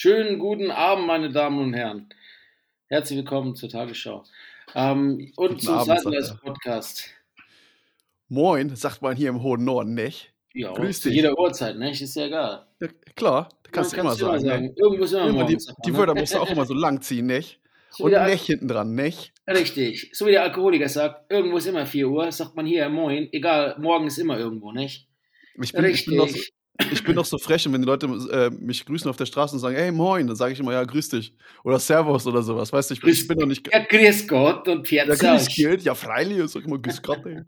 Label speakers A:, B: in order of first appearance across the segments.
A: Schönen guten Abend, meine Damen und Herren. Herzlich willkommen zur Tagesschau. Ähm, und
B: Guten
A: zum
B: er.
A: Podcast.
B: Moin, sagt man hier im hohen Norden, nicht?
A: Ja,
B: Grüß dich.
A: jeder Uhrzeit, ne? Ist ja egal.
B: Ja, klar, das kannst du
A: Man
B: immer
A: kann's
B: sagen. ne?
A: Irgendwo ist immer
B: Immer die,
A: sagt
B: die
A: man,
B: Wörter
A: ne?
B: musst du auch immer so lang ziehen, nicht?
A: So
B: Und nicht hinten dran, nicht?
A: Richtig. So wie der Alkoholiker sagt, irgendwo ist immer 4 Uhr, sagt man hier Moin. Egal, morgen ist immer irgendwo, nicht?
B: Ich bin, ich bin, noch,
A: Richtig.
B: Ich bin noch so frech und wenn die Leute äh, mich grüßen auf der Straße und sagen, hey, moin, dann sage ich immer, ja, grüß dich. Oder Servus oder sowas, weißt du, ich, bin- ich bin noch nicht...
A: ja, grüß Gott und
B: Ja,
A: Pfiat
B: grüß. Gott, ja, freilich, sag ich immer, grüß Gott, ey.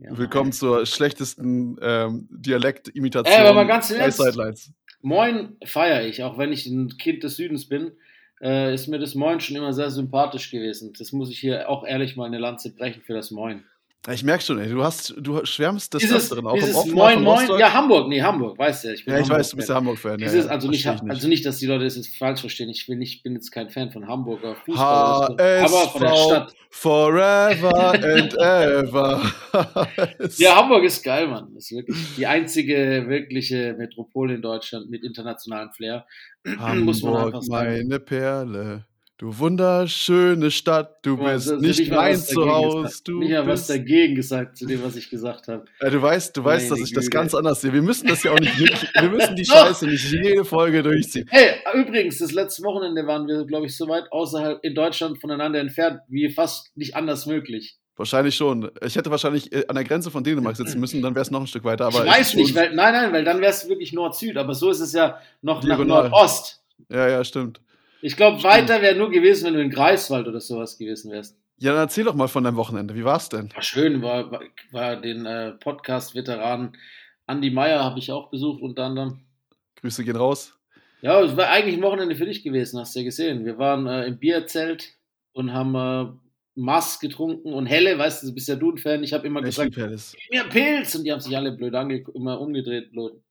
A: Ja,
B: Willkommen zur schlechtesten ähm,
A: Ey, aber mal
B: Dialektimitation
A: ganz.
B: Sidelines.
A: Moin feiere ich, auch wenn ich ein Kind des Südens bin, äh, ist mir das Moin schon immer sehr sympathisch gewesen. Das muss ich hier auch ehrlich mal eine Lanze brechen für das Moin.
B: Ich merke schon, ey, du, hast, du schwärmst des
A: Dieses,
B: Öfteren, auch im
A: dieses
B: Off mal
A: Moin Moin, ja, Hamburg, nee, Hamburg, weißt du, ich bin
B: Ja, ich weiß, du bist ja
A: Hamburg-Fan.
B: Ja,
A: also, nicht,
B: ich
A: also nicht, dass die Leute das jetzt falsch verstehen. Ich, will nicht, bin jetzt kein Fan von Hamburger Fußball aber von der Stadt.
B: forever and ever.
A: Ja, Hamburg ist geil, Mann. Das ist wirklich die einzige wirkliche Metropole in Deutschland mit internationalem Flair. Muss man einfach
B: Hamburg,
A: sagen.
B: meine Perle. Du wunderschöne Stadt, du
A: mal,
B: bist nicht mein Zuhause, du
A: Nicht mal was dagegen gesagt zu dem, was ich gesagt habe.
B: Äh, du weißt, du weißt, dass ich das
A: Güte.
B: ganz anders sehe. Wir müssen das ja auch nicht wir müssen die. Scheiße nicht jede Folge durchziehen.
A: Hey, übrigens, das letzte Wochenende waren wir, glaube ich, so weit außerhalb in Deutschland voneinander entfernt, wie fast nicht anders möglich.
B: Wahrscheinlich schon. Ich hätte wahrscheinlich äh, an der Grenze von Dänemark sitzen müssen, dann wäre es noch ein Stück weiter. Aber
A: ich weiß nicht, weil, nein, nein, weil dann wäre es wirklich Nord-Süd, aber so ist es ja noch nach
B: Diagonal.
A: Nordost.
B: Ja, ja, stimmt.
A: Ich glaube, weiter wäre nur gewesen, wenn du in Greifswald oder sowas gewesen wärst.
B: Ja, dann erzähl doch mal von deinem Wochenende. Wie war's denn?
A: War schön, war, war, war den äh, Podcast-Veteranen Andy Meyer habe ich auch besucht unter anderem.
B: Grüße gehen raus.
A: Ja, es war eigentlich ein Wochenende für dich gewesen, hast du ja gesehen. Wir waren äh, im Bierzelt und haben äh, Mass getrunken und Helle, weißt du, du bist ja du ein Fan. Ich habe immer
B: Ich
A: gesagt, gib mir Pilz und die haben sich alle blöd ange immer umgedreht, blöd.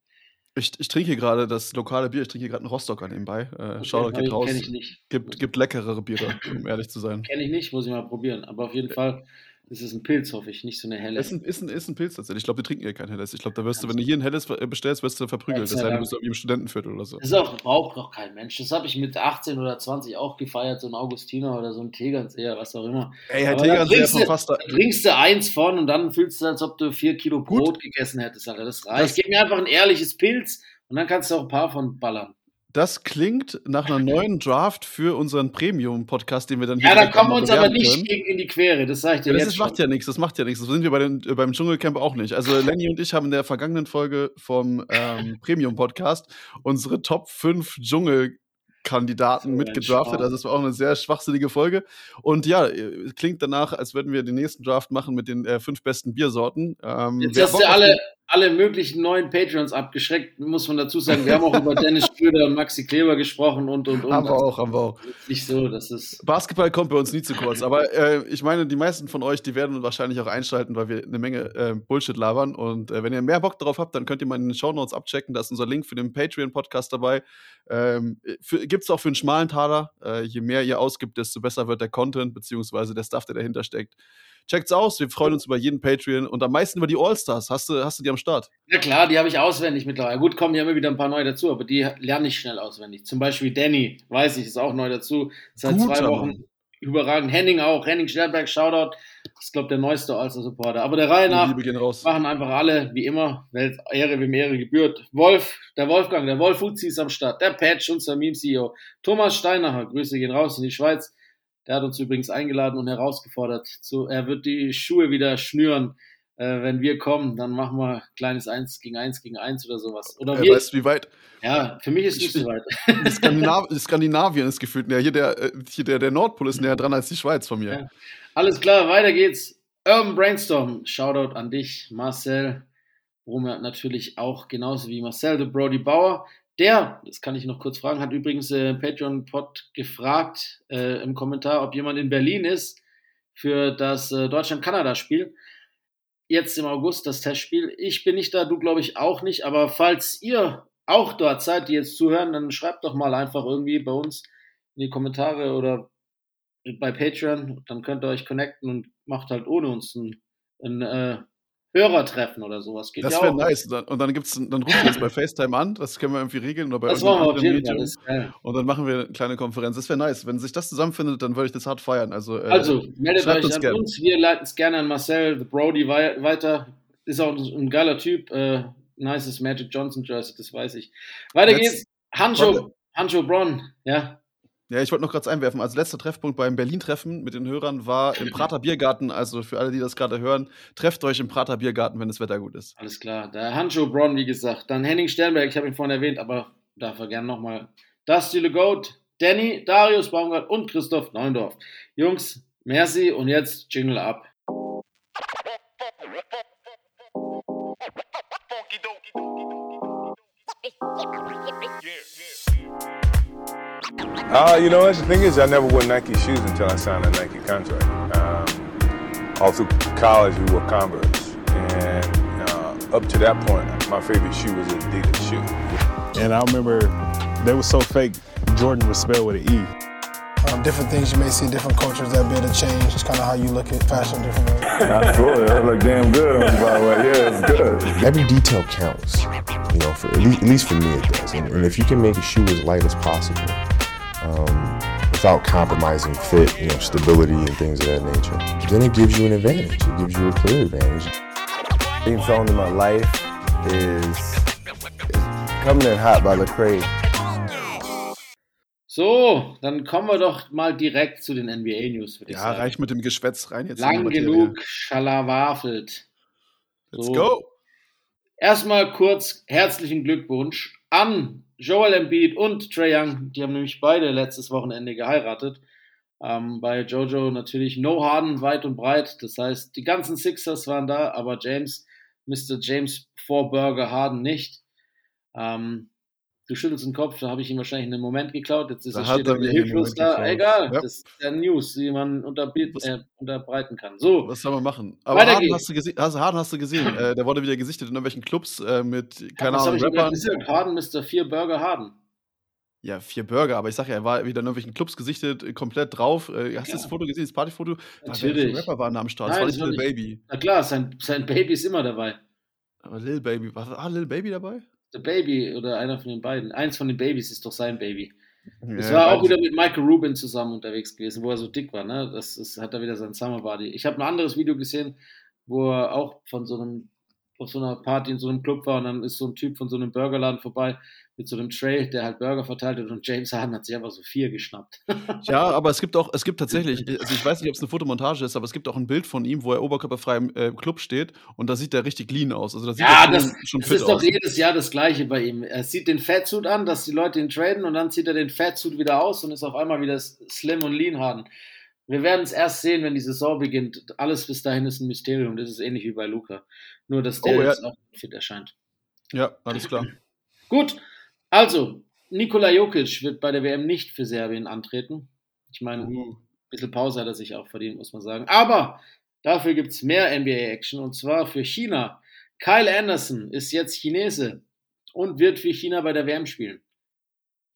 B: Ich, ich trinke hier gerade das lokale Bier. Ich trinke hier gerade einen Rostocker nebenbei. Äh, Shoutout
A: Okay,
B: geht raus.
A: Kenne ich nicht.
B: Gibt, gibt leckerere Biere, um ehrlich zu sein.
A: Kenne ich nicht, muss ich mal probieren. Aber auf jeden Fall ist es ein Pilz, hoffe ich, nicht so eine helle.
B: Ist ein, ist, ein, ist ein Pilz tatsächlich. Ich glaube, wir trinken hier kein Helles. Ich glaube, da wirst du, wenn du hier ein Helles äh, bestellst, wirst du verprügelt. Das heißt, du bist irgendwie im Studentenviertel oder so.
A: Das ist auch, braucht doch kein Mensch. Das habe ich mit 18 oder 20 auch gefeiert, so ein Augustiner oder so ein Tegernseher, was auch immer.
B: Ey, Herr
A: Aber
B: Teger,
A: dann
B: sehr
A: trinkst
B: von
A: du-
B: fast.
A: Da trinkst du eins von und dann fühlst du, als ob du vier Kilo
B: Gut.
A: Brot gegessen hättest, Alter. Das reicht.
B: Das-
A: Gib mir einfach ein ehrliches Pilz und dann kannst du auch ein paar von ballern.
B: Das klingt nach einer neuen Draft für unseren Premium-Podcast, den wir dann
A: Ja, da
B: direkt
A: kommen wir uns aber nicht
B: können.
A: gegen in die Quere, das sage ich dir
B: Ja, das
A: jetzt
B: ist, macht ja nichts, das macht ja nichts. Das sind wir bei den, beim Dschungelcamp auch nicht. Also Lenny und ich haben in der vergangenen Folge vom ähm, Premium-Podcast unsere Top 5 Dschungelkandidaten
A: So ein
B: mitgedraftet. Also es war auch eine sehr schwachsinnige Folge. Und ja, äh, klingt danach, als würden wir den nächsten Draft machen mit den äh, fünf besten Biersorten. Ähm,
A: Jetzt hast du alle, alle möglichen neuen Patreons abgeschreckt, muss man dazu sagen. Wir haben auch über Dennis Schröder und Maxi Kleber gesprochen und und und.
B: Haben wir auch, haben wir auch.
A: Nicht so, das ist.
B: Basketball kommt bei uns nie zu kurz, aber äh, ich meine, die meisten von euch, die werden wahrscheinlich auch einschalten, weil wir eine Menge äh, Bullshit labern. Und äh, wenn ihr mehr Bock darauf habt, dann könnt ihr mal in den Shownotes abchecken. Da ist unser Link für den Patreon-Podcast dabei. Ähm, Gibt es auch für einen schmalen Taler. Äh, je mehr ihr ausgibt, desto besser wird der Content, beziehungsweise der Stuff, der dahinter steckt. Checkt's aus, wir freuen uns über jeden Patreon und am meisten über die All-Stars. Hast du, hast du die am Start?
A: Ja klar, die habe ich auswendig mittlerweile. Gut, kommen ja immer wieder ein paar neue dazu, aber die lerne ich schnell auswendig. Zum Beispiel Danny, weiß ich, ist auch neu dazu. Seit
B: Guter
A: zwei Wochen überragend. Henning auch, Henning Stellberg, Shoutout. Das ist, glaube der neueste All-Star-Supporter. Aber der Reihe nach machen einfach alle, wie immer, Welt, Ehre, wem Ehre gebührt. Wolf, der Wolfgang, der Wolf Uzi ist am Start. Der Patch, unser Meme-CEO. Thomas Steinacher, Grüße gehen raus in die Schweiz. Der hat uns übrigens eingeladen und herausgefordert. Zu, er wird die Schuhe wieder schnüren. Äh, wenn wir kommen, dann machen wir kleines 1 gegen 1 gegen 1 oder sowas. Oder
B: Äh,
A: wir,
B: weißt du, wie weit?
A: ja, für mich ist nicht so weit.
B: Skandinav Skandinavien ist gefühlt näher. Hier, der, äh, hier der, der Nordpol ist näher dran als die Schweiz von mir.
A: Ja. Alles klar, weiter geht's. Urban Brainstorm, Shoutout an dich, Marcel. Brummer natürlich auch genauso wie Marcel de Brody Bauer. Der, das kann ich noch kurz fragen, hat übrigens äh, Patreon-Pod gefragt äh, im Kommentar, ob jemand in Berlin ist für das äh, Deutschland-Kanada-Spiel. Jetzt im August das Testspiel. Ich bin nicht da, du glaube ich auch nicht, aber falls ihr auch dort seid, die jetzt zuhören, dann schreibt doch mal einfach irgendwie bei uns in die Kommentare oder bei Patreon, dann könnt ihr euch connecten und macht halt ohne uns ein, ein äh, Hörertreffen oder sowas.
B: Geht das ja wäre nice. Und dann, gibt's, dann rufen wir uns bei FaceTime an, das können wir irgendwie regeln. Oder bei
A: das machen wir auf jeden Fall. Das
B: und dann machen wir eine kleine Konferenz. Das wäre nice. Wenn sich das zusammenfindet, dann würde ich das hart feiern. Also,
A: äh, also meldet euch uns an gern. uns. Wir leiten es gerne an Marcel, The Brody weiter. Ist auch ein geiler Typ. Äh, nices Magic Johnson Jersey, das weiß ich. Weiter Let's, geht's. Hancho, Hancho Bron, ja.
B: Ja, ich wollte noch kurz einwerfen. Als letzter Treffpunkt beim Berlin-Treffen mit den Hörern war im Prater Biergarten. Also für alle, die das gerade hören, trefft euch im Prater Biergarten, wenn das Wetter gut ist.
A: Alles klar. Der Hancho Bron, wie gesagt. Dann Henning Sternberg, ich habe ihn vorhin erwähnt, aber darf er gerne nochmal. Dusty Le Goat, Danny, Darius Baumgart und Christoph Neundorf. Jungs, merci und jetzt Jingle ab.
C: Uh, you know what? The thing is, I never wore Nike shoes until I signed a Nike contract. Um, all through college, we wore Converse. And uh, up to that point, my favorite shoe was an Adidas shoe.
D: And I remember they were so fake, Jordan was spelled with an E.
E: Um, different things you may see, different cultures that bit of change. It's kind of how you look at fashion different ways.
C: Absolutely, I look damn good on you, by the way. Yeah, it's good.
F: Every detail counts, you know, for at least, at least for me it does. And, and if you can make a shoe as light as possible, um, without compromising fit, you know, stability and things of that nature, then it gives you an advantage. It gives you a clear advantage.
G: Being thrown in my life is, is coming in hot by Lecrae.
A: So, dann kommen wir doch mal direkt zu den NBA News,
B: würde ich ja, sagen. Ja, reicht mit dem Geschwätz rein
A: jetzt. Lang genug schalawafelt.
B: Let's go.
A: Erstmal kurz herzlichen Glückwunsch an Joel Embiid und Trey Young, die haben nämlich beide letztes Wochenende geheiratet. Ähm, bei Jojo natürlich No Harden weit und breit. Das heißt, die ganzen Sixers waren da, aber James, Mr. James Vorburger Harden nicht. Ähm, du schüttelst den Kopf, da habe ich ihm wahrscheinlich einen Moment geklaut. Jetzt ist da er wieder hilflos da. Egal, ja. das ist der News, die man äh, unterbreiten kann. So.
B: Was soll man machen? Aber Harden hast, du also Harden hast du gesehen. äh, der wurde wieder gesichtet in irgendwelchen Clubs äh, mit, keine ja, Ahnung,
A: Rappern. Harden Mr. Vier Burger Harden.
B: Ja, vier Burger, aber ich sage ja, er war wieder in irgendwelchen Clubs gesichtet, komplett drauf. Äh, hast du ja. das Foto gesehen, das Partyfoto?
A: Natürlich.
B: Was Rapper waren da am Start. Nein, das war nicht Lil Baby.
A: Na klar, sein, sein Baby ist immer dabei.
B: Aber Lil Baby, war ah, Lil Baby dabei?
A: The Baby oder einer von den beiden. Eins von den Babys ist doch sein Baby. Es ja, war auch wieder mit Michael Rubin zusammen unterwegs gewesen, wo er so dick war. Ne? Das ist, hat er wieder sein Summer Body. Ich habe ein anderes Video gesehen, wo er auch von so einem auf so einer Party in so einem Club war und dann ist so ein Typ von so einem Burgerladen vorbei mit so einem Tray, der halt Burger verteilt hat und James Harden hat sich einfach so vier geschnappt.
B: ja, aber es gibt auch, es gibt tatsächlich, also ich weiß nicht, ob es eine Fotomontage ist, aber es gibt auch ein Bild von ihm, wo er oberkörperfrei im äh, Club steht und da sieht er richtig clean aus. Also da sieht
A: ja, das, schon das ist aus. doch jedes Jahr das Gleiche bei ihm. Er sieht den Fatsuit an, dass die Leute ihn traden und dann zieht er den Fatsuit wieder aus und ist auf einmal wieder slim und lean Harden. Wir werden es erst sehen, wenn die Saison beginnt. Alles bis dahin ist ein Mysterium. Das ist ähnlich wie bei Luca. Nur, dass der oh, ja. jetzt auch fit erscheint.
B: Ja, alles klar.
A: Gut, also, Nikola Jokic wird bei der WM nicht für Serbien antreten. Ich meine, uh. ein bisschen Pause hat er sich auch verdient, muss man sagen. Aber dafür gibt es mehr NBA-Action und zwar für China. Kyle Anderson ist jetzt Chinese und wird für China bei der WM spielen.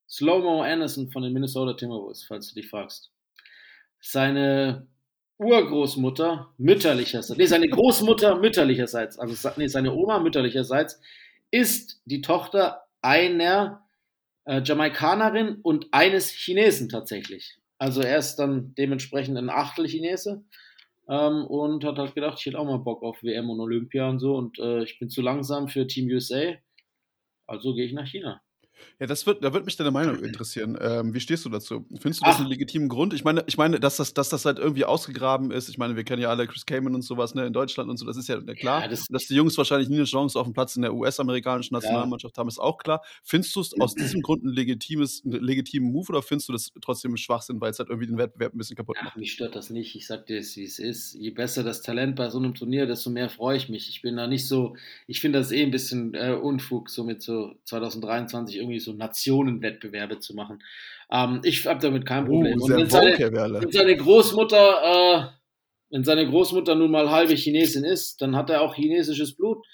A: Slow-Mo Anderson von den Minnesota Timberwolves, falls du dich fragst seine Urgroßmutter mütterlicherseits, nee, seine Großmutter mütterlicherseits, also nee, seine Oma mütterlicherseits, ist die Tochter einer äh, Jamaikanerin und eines Chinesen tatsächlich. Also er ist dann dementsprechend ein Achtel Chinese ähm, und hat halt gedacht, ich hätte auch mal Bock auf WM und Olympia und so und äh, ich bin zu langsam für Team USA, also gehe ich nach China.
B: Ja, das wird, da würde mich deine Meinung interessieren. Ähm, wie stehst du dazu? Findest du das Ach. einen legitimen Grund? Ich meine, ich meine, dass das, dass das halt irgendwie ausgegraben ist. Ich meine, wir kennen ja alle Chris Kamen und sowas, ne, in Deutschland und so, das ist ja klar. Ja, das dass die Jungs wahrscheinlich nie eine Chance auf den Platz in der US-amerikanischen Nationalmannschaft ja. haben, ist auch klar. Findest du es aus diesem Grund ein legitimes, einen legitimen Move oder findest du das trotzdem Schwachsinn, weil es halt irgendwie den Wettbewerb ein bisschen kaputt macht?
A: Ach, mich stört das nicht. Ich sag dir es, wie es ist. Je besser das Talent bei so einem Turnier, desto mehr freue ich mich. Ich bin da nicht so, ich finde das eh ein bisschen äh, Unfug, so mit so 2023 irgendwie so Nationen Wettbewerbe zu machen. Ähm, ich habe damit kein Problem.
B: Uh, und wenn seine, wenn
A: seine, Großmutter, äh, wenn seine Großmutter nun mal halbe Chinesin ist, dann hat er auch chinesisches Blut.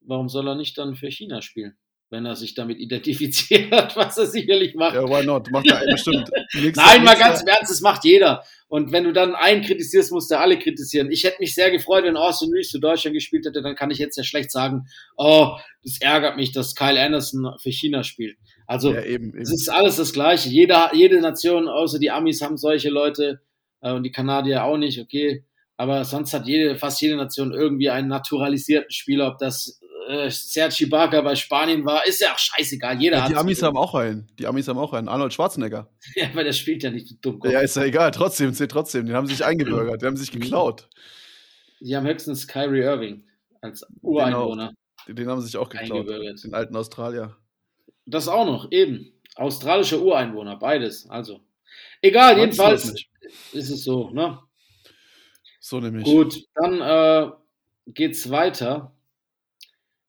A: Warum soll er nicht dann für China spielen? Wenn er sich damit identifiziert, was er sicherlich macht.
B: Ja, why not? Macht er bestimmt. Nächster-
A: Nein, mal ganz im Ernst, das macht jeder. Und wenn du dann einen kritisierst, musst du alle kritisieren. Ich hätte mich sehr gefreut, wenn Austin Reeves für Deutschland gespielt hätte, dann kann ich jetzt ja schlecht sagen, oh, das ärgert mich, dass Kyle Anderson für China spielt. Also,
B: Ja, eben. eben.
A: es ist alles das Gleiche. Jeder, jede Nation, außer die Amis, haben solche Leute äh, und die Kanadier auch nicht, okay. Aber sonst hat jede, fast jede Nation irgendwie einen naturalisierten Spieler, ob das äh, Serge Ibaka bei Spanien war, ist ja auch scheißegal. Jeder
B: Ja,
A: hat
B: die Amis haben auch einen. Die Amis haben auch einen. Arnold Schwarzenegger.
A: Ja, weil der spielt ja nicht, du Dummkopf.
B: Ja, ist ja egal. Trotzdem, zählt trotzdem. Den haben sie sich eingebürgert. Die haben sich geklaut.
A: Die haben höchstens Kyrie Irving als Ureinwohner.
B: Den, den haben sie sich auch geklaut. Den alten Australier.
A: Das auch noch, eben. Australischer Ureinwohner, beides. Also. Egal, jedenfalls ist es so, ne?
B: So nämlich.
A: Gut, dann äh, geht's weiter.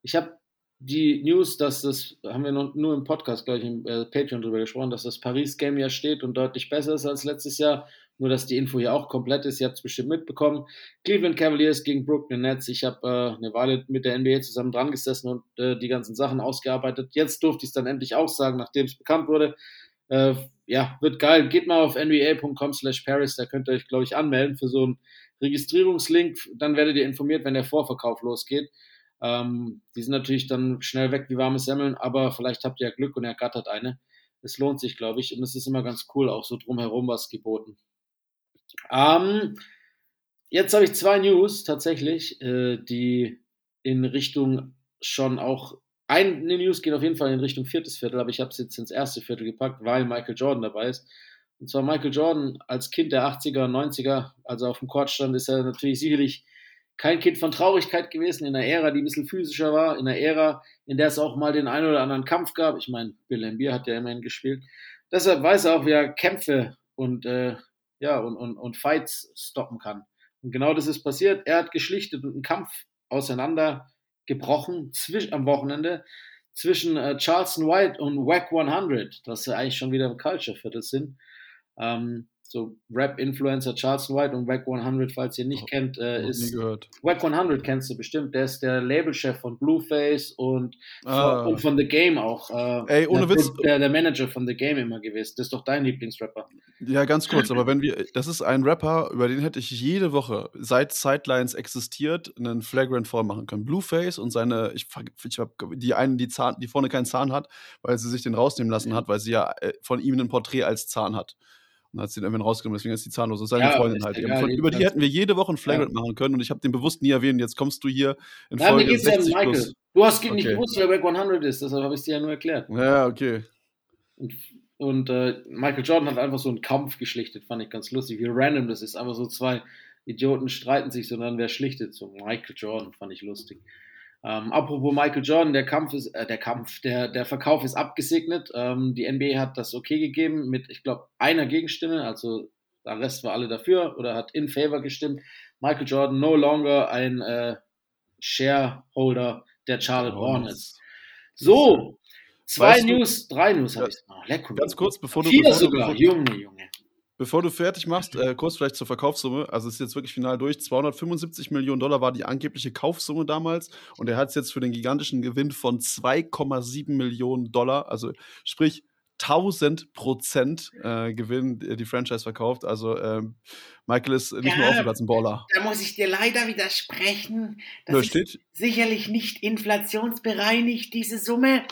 A: Ich habe die News, dass das, haben wir noch, nur im Podcast, glaube ich, im äh, Patreon drüber gesprochen, dass das Paris-Game ja steht und deutlich besser ist als letztes Jahr. Nur, dass die Info hier auch komplett ist. Ihr habt es bestimmt mitbekommen. Cleveland Cavaliers gegen Brooklyn Nets. Ich habe äh, eine Weile mit der NBA zusammen dran gesessen und äh, die ganzen Sachen ausgearbeitet. Jetzt durfte ich es dann endlich auch sagen, nachdem es bekannt wurde. Äh, ja, wird geil. Geht mal auf nba.com slash Paris. Da könnt ihr euch, glaube ich, anmelden für so einen Registrierungslink. Dann werdet ihr informiert, wenn der Vorverkauf losgeht. Ähm, die sind natürlich dann schnell weg wie warme Semmeln, aber vielleicht habt ihr ja Glück und ergattert eine. Es lohnt sich, glaube ich, und es ist immer ganz cool, auch so drumherum was geboten. Ähm, jetzt habe ich zwei News tatsächlich, äh, die in Richtung schon auch, eine News geht auf jeden Fall in Richtung viertes Viertel, aber ich habe es jetzt ins erste Viertel gepackt, weil Michael Jordan dabei ist. Und zwar Michael Jordan als Kind der 80er und 90er, also auf dem Court stand, ist er natürlich sicherlich kein Kind von Traurigkeit gewesen, in einer Ära, die ein bisschen physischer war, in einer Ära, in der es auch mal den einen oder anderen Kampf gab. Ich meine, Bill Lambier hat ja immerhin gespielt. Deshalb weiß er auch, wie er Kämpfe und, äh, ja, und, und, und Fights stoppen kann. Und genau das ist passiert. Er hat geschlichtet und einen Kampf auseinandergebrochen zwisch, am Wochenende zwischen äh, Charleston White und Wack 100, was ja eigentlich schon wieder im Culture-Viertel sind. Ähm, so Rap-Influencer Charleston White und Wack 100, falls ihr nicht kennt, äh, ist
B: gehört.
A: Wack 100 kennst du bestimmt. Der ist der Labelchef von Blueface und,
B: Ah.
A: von, und von The Game auch. Äh,
B: Ey, ohne
A: der,
B: Witz.
A: Der, der Manager von The Game immer gewesen. Das ist doch dein Lieblingsrapper.
B: Ja, ganz kurz, aber wenn wir, das ist ein Rapper, über den hätte ich jede Woche, seit Sidelines existiert, einen Flagrant Fall machen können. Blueface und seine, ich, ich hab, die eine, die Zahn, die vorne keinen Zahn hat, weil sie sich den rausnehmen lassen hat, weil sie ja äh, von ihm ein Porträt als Zahn hat. Und hat sie den irgendwann rausgenommen, deswegen ist die zahnlos. Das ist seine
A: Ja,
B: Freundin halt.
A: egal,
B: Von, über die hätten wir jede Woche ein Flagrant machen können und ich habe den bewusst nie erwähnt. Jetzt kommst du hier in
A: mir
B: Folge
A: geht's ja um
B: 60
A: Michael.
B: plus.
A: Du hast nicht
B: Okay.
A: gewusst, wer Wack 100 ist, deshalb habe ich es dir ja nur erklärt.
B: Ja, okay.
A: Und, und äh, Michael Jordan hat einfach so einen Kampf geschlichtet, fand ich ganz lustig. Wie random das ist. Einfach so zwei Idioten streiten sich, sondern wer schlichtet? So Michael Jordan, fand ich lustig. Ähm, apropos Michael Jordan, der Kampf ist, äh, der Kampf, der, der Verkauf ist abgesegnet. Ähm, die NBA hat das okay gegeben mit, ich glaube, einer Gegenstimme, also der Rest war alle dafür oder hat in favor gestimmt. Michael Jordan no longer ein äh, Shareholder der Charlotte Hornets. So, zwei
B: Weißt du-
A: News, drei News habe ich. Oh, lecker.
B: Ganz kurz, bevor du,
A: Vier
B: bevor du,
A: sogar,
B: bevor,
A: Junge, Junge.
B: Bevor du fertig machst, äh, kurz vielleicht zur Verkaufssumme. Also es ist jetzt wirklich final durch. 275 Millionen Dollar war die angebliche Kaufsumme damals und er hat es jetzt für den gigantischen Gewinn von 2,7 Millionen Dollar, also sprich 1000 Prozent äh, Gewinn äh, die Franchise verkauft. Also ähm, Michael ist nicht nur
H: Ja.
B: auf dem Platz ein Baller.
H: Da muss ich dir leider widersprechen. Das
B: Da
H: ist
B: steht,
H: sicherlich nicht inflationsbereinigt, diese Summe.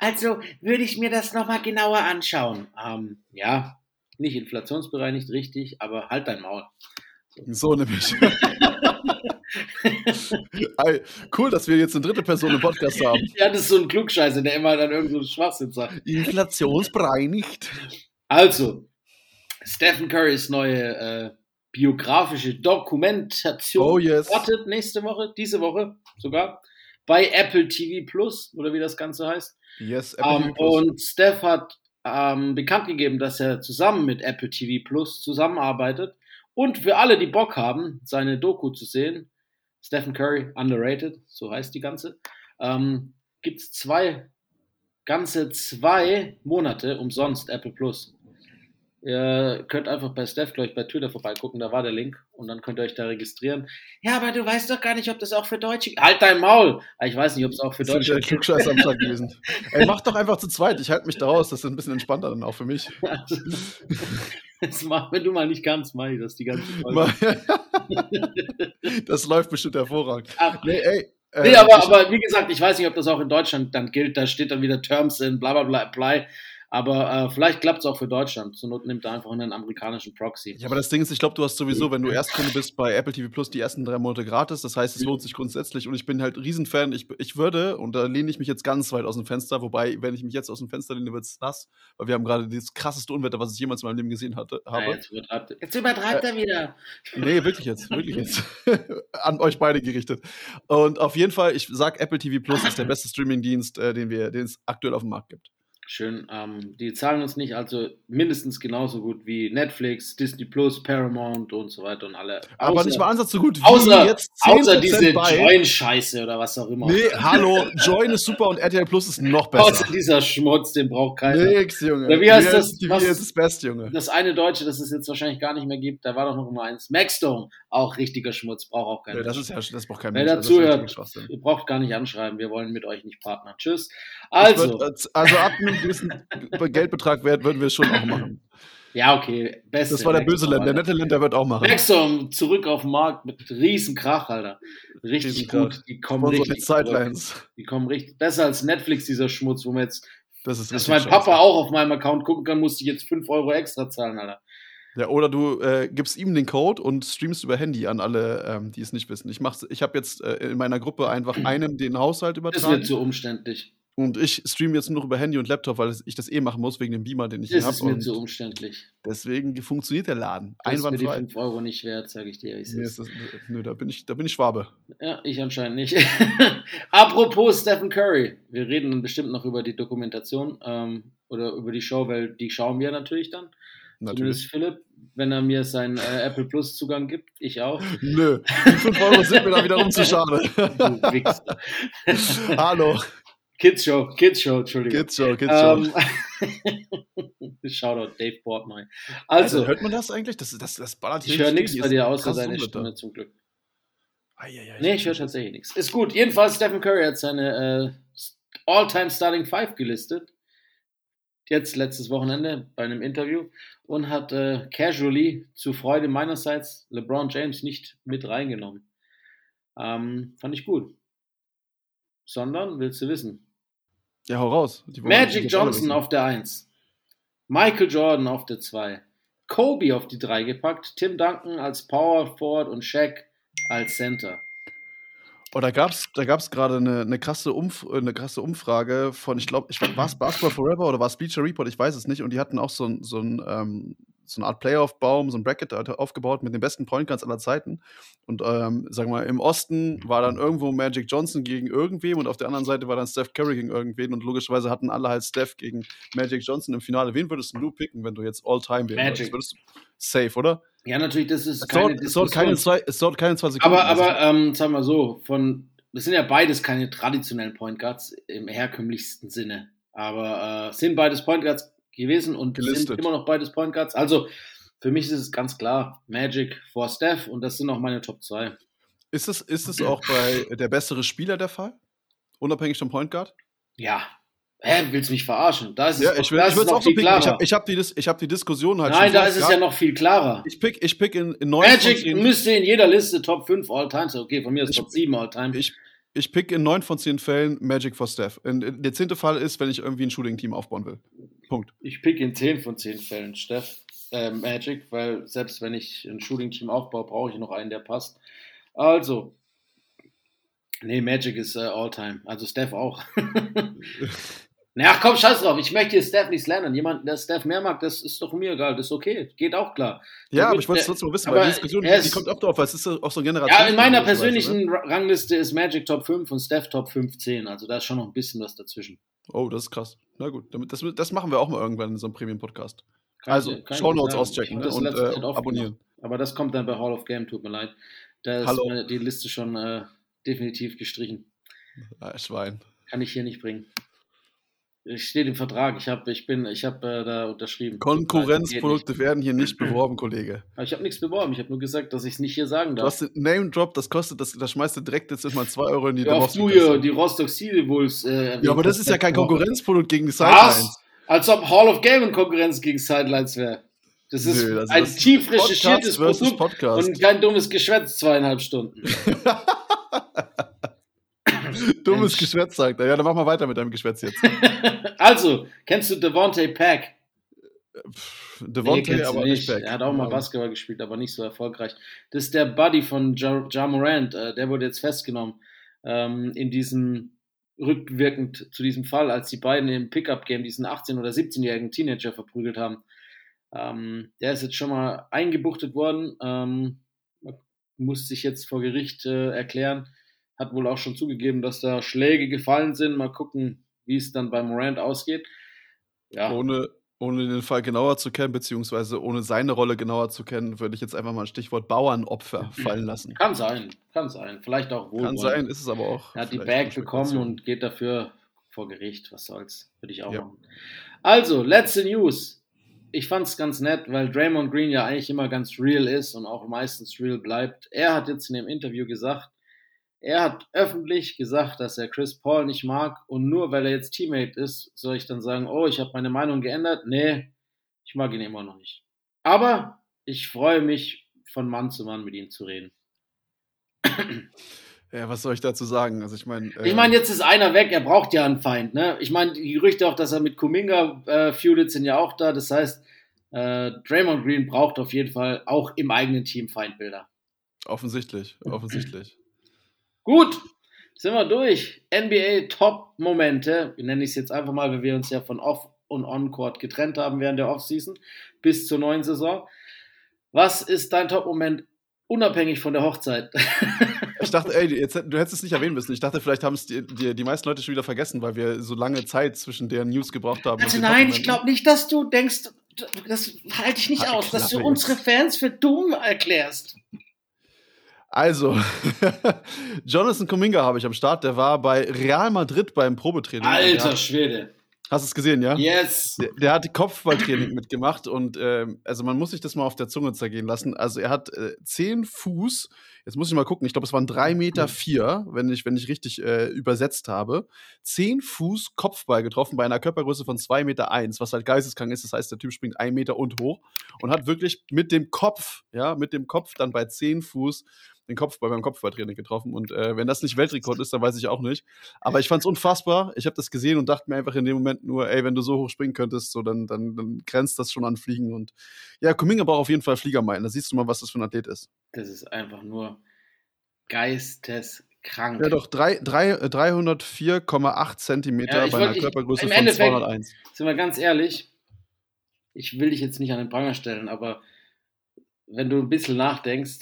H: Also würde ich mir das nochmal genauer anschauen.
A: Ähm, ja, nicht inflationsbereinigt, richtig, aber halt dein Maul.
B: so nämlich. Cool, dass wir jetzt eine dritte Person im Podcast haben.
A: Ja, das ist so ein Klugscheißer, der immer dann irgend so Schwachsinn sagt.
B: Inflationsbereinigt.
A: Also, Stephen Currys neue äh, biografische Dokumentation
B: Oh yes.
A: startet nächste Woche, diese Woche sogar, bei Apple TV Plus, oder wie das Ganze heißt.
B: Yes, Apple
A: Ähm,
B: TV Plus.
A: und Steph hat ähm, bekannt gegeben, dass er zusammen mit Apple TV Plus zusammenarbeitet. Und für alle, die Bock haben, seine Doku zu sehen, Stephen Curry, underrated, so heißt die ganze, ähm, gibt es zwei, ganze zwei Monate umsonst Apple Plus. Ihr könnt einfach bei Steph, glaube ich, bei Twitter vorbeigucken, da war der Link und dann könnt ihr euch da registrieren. Ja, aber du weißt doch gar nicht, ob das auch für Deutsche. Halt dein Maul! Ah, Ich weiß nicht, ob es auch für
B: Das ist
A: Deutsche
B: der Klugscheiß am Start gewesen. Ey, mach doch einfach zu zweit. Ich halte mich da raus. Das ist ein bisschen entspannter dann auch für mich.
A: Das mach, wenn du mal nicht kannst, mach ich das die ganze Folge.
B: Das läuft bestimmt hervorragend.
A: Ach,
B: Nee, ey. äh,
A: Nee, aber,
B: ich-
A: aber wie gesagt, ich weiß nicht, ob das auch in Deutschland dann gilt. Da steht dann wieder Terms in bla bla bla apply. Aber äh, vielleicht klappt es auch für Deutschland. Zur Not nimmt er einfach einen amerikanischen Proxy.
B: Ja, aber das Ding ist, ich glaube, du hast sowieso, wenn du Erstkunde bist bei Apple TV Plus, die ersten drei Monate gratis. Das heißt, es lohnt sich grundsätzlich. Und ich bin halt Riesenfan. Ich, ich würde, und da lehne ich mich jetzt ganz weit aus dem Fenster, wobei, wenn ich mich jetzt aus dem Fenster lehne, wird es nass, weil wir haben gerade das krasseste Unwetter, was ich jemals in meinem Leben gesehen hatte,
A: Ja,
B: habe.
A: jetzt übertreibt, er- jetzt übertreibt er wieder.
B: Nee, wirklich jetzt, wirklich jetzt. An euch beide gerichtet. Und auf jeden Fall, ich sag, Apple TV Plus ist der beste Streamingdienst, äh, den, wir, den es aktuell auf dem Markt gibt.
A: Schön. Ähm, die zahlen uns nicht, also mindestens genauso gut wie Netflix, Disney Plus, Paramount und so weiter und alle.
B: Aber
A: Außer-
B: nicht mal Ansatz so gut wie
A: Außer,
B: jetzt
A: außer
B: 10%
A: diese. Join-Scheiße oder was auch immer.
B: Nee, hallo, Join ist super und RTL Plus ist noch besser.
A: Außer dieser Schmutz, den braucht keiner.
B: Nix, Junge.
A: Oder wie heißt das? Was-
B: ist das Beste, Junge.
A: Das eine Deutsche, das es jetzt wahrscheinlich gar nicht mehr gibt, da war doch noch immer eins. Maxdome, auch richtiger Schmutz, braucht auch keiner.
B: Ja, das ist ja, das braucht kein
A: Wer dazu hört, ihr braucht gar nicht anschreiben, wir wollen mit euch nicht partnern. Tschüss. Also,
B: würd, also ab einem gewissen Geldbetrag wert würden wir es schon auch machen.
A: ja, okay, beste.
B: Das war der böse Länder. Der nette Länder wird auch machen.
A: Maxdome zurück auf den Markt mit riesen Krach, Alter. Richtig
B: Riesenkrach.
A: gut. Die kommen
B: so
A: richtig
B: Sidelines.
A: Die kommen richtig besser als Netflix, dieser Schmutz, wo man jetzt,
B: Das ist
A: dass mein
B: scheiße.
A: Papa auch auf meinem Account gucken kann, musste ich jetzt 5 Euro extra zahlen, Alter.
B: Ja, oder du äh, gibst ihm den Code und streamst über Handy an alle, ähm, die es nicht wissen. Ich, mach's- ich habe jetzt äh, in meiner Gruppe einfach einem den Haushalt
A: Das wird
B: übertragen.
A: zu umständlich.
B: Und ich streame jetzt nur noch über Handy und Laptop, weil ich das eh machen muss wegen dem Beamer, den ich hier
A: Das ist
B: habe.
A: mir zu umständlich.
B: deswegen funktioniert der Laden.
A: Das ist mir die
B: Einwandfrei.
A: 5 Euro nicht wert, sage ich dir.
B: Nee, das, nö, da bin ich, da bin ich Schwabe.
A: Ja, ich anscheinend nicht. Apropos Stephen Curry. Wir reden dann bestimmt noch über die Dokumentation ähm, oder über die Show, weil die schauen wir natürlich dann.
B: Natürlich.
A: Zumindest Philipp, wenn er mir seinen äh, Apple Plus Zugang gibt. Ich auch.
B: Nö, die 5 Euro sind mir da wiederum zu schade.
A: Du Wichser.
B: Hallo,
A: Kids Show, Kids Show, Entschuldigung.
B: Kids Show, Kids Show.
A: Ähm, Shoutout Dave Portnoy.
B: Also,
A: Also,
B: hört man das eigentlich? Das, das, das ballert
A: ich höre nichts bei dir außer deine
B: Unwetter.
A: Stimme zum Glück.
B: Eieiei.
A: Nee, ich höre tatsächlich nichts. Ist gut. Jedenfalls, Stephen Curry hat seine äh, All-Time Starting Five gelistet. Jetzt letztes Wochenende bei einem Interview und hat äh, casually zur Freude meinerseits LeBron James nicht mit reingenommen. Ähm, fand ich gut. Sondern, willst du wissen?
B: Ja, hau raus.
A: Magic Johnson auf der 1. Michael Jordan auf der 2. Kobe auf die 3 gepackt. Tim Duncan als Power Forward und Shaq als Center.
B: Oh, da gab es da gab's gerade eine, eine, krasse Umf eine krasse Umfrage von, ich glaube, war es Basketball Forever oder war es Bleacher Report? Ich weiß es nicht. Und die hatten auch so, ein- so, ein, ähm, so eine Art Playoff-Baum, so ein Bracket aufgebaut mit den besten Point Guards aller Zeiten. Und ähm, sagen wir mal, im Osten war dann irgendwo Magic Johnson gegen irgendwem und auf der anderen Seite war dann Steph Curry gegen irgendwen. Und logischerweise hatten alle halt Steph gegen Magic Johnson im Finale. Wen würdest du picken, wenn du jetzt All-Time wählen
A: Magic.
B: würdest? Du safe, oder?
A: Ja, natürlich, das ist
B: Es
A: keine
B: dauert, es, dauert keine zwei, es dauert keine zwei Sekunden.
A: Aber, aber ähm, sagen wir so, von, das sind ja beides keine traditionellen Point Guards im herkömmlichsten Sinne. Aber äh, sind beides Point Guards gewesen und
B: Gelistet.
A: sind immer noch beides Point Guards. Also für mich ist es ganz klar Magic vor Steph und das sind auch meine Top 2.
B: Ist es, ist es auch bei der bessere Spieler der Fall? Unabhängig vom Point Guard?
A: Ja. Hä, willst du mich verarschen? Da ist es,
B: Ja,
A: doch-
B: ich, will,
A: da
B: ich
A: ist es
B: es
A: noch
B: auch so
A: viel
B: picken. Ich
A: klarer.
B: habe ich hab die, Dis- ich hab die Diskussion halt
A: Nein,
B: schon
A: da ist es ja noch viel klarer.
B: Ich pick, ich pick in, in neun von
A: Magic
B: zehn,
A: müsste in jeder Liste Top 5 All-Time sein. Okay, von mir ist
B: Ich-
A: Top 7 All-Time.
B: ich, ich pick in neun von zehn Fällen Magic for Steph. Und äh, der zehnte Fall ist, wenn ich irgendwie ein Shooting-Team aufbauen will. Punkt.
A: Ich pick in 10 von 10 Fällen Steph, äh, Magic, weil selbst wenn ich ein Shooting-Team aufbaue, brauche ich noch einen, der passt. Also, nee, Magic ist äh, All-Time. Also Steph auch. Na komm, scheiß drauf. Ich möchte hier Steph nicht slandern. Jemand, der Steph mehr mag, das ist doch mir egal. Das ist okay. Geht auch klar.
B: Ja, aber ich wollte es trotzdem mal wissen, weil die Diskussion, die, kommt oft auf, weil es ist auch so ein Generation.
A: Ja, in meiner persönlichen Ra- Rangliste ist Magic Top 5 und Steph Top 15. Also da ist schon noch ein bisschen was dazwischen.
B: Oh, das ist krass. Na gut, das, das machen wir auch mal irgendwann in so einem Premium-Podcast. Also, Shownotes auschecken, ne, und, äh, abonnieren.
A: Aber das kommt dann bei Hall of Game, tut mir leid. Da ist
B: Hallo.
A: meine, die Liste schon äh, definitiv gestrichen.
B: Ah, Schwein.
A: Kann ich hier nicht bringen. Ich steht im Vertrag. Ich habe ich bin, ich hab, äh, da unterschrieben.
B: Konkurrenzprodukte werden hier nicht beworben, Kollege.
A: Ich habe nichts beworben. Ich habe nur gesagt, dass ich es nicht hier sagen
B: Du
A: darf.
B: hast den Name Drop, das kostet, das, das schmeißt du direkt jetzt mal 2 Euro in die
A: Ja, auch du hier, die Rostock Sea Wolves. Äh,
B: Ja, aber das ist ja kein
A: Konkurrenz.
B: Konkurrenzprodukt gegen die Sidelines.
A: Was? Als ob Hall of Game in Konkurrenz gegen Sidelines wäre. Das ist
B: Nö, das-
A: ein
B: das
A: tief recherchiertes Produkt
B: Podcast.
A: und kein dummes Geschwätz zweieinhalb Stunden.
B: Dummes
A: Mensch.
B: Geschwätz, sagt er. Ja, dann mach mal weiter mit deinem Geschwätz jetzt.
A: also, kennst du Devontae Pack?
B: Devontae,
A: du
B: aber nicht Back.
A: Er hat auch mal Basketball gespielt, aber nicht so erfolgreich. Das ist der Buddy von Ja, ja Morant. Äh, der wurde jetzt festgenommen ähm, in diesem rückwirkend zu diesem Fall, als die beiden im Pickup-Game diesen 18- oder 17-jährigen Teenager verprügelt haben. Ähm, der ist jetzt schon mal eingebuchtet worden, ähm, muss sich jetzt vor Gericht äh, erklären. Hat wohl auch schon zugegeben, dass da Schläge gefallen sind. Mal gucken, wie es dann bei Morant ausgeht. Ja,
B: Ohne, ohne den Fall genauer zu kennen, beziehungsweise ohne seine Rolle genauer zu kennen, würde ich jetzt einfach mal ein Stichwort Bauernopfer fallen lassen.
A: Kann sein, kann sein. Vielleicht auch wohl.
B: Kann sein, ist es aber auch.
A: Er hat die Bag bekommen und geht dafür vor Gericht. Was soll's? Würde ich auch
B: Ja.
A: machen. Also, letzte News. Ich fand's ganz nett, weil Draymond Green ja eigentlich immer ganz real ist und auch meistens real bleibt. Er hat jetzt in dem Interview gesagt, er hat öffentlich gesagt, dass er Chris Paul nicht mag und nur weil er jetzt Teammate ist, soll ich dann sagen, oh, ich habe meine Meinung geändert? Nee, ich mag ihn immer noch nicht. Aber ich freue mich, von Mann zu Mann mit ihm zu reden.
B: Ja, was soll ich dazu sagen? Also ich meine.
A: Ich meine, jetzt ist einer weg, er braucht ja einen Feind. Ne? Ich meine, die Gerüchte auch, dass er mit Kuminga äh, feudet, sind ja auch da. Das heißt, äh, Draymond Green braucht auf jeden Fall auch im eigenen Team Feindbilder.
B: Offensichtlich, offensichtlich.
A: Gut, sind wir durch. NBA Top-Momente. Wir nennen es jetzt einfach mal, weil wir uns ja von Off- und On-Court getrennt haben während der Offseason bis zur neuen Saison. Was ist dein Top-Moment unabhängig von der Hochzeit?
B: Ich dachte, ey, jetzt, du hättest es nicht erwähnen müssen. Ich dachte, vielleicht haben es die, die, die meisten Leute schon wieder vergessen, weil wir so lange Zeit zwischen deren News gebraucht haben.
A: Also nein, ich glaube nicht, dass du denkst, das halte ich nicht
B: die
A: aus, dass du
B: Klappe
A: unsere Fans für dumm erklärst.
B: Also, Jonathan Kuminga habe ich am Start. Der war bei Real Madrid beim Probetraining.
A: Alter Schwede.
B: hast du es gesehen, ja?
A: Yes.
B: Der, der hat Kopfballtraining mitgemacht und ähm, also man muss sich das mal auf der Zunge zergehen lassen. Also er hat äh, 10 Fuß, jetzt muss ich mal gucken, ich glaube, es waren 3 Meter vier, wenn ich, wenn ich richtig äh, übersetzt habe. 10 Fuß Kopfball getroffen bei einer Körpergröße von 2 Meter, eins, was halt geisteskrank ist. Das heißt, der Typ springt 1 Meter und hoch und hat wirklich mit dem Kopf, ja, mit dem Kopf dann bei 10 Fuß den Kopfball beim Kopfballtraining getroffen. Und äh, wenn das nicht Weltrekord ist, dann weiß ich auch nicht. Aber ich fand es unfassbar. Ich habe das gesehen und dachte mir einfach in dem Moment nur, ey, wenn du so hoch springen könntest, so dann, dann, dann grenzt das schon an Fliegen. Und ja, Kuminga braucht auf jeden Fall Fliegermeilen. Da siehst du mal, was das für ein Athlet ist.
A: Das ist einfach nur geisteskrank.
B: Ja, doch, drei- drei- äh, 304,8 Zentimeter
A: Ja, ich
B: bei
A: wollt-
B: einer
A: ich-
B: Körpergröße
A: im
B: von
A: Endeffekt-
B: 201.
A: Sind wir ganz ehrlich, ich will dich jetzt nicht an den Pranger stellen, aber wenn du ein bisschen nachdenkst,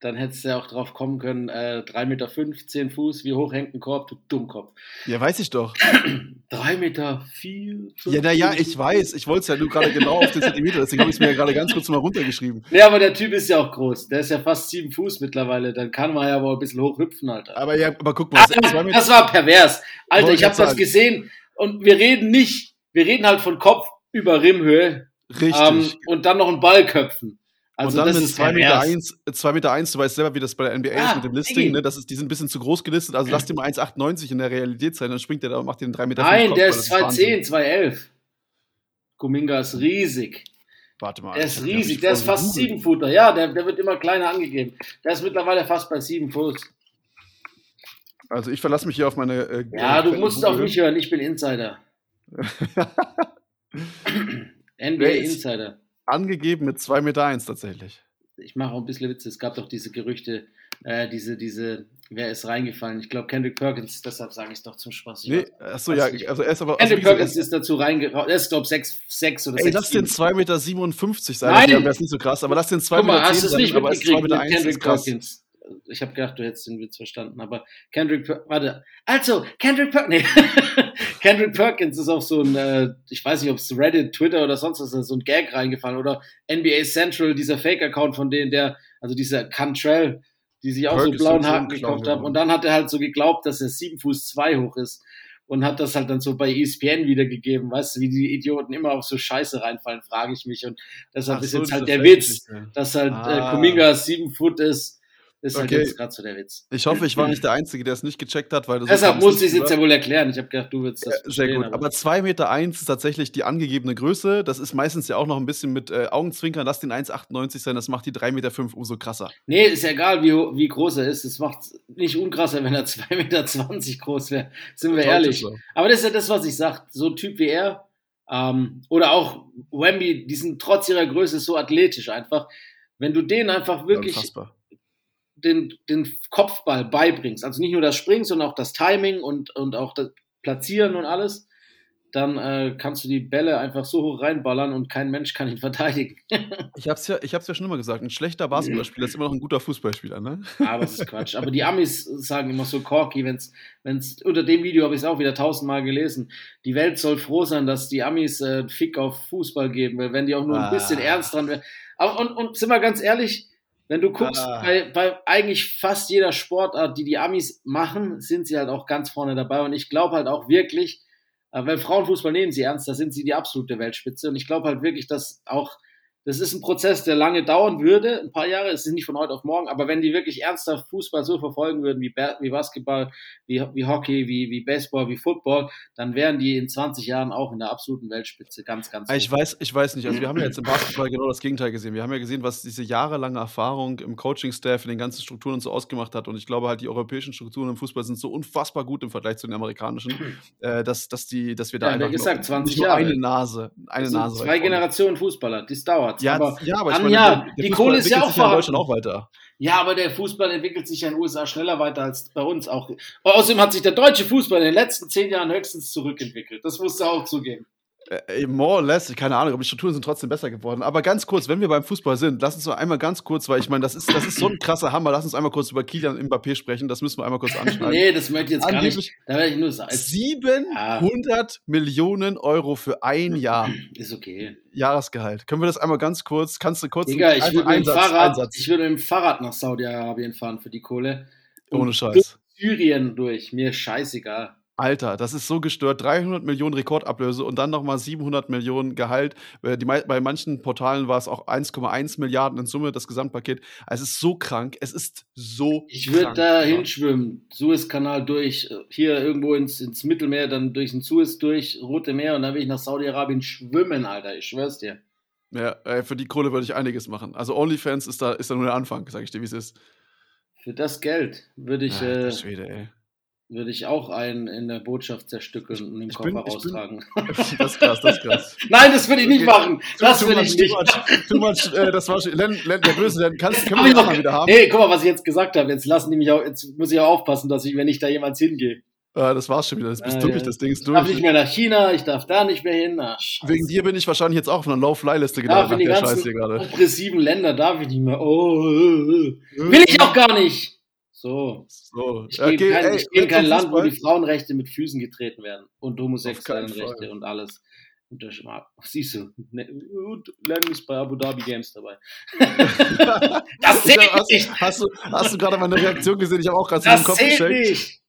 A: dann hättest du ja auch drauf kommen können, äh, 3,5 Meter, 10 Fuß, wie hoch hängt ein Korb, du Dummkopf.
B: Ja, weiß ich doch.
A: 3 Meter, 4,
B: Ja, naja, ich weiß. Ich wollte es ja nur gerade genau auf den Zentimeter. Deswegen habe ich es mir ja gerade ganz kurz mal runtergeschrieben.
A: Ja, aber der Typ ist ja auch groß. Der ist ja fast 7 Fuß mittlerweile. Dann kann man ja wohl ein bisschen hoch hüpfen, Alter.
B: Aber ja, aber guck mal,
A: Ah,
B: zwei Meter-
A: das war pervers. Alter, ich habe das gesehen und wir reden nicht, wir reden halt von Kopf über Rimhöhe
B: richtig.
A: ähm, und dann noch einen Ball köpfen. Also
B: und dann
A: ist
B: 2 Meter,
A: pervers.
B: 1, 2 Meter 1, du weißt selber, wie das bei der NBA
A: Ah,
B: ist mit dem Listing, ne? Das ist, die sind ein bisschen zu groß gelistet, also lass dir mal 1,98 in der Realität sein, dann springt der da und macht den 3 Meter
A: Nein, der ist
B: das Wahnsinn.
A: 210, 211. Kuminga ist riesig.
B: Warte mal.
A: Der ist riesig, der ist fast
B: gegoogelt.
A: 7 Footer. Ja, der, der wird immer kleiner angegeben. Der ist mittlerweile fast bei 7 Fuß.
B: Also ich verlasse mich hier auf meine. Äh,
A: Ja,
B: äh,
A: du
B: Quelle
A: musst auf
B: Google.
A: mich hören, ich bin Insider. NBA Insider.
B: Angegeben mit 2 Meter 1 tatsächlich.
A: Ich mache auch ein bisschen Witze. Es gab doch diese Gerüchte, äh, diese, diese, wer ist reingefallen? Ich glaube Kendrick Perkins, deshalb sage ich es doch zum Spaß. Ich
B: Nee, achso, ja,
A: nicht.
B: also er ist aber. Also
A: Kendrick
B: gesagt,
A: Perkins ist dazu reingeraucht. Er ist, glaube ich, 6, 6 oder
B: Ey,
A: 6.
B: lass den 2,57 Meter sein.
A: Nein!
B: Wäre es nicht so krass, aber lass den 2,10
A: Guck mal,
B: Meter
A: hast du es
B: sein,
A: nicht
B: aber ist 2,1
A: mitgekriegt
B: Meter
A: mit
B: 1
A: Kendrick
B: ist krass.
A: Perkins? Ich habe gedacht, du hättest den Witz verstanden, aber Kendrick, Per- warte, also Kendrick Perkins, nee. Kendrick Perkins ist auf so ein, äh, ich weiß nicht, ob es Reddit, Twitter oder sonst was, ist, so ein Gag reingefallen oder NBA Central, dieser Fake-Account von denen, der, also dieser Cantrell, die sich auch so
B: Perkins
A: blauen
B: so ein
A: Haken gekauft haben. Und dann hat er halt so geglaubt, dass er 7 Fuß 2 hoch ist und hat das halt dann so bei ESPN wiedergegeben, weißt du, wie die Idioten immer auf so Scheiße reinfallen, frage ich mich. Und deshalb
B: Ach
A: ist
B: so,
A: jetzt halt der Witz, dass halt
B: Ah.
A: äh, Kuminga sieben Foot ist, ist halt
B: Okay.
A: jetzt gerade so der Witz.
B: Ich hoffe, ich war nicht der Einzige, der es nicht gecheckt hat, weil das
A: Deshalb musste ich es jetzt ja wohl erklären. Ich habe gedacht, du willst das
B: Ja, sehr gut. Aber 2,1 Meter eins ist tatsächlich die angegebene Größe. Das ist meistens ja auch noch ein bisschen mit äh, Augenzwinkern. Lass den 1,98 sein, das macht die 3,5 Meter fünf umso krasser.
A: Nee, ist ja egal, wie, wie groß er ist. Es macht nicht unkrasser, wenn er 2,20 Meter groß wäre. Sind wir ehrlich.
B: so.
A: Aber das ist ja das, was ich sage. So ein Typ wie er, ähm, oder auch Wemby, die sind trotz ihrer Größe so athletisch einfach. Wenn du denen einfach wirklich
B: Unfassbar.
A: Den, den Kopfball beibringst, also nicht nur das Springen, sondern auch das Timing und, und auch das Platzieren und alles, dann äh, kannst du die Bälle einfach so hoch reinballern und kein Mensch kann ihn verteidigen.
B: Ich hab's, ja, ich hab's ja schon immer gesagt, ein schlechter Basketballspieler ist immer noch ein guter Fußballspieler, ne?
A: Aber es ist Quatsch. Aber die Amis sagen immer so corky, wenn's, wenn's, unter dem Video habe ich es auch wieder tausendmal gelesen. Die Welt soll froh sein, dass die Amis äh, Fick auf Fußball geben, weil wenn die auch nur ein bisschen
B: Ah.
A: ernst dran wären. Und, und sind wir ganz ehrlich, wenn du guckst,
B: Ah.
A: bei, bei eigentlich fast jeder Sportart, die die Amis machen, sind sie halt auch ganz vorne dabei. Und ich glaube halt auch wirklich, äh, weil Frauenfußball nehmen sie ernst, da sind sie die absolute Weltspitze. Und ich glaube halt wirklich, dass auch, das ist ein Prozess, der lange dauern würde, ein paar Jahre, es ist nicht von heute auf morgen, aber wenn die wirklich ernsthaft Fußball so verfolgen würden, wie, wie Basketball, wie, wie Hockey, wie, wie Baseball, wie Football, dann wären die in 20 Jahren auch in der absoluten Weltspitze ganz, ganz
B: Ich
A: hoch.
B: weiß, ich weiß nicht. Also wir haben ja jetzt im Basketball genau das Gegenteil gesehen. Wir haben ja gesehen, was diese jahrelange Erfahrung im Coaching-Staff, in den ganzen Strukturen und so ausgemacht hat. Und ich glaube halt, die europäischen Strukturen im Fußball sind so unfassbar gut im Vergleich zu den amerikanischen, äh, dass, dass, die, dass wir da
A: Ja,
B: einfach
A: gesagt,
B: noch,
A: 20
B: nicht nur
A: Jahre.
B: eine Nase, eine Nase.
A: zwei. Generationen Fußballer, das dauert.
B: Ja,
A: aber,
B: ja, aber ich meine, der- der
A: die
B: Fußball
A: Kohle ist ja
B: entwickelt
A: auch
B: in. Deutschland auch weiter.
A: Ja, aber der Fußball entwickelt sich ja in den USA schneller weiter als bei uns auch. Außerdem hat sich der deutsche Fußball in den letzten zehn Jahren höchstens zurückentwickelt. Das musst du auch zugeben.
B: Äh, more or less, keine Ahnung, aber die Strukturen sind trotzdem besser geworden. Aber ganz kurz, wenn wir beim Fußball sind, lass uns doch einmal ganz kurz, weil ich meine, das ist, das ist so ein krasser Hammer. Lass uns einmal kurz über Kilian Mbappé sprechen. Das müssen wir einmal kurz anschneiden.
A: Nee, das möchte ich jetzt gar
B: Angeblich
A: nicht. Da werde ich nur sagen.
B: 700 Millionen Euro für ein Jahr
A: Ist okay.
B: Jahresgehalt. Können wir das einmal ganz kurz? Kannst du kurz
A: Digga, ich würde
B: Einsatz-
A: Fahrrad-
B: Einsatz.
A: ich würde mit dem Fahrrad nach Saudi-Arabien fahren für die Kohle.
B: Ohne Scheiß.
A: Syrien durch. Mir scheißegal.
B: Alter, das ist so gestört. 300 Millionen Rekordablöse und dann nochmal 700 Millionen Gehalt. Die, bei manchen Portalen war es auch 1,1 Milliarden in Summe, das Gesamtpaket. Also Es ist so krank. Es ist so
A: Ich würde da hinschwimmen, Suezkanal durch, äh, hier irgendwo ins, ins Mittelmeer, dann durch den Suez durch, Rote Meer und dann will ich nach Saudi-Arabien schwimmen, Alter. Ich schwör's dir.
B: Ja, äh, für die Kohle würde ich einiges machen. Also OnlyFans ist da, ist da nur der Anfang, sag ich dir, wie es ist.
A: Für das Geld würde ich,
B: Alter
A: äh,
B: Schwede, ey.
A: Würde ich auch einen in der Botschaft zerstückeln und den
B: ich
A: Koffer
B: bin- ich bin-
A: raustragen.
B: Das ist krass, das ist krass.
A: Nein, das würde ich nicht
B: Okay.
A: machen. Das
B: Too
A: würde ich
B: too
A: nicht.
B: much, too much, äh, das war schon. Len, Len, der Böse, Len, kannst, können wir
A: auch-
B: mal wieder haben?
A: Hey, guck mal, was ich jetzt gesagt habe. Jetzt lassen die mich auch, jetzt muss ich auch aufpassen, dass ich, wenn ich da jemals hingehe.
B: Äh, das war's schon wieder. Das bist
A: Äh,
B: durch, das Ding ist
A: Ich darf nicht
B: durch.
A: mehr nach China, ich darf da nicht mehr hin. Ah, scheiße.
B: Wegen dir bin ich wahrscheinlich jetzt auch auf einer Low-Fly-Liste
A: darf
B: gelandet
A: in die
B: nach der
A: ganzen
B: Scheiße hier gerade.
A: Länder darf ich nicht mehr. Oh, äh, äh. will ich auch gar nicht. So.
B: So,
A: Ich gehe in
B: okay,
A: kein,
B: ey,
A: ich kein Land, wo
B: Fußball.
A: die Frauenrechte mit Füßen getreten werden und homosexuellen. Rechte und alles. Und das, siehst du, ne, und Len ist bei Abu Dhabi Games dabei. das
B: Ich hab- hast,
A: nicht!
B: hast, du, hast du gerade meine Reaktion gesehen? Ich habe auch gerade so den Kopf geschenkt.
A: nicht!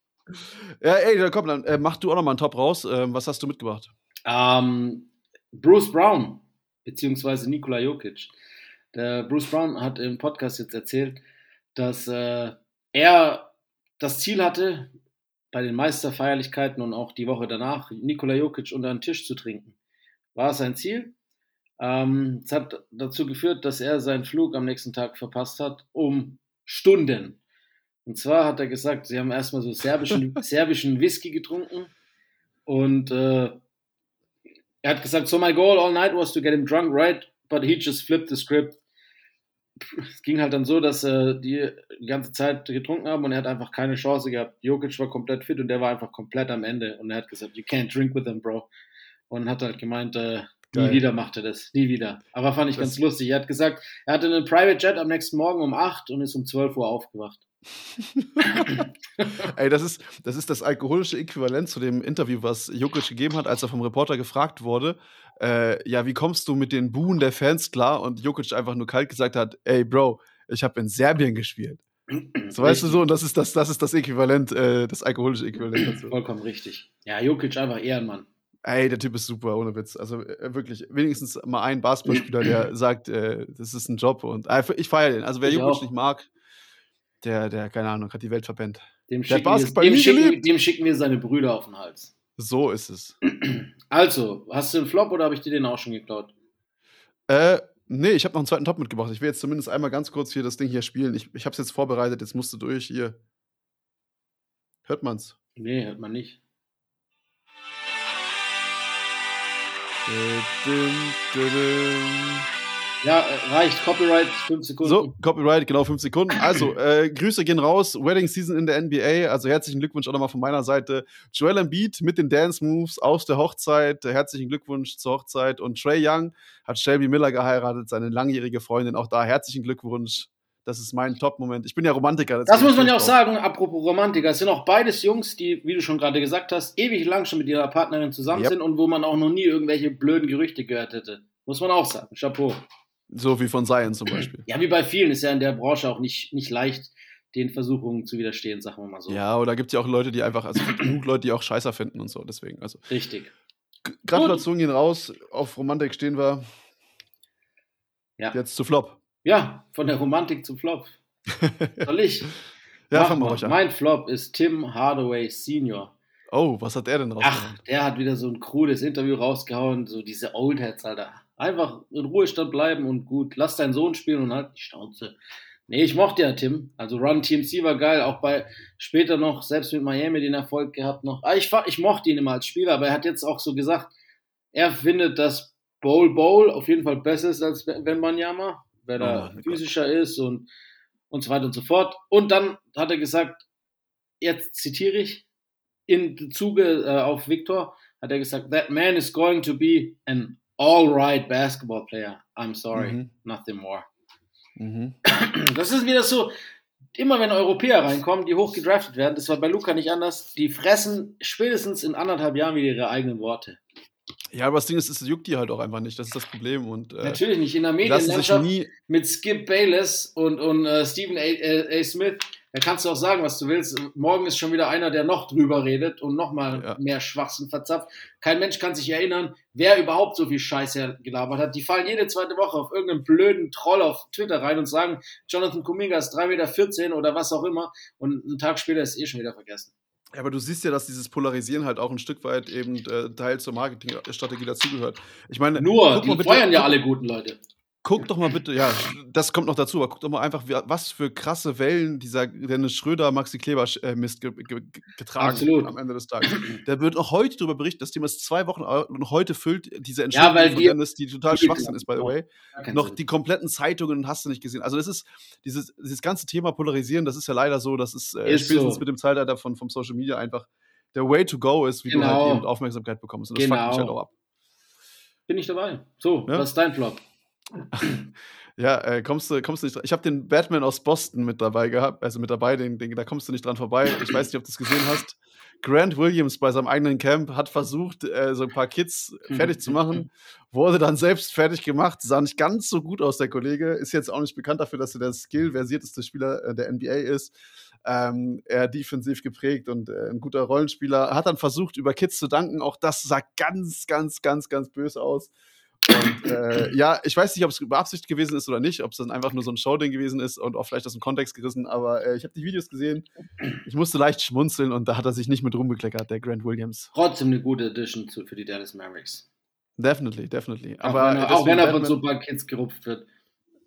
B: Ja, ey, dann komm, dann äh, mach du auch noch mal einen Top raus. Ähm, was hast du mitgebracht?
A: Ähm, Bruce Brown, beziehungsweise Nikola Jokic. Der Bruce Brown hat im Podcast jetzt erzählt, dass äh, er das Ziel hatte, bei den Meisterfeierlichkeiten und auch die Woche danach Nikola Jokic unter den Tisch zu trinken. War sein Ziel. Ähm, es hat dazu geführt, dass er seinen Flug am nächsten Tag verpasst hat, um Stunden. Und zwar hat er gesagt, sie haben erstmal so serbischen, serbischen Whisky getrunken und äh, er hat gesagt, so my goal all night was to get him drunk, right? But he just flipped the script. Es ging halt dann so, dass äh, die die ganze Zeit getrunken haben und er hat einfach keine Chance gehabt. Jokic war komplett fit und der war einfach komplett am Ende. Und er hat gesagt, you can't drink with him, bro. Und hat halt gemeint, äh, nie wieder macht er das, nie wieder. Aber fand ich
B: Das-
A: ganz lustig. Er hat gesagt, er hatte einen Private Jet am nächsten Morgen um 8 und ist um 12 Uhr aufgewacht.
B: Ey, das ist, das ist das alkoholische Äquivalent zu dem Interview, was Jokic gegeben hat, als er vom Reporter gefragt wurde, äh, ja, wie kommst du mit den Buhen der Fans klar? Und Jokic einfach nur kalt gesagt hat, ey, Bro, ich habe in Serbien gespielt. So weißt du so, und das ist das, das ist das Äquivalent, äh, das alkoholische Äquivalent dazu.
A: Vollkommen richtig. Ja, Jokic einfach Ehrenmann.
B: Ey, der Typ ist super, ohne Witz. Also äh, wirklich, wenigstens mal ein Basketballspieler, der sagt, äh, das ist ein Job und äh, ich feiere den. Also wer
A: Ich
B: Jokic
A: auch.
B: nicht mag, der, der, keine Ahnung, hat die Welt verpennt.
A: Dem schicken, wir, dem, schicken, dem schicken wir seine Brüder auf den Hals.
B: So ist es.
A: Also, hast du einen Flop oder habe ich dir den auch schon geklaut?
B: Äh, nee, ich habe noch einen zweiten Top mitgebracht. Ich will jetzt zumindest einmal ganz kurz hier das Ding hier spielen. Ich, ich habe es jetzt vorbereitet, jetzt musst du durch hier. Hört man's?
A: Nee, hört man nicht.
B: Düm, düm, düm.
A: Ja, äh, reicht. Copyright, 5 Sekunden.
B: So, Copyright, genau fünf Sekunden. Also, äh, Grüße gehen raus. Wedding Season in der NBA. Also, herzlichen Glückwunsch auch nochmal von meiner Seite. Joel Embiid mit den Dance Moves aus der Hochzeit. Herzlichen Glückwunsch zur Hochzeit. Und Trey Young hat Shelby Miller geheiratet, seine langjährige Freundin. Auch da herzlichen Glückwunsch. Das ist mein Top-Moment. Ich bin ja Romantiker.
A: Das muss man ja auch
B: drauf.
A: sagen, apropos Romantiker. Es sind auch beides Jungs, die, wie du schon gerade gesagt hast, ewig lang schon mit ihrer Partnerin zusammen
B: Yep.
A: sind und wo man auch noch nie irgendwelche blöden Gerüchte gehört hätte. Muss man auch sagen. Chapeau.
B: So wie von Zion zum Beispiel.
A: Ja, wie bei vielen ist ja in der Branche auch nicht, nicht leicht, den Versuchungen zu widerstehen, sagen wir mal so.
B: Ja, oder gibt es ja auch Leute, die einfach, also genug Leute, die auch Scheißer finden und so. Deswegen, also
A: Richtig.
B: G- Gratulationen gehen raus. Auf Romantik stehen wir.
A: Ja.
B: Jetzt zu Flop.
A: Ja, von der Romantik zum Flop. Soll ich?
B: Ja, fangen wir euch an.
A: Mein Flop ist Tim Hardaway Senior.
B: Oh, was hat er denn
A: Ach,
B: rausgehauen?
A: der hat wieder so ein crudes Interview rausgehauen, so diese Oldheads, Alter. Einfach in Ruhestand bleiben und gut, lass deinen Sohn spielen und halt die Schnauze. Nee, ich mochte ja Tim. Also Run TMC war geil, auch bei später noch, selbst mit Miami den Erfolg gehabt noch. Ah, ich, ich mochte ihn immer als Spieler, aber er hat jetzt auch so gesagt, er findet, dass Bowl Bowl auf jeden Fall besser ist als wenn Banyama, weil
B: Oh
A: er
B: Gott.
A: physischer ist und, und so weiter und so fort. Und dann hat er gesagt, jetzt zitiere ich, in Zuge äh, auf Victor hat er gesagt, that man is going to be an all-right basketball player. I'm sorry,
B: Mhm.
A: nothing more.
B: Mhm.
A: Das ist wieder so, immer wenn Europäer reinkommen, die hoch gedraftet werden, das war bei Luca nicht anders, die fressen spätestens in anderthalb Jahren wieder ihre eigenen Worte.
B: Ja, aber das Ding ist, es juckt die halt auch einfach nicht. Das ist das Problem. Und äh,
A: Natürlich nicht in der Medienlandschaft mit Skip Bayless und, und äh, Stephen A, A. Smith, da kannst du auch sagen, was du willst. Morgen ist schon wieder einer, der noch drüber redet und noch mal
B: Ja.
A: mehr Schwachsinn verzapft. Kein Mensch kann sich erinnern, wer überhaupt so viel Scheiße gelabert hat. Die fallen jede zweite Woche auf irgendeinen blöden Troll auf Twitter rein und sagen, Jonathan Kuminga ist 3,14 Meter oder was auch immer und einen Tag später ist eh schon wieder vergessen.
B: Ja, aber du siehst ja, dass dieses Polarisieren halt auch ein Stück weit eben äh, Teil zur Marketingstrategie dazugehört. Ich meine,
A: Nur, die feuern ja alle guten Leute.
B: Guck doch mal bitte, ja, das kommt noch dazu, aber guck doch mal einfach, was für krasse Wellen dieser Dennis Schröder, Maxi Kleber äh, Mist ge ge ge- getragen
A: Absolut.
B: am Ende des Tages. Der wird auch heute darüber berichten, das Thema ist zwei Wochen und heute füllt diese
A: Ja,
B: Entscheidung
A: weil
B: von
A: die-
B: Dennis, die total
A: die-
B: Schwachsinn ist, by the way, noch die kompletten Zeitungen hast du nicht gesehen. Also das ist dieses, dieses ganze Thema Polarisieren, das ist ja leider so, das ist, äh,
A: Ist
B: spätestens
A: so.
B: mit dem Zeitalter von, vom Social Media einfach der Way to go ist, wie du
A: Genau.
B: halt eben Aufmerksamkeit bekommst. Und das fuckt mich
A: Genau.
B: halt auch ab.
A: Bin ich dabei. So,
B: Ja?
A: was ist dein Flop?
B: Ja, äh, kommst du, kommst du nicht dran. Ich habe den Batman aus Boston mit dabei gehabt, also mit dabei, den, den, da kommst du nicht dran vorbei. Ich weiß nicht, ob du es gesehen hast. Grant Williams bei seinem eigenen Camp hat versucht, äh, so ein paar Kids fertig zu machen, wurde dann selbst fertig gemacht, sah nicht ganz so gut aus, der Kollege, ist jetzt auch nicht bekannt dafür, dass er der skill-versierteste Spieler äh, der NBA ist. Ähm, er defensiv geprägt und äh, ein guter Rollenspieler. Hat dann versucht, über Kids zu danken. Auch das sah ganz, ganz, ganz, ganz böse aus. Und äh, ja, ich weiß nicht, ob es beabsichtigt gewesen ist oder nicht, ob es dann einfach nur so ein Showding gewesen ist und auch vielleicht aus dem Kontext gerissen, aber äh, ich habe die Videos gesehen. Ich musste leicht schmunzeln und da hat er sich nicht mit rumbekleckert, der Grant Williams.
A: Trotzdem eine gute Addition zu, für die Dallas Mavericks.
B: Definitely, definitely.
A: Auch
B: Aber
A: wenn er, auch
B: deswegen
A: wenn er von so ein paar Kids gerupft wird.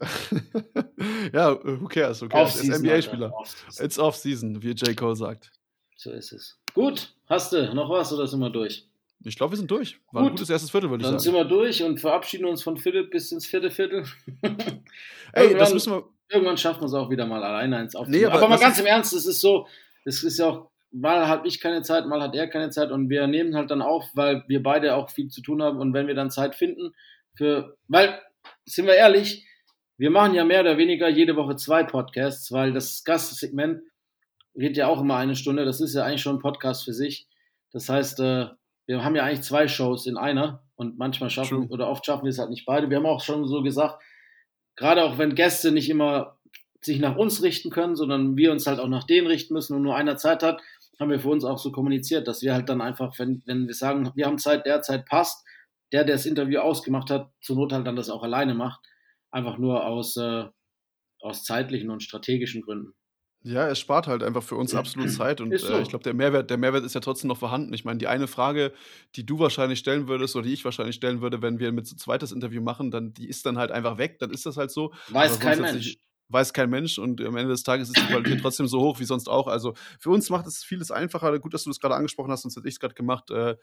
B: ja, who cares? Who cares? Er ist NBA-Spieler. It's off-season, wie J. Cole sagt.
A: So ist es. Gut, hast du noch was oder sind wir durch?
B: Ich glaube, wir sind durch. War ein
A: Gut.
B: gutes erstes Viertel, würde ich
A: Dann sind
B: sagen.
A: wir durch und verabschieden uns von Philipp bis ins vierte Viertel.
B: Ey,
A: Irgendwann-
B: das müssen wir.
A: Irgendwann schaffen wir es auch wieder mal alleine eins aufzunehmen.
B: Nee, aber
A: aber, mal ganz im Ernst, es ist so, es ist ja auch, mal hat ich keine Zeit, mal hat er keine Zeit und wir nehmen halt dann auf, weil wir beide auch viel zu tun haben und wenn wir dann Zeit finden für, weil, sind wir ehrlich, wir machen ja mehr oder weniger jede Woche zwei Podcasts, weil das Gastsegment geht ja auch immer eine Stunde, das ist ja eigentlich schon ein Podcast für sich. Das heißt, äh, wir haben ja eigentlich zwei Shows in einer und manchmal schaffen
B: True.
A: oder oft schaffen wir es halt nicht beide. Wir haben auch schon so gesagt, gerade auch wenn Gäste nicht immer
I: sich nach uns richten können, sondern wir uns halt auch nach denen richten müssen und nur einer Zeit hat, haben wir für uns auch so kommuniziert, dass wir halt dann einfach, wenn, wenn wir sagen, wir haben Zeit, der Zeit passt, der, der das Interview ausgemacht hat, zur Not halt dann das auch alleine macht, einfach nur aus, äh, aus zeitlichen und strategischen Gründen.
B: Ja, es spart halt einfach für uns absolut Zeit und
I: Ist so.
B: äh, ich glaube, der Mehrwert, der Mehrwert ist ja trotzdem noch vorhanden. Ich meine, die eine Frage, die du wahrscheinlich stellen würdest oder die ich wahrscheinlich stellen würde, wenn wir mit so zweites Interview machen, dann die ist dann halt einfach weg, dann ist das halt so.
I: Weiß kein Mensch.
B: Weiß kein Mensch und am Ende des Tages ist die Qualität trotzdem so hoch wie sonst auch. Also für uns macht es vieles einfacher. Gut, dass du das gerade angesprochen hast, sonst hätte ich es gerade gemacht. Äh,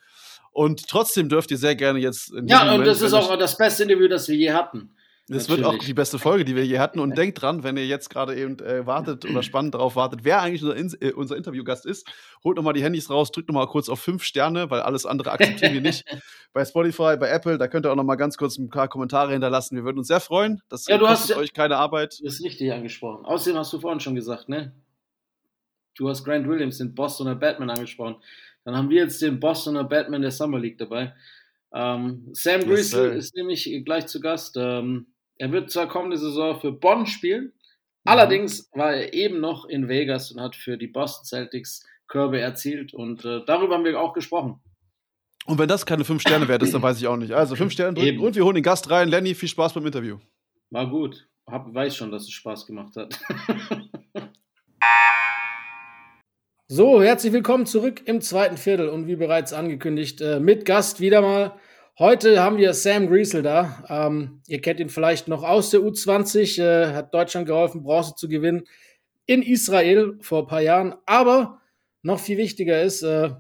B: und trotzdem dürft ihr sehr gerne jetzt. In
I: Ja, und
B: Moment,
I: das ist auch das beste Interview, das wir je hatten.
B: Das wird auch
I: Natürlich.
B: die beste Folge, die wir je hatten. Und denkt dran, wenn ihr jetzt gerade eben äh, wartet oder spannend darauf wartet, wer eigentlich unser, In äh, unser Interviewgast ist, holt nochmal die Handys raus, drückt nochmal kurz auf fünf Sterne, weil alles andere akzeptieren wir nicht. Bei Spotify, bei Apple, da könnt ihr auch nochmal ganz kurz ein paar Kommentare hinterlassen. Wir würden uns sehr freuen. Das
I: Ja, du hast
B: euch keine Arbeit.
I: Du bist richtig angesprochen. Außerdem hast du vorhin schon gesagt, ne? Du hast Grant Williams, den Bostoner Batman, angesprochen. Dann haben wir jetzt den Bostoner Batman der Summer League dabei. Ähm, Sam
B: Yes, sir.
I: ist nämlich gleich zu Gast. Ähm, er wird zwar kommende Saison für Bonn spielen,
B: Mhm.
I: allerdings war er eben noch in Vegas und hat für die Boston Celtics Körbe erzielt und äh, darüber haben wir auch gesprochen.
B: Und wenn das keine fünf Sterne wert ist, dann weiß ich auch nicht. Also fünf Sterne drücken
I: Eben.
B: und wir holen den Gast rein. Lenny, viel Spaß beim Interview.
I: War gut. Hab, weiß schon, dass es Spaß gemacht hat. So, herzlich willkommen zurück im zweiten Viertel und wie bereits angekündigt, äh, mit Gast wieder mal. Heute haben wir Sam Griesel da. Ähm, ihr kennt ihn vielleicht noch aus der U20, äh, hat Deutschland geholfen, Bronze zu gewinnen in Israel vor ein paar Jahren. Aber noch viel wichtiger ist, äh,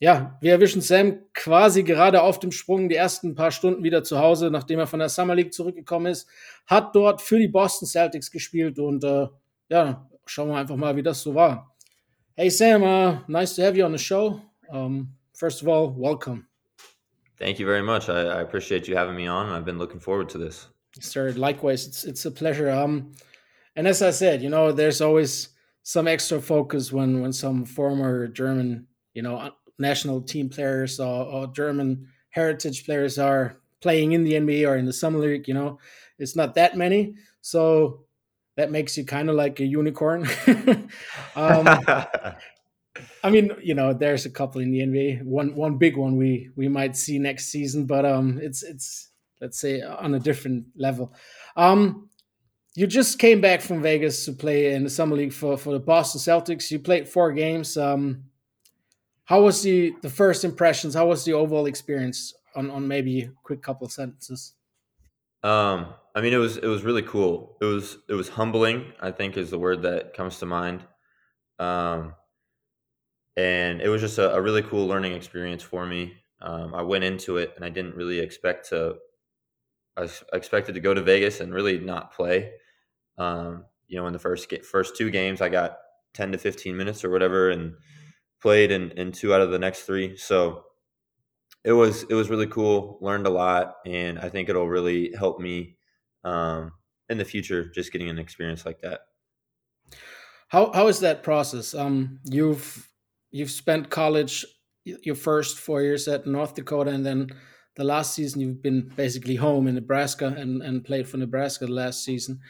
I: ja, wir erwischen Sam quasi gerade auf dem Sprung, die ersten paar Stunden wieder zu Hause, nachdem er von der Summer League zurückgekommen ist, hat dort für die Boston Celtics gespielt und äh, ja, schauen wir einfach mal, wie das so war. Hey Sam, uh, nice to have you on the show. Um, first of all, welcome.
J: Thank you very much. I, I appreciate you having me on. I've been looking forward to this.
I: Sir, likewise, it's it's a pleasure. Um, and as I said, you know, there's always some extra focus when when some former German, you know, national team players or, or German heritage players are playing in the NBA or in the summer league. You know, it's not that many, so that makes you kind of like a unicorn. um, I mean, you know, there's a couple in the NBA. One one big one we we might see next season, but um, it's it's let's say on a different level. Um, you just came back from Vegas to play in the summer league for for the Boston Celtics. You played four games. Um, how was the the first impressions? How was the overall experience? On on maybe a quick couple sentences.
J: um, I mean, it was it was really cool. It was it was humbling. I think is the word that comes to mind. Um, and it was just a, a really cool learning experience for me. Um, I went into it and I didn't really expect to. I expected to go to Vegas and really not play. Um, you know, in the first first two games, I got ten to fifteen minutes or whatever, and played in, in two out of the next three. So it was it was really cool. Learned a lot, and I think it'll really help me um, in the future. Just getting an experience like that.
I: How how is that process? Um, you've you've spent college your first four years at North Dakota, and then the last season you've been basically home in Nebraska and and played for Nebraska the last season.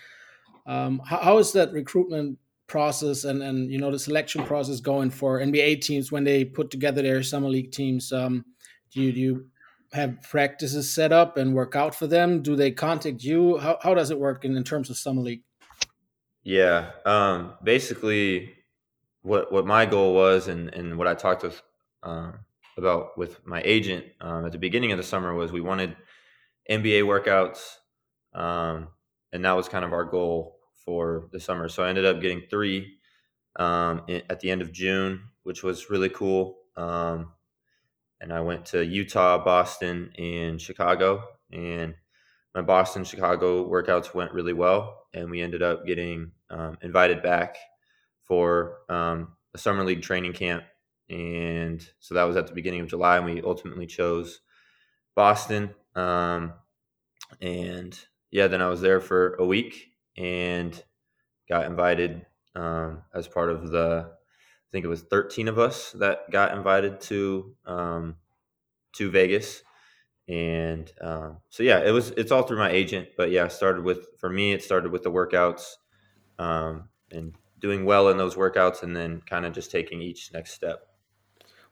I: Um, how, how is that recruitment process and and you know the selection process going for NBA teams when they put together their summer league teams? Um, do you, do you have practices set up and work out for them? Do they contact you? How how does it work in, in terms of summer league?
J: Yeah. Um, basically, what what my goal was, and and what I talked with um, about with my agent um, at the beginning of the summer was we wanted NBA workouts, um, and that was kind of our goal for the summer. So I ended up getting three um, at the end of June, which was really cool. Um, and I went to Utah, Boston, and Chicago, and my Boston Chicago workouts went really well, and we ended up getting um, invited back for um, a summer league training camp, and so that was at the beginning of July, and we ultimately chose Boston. Um, and yeah, then I was there for a week and got invited um, as part of the. I think it was 13 of us that got invited to um, to Vegas and um, so yeah it was it's all through my agent but yeah started with for me it started with the workouts um, and doing well in those workouts, and then kind of just taking each next step.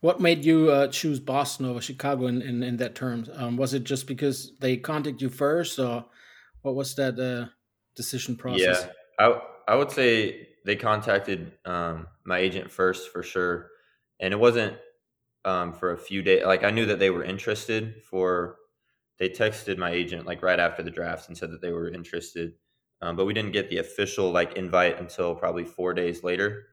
I: What made you uh, choose Boston over Chicago in, in, in that terms? Um, was it just because they contacted you first, or what was that uh, decision process?
J: Yeah, I I would say they contacted um, my agent first for sure, and it wasn't um, for a few days. Like I knew that they were interested. For they texted my agent like right after the draft and said that they were interested, um, but we didn't get the official like invite until probably four days later.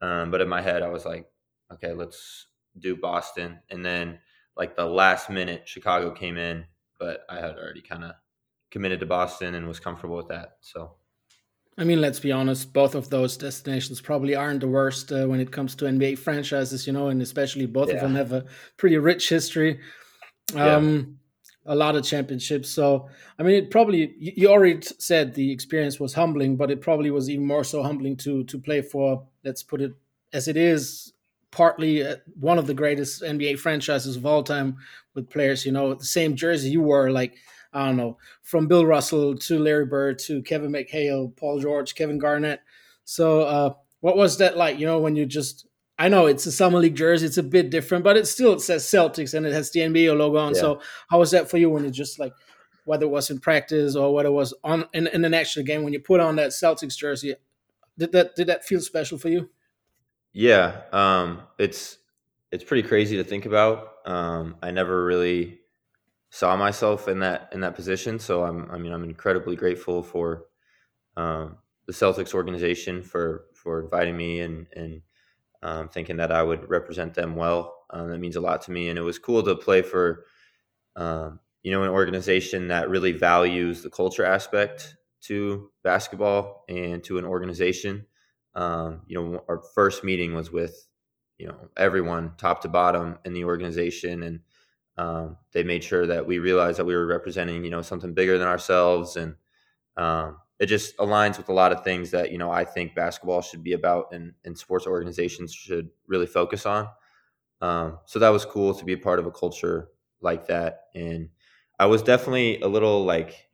J: Um, but in my head, I was like, okay, let's do Boston, and then like the last minute, Chicago came in, but I had already kind of committed to Boston and was comfortable with that. So.
I: I mean, let's be honest, both of those destinations probably aren't the worst uh, when it comes to NBA franchises, you know, and especially both yeah. of them have a pretty rich history. Um, yeah. A lot of championships. So, I mean, it probably, you already said the experience was humbling, but it probably was even more so humbling to to play for, let's put it as it is, partly uh, one of the greatest NBA franchises of all time with players, you know, the same jersey you wore, like, I don't know, from Bill Russell to Larry Bird to Kevin McHale, Paul George, Kevin Garnett. So, uh, what was that like? You know, when you just, I know it's a summer league jersey, it's a bit different, but it still says Celtics and it has the NBA logo on. Yeah. So, how was that for you when it just like, whether it was in practice or whether it was on in, in an actual game, when you put on that Celtics jersey, did that did that feel special for you?
J: Yeah, um, it's it's pretty crazy to think about. Um, I never really saw myself in that in that position. So I'm I mean I'm incredibly grateful for um, the Celtics organization for for inviting me and and um, thinking that I would represent them well. Um, that means a lot to me, and it was cool to play for um, you know an organization that really values the culture aspect to basketball and to an organization. Um, you know, our first meeting was with you know everyone top to bottom in the organization and um, they made sure that we realized that we were representing, you know, something bigger than ourselves, and um, it just aligns with a lot of things that you know I think basketball should be about, and, and sports organizations should really focus on. Um, so that was cool to be a part of a culture like that, and I was definitely a little like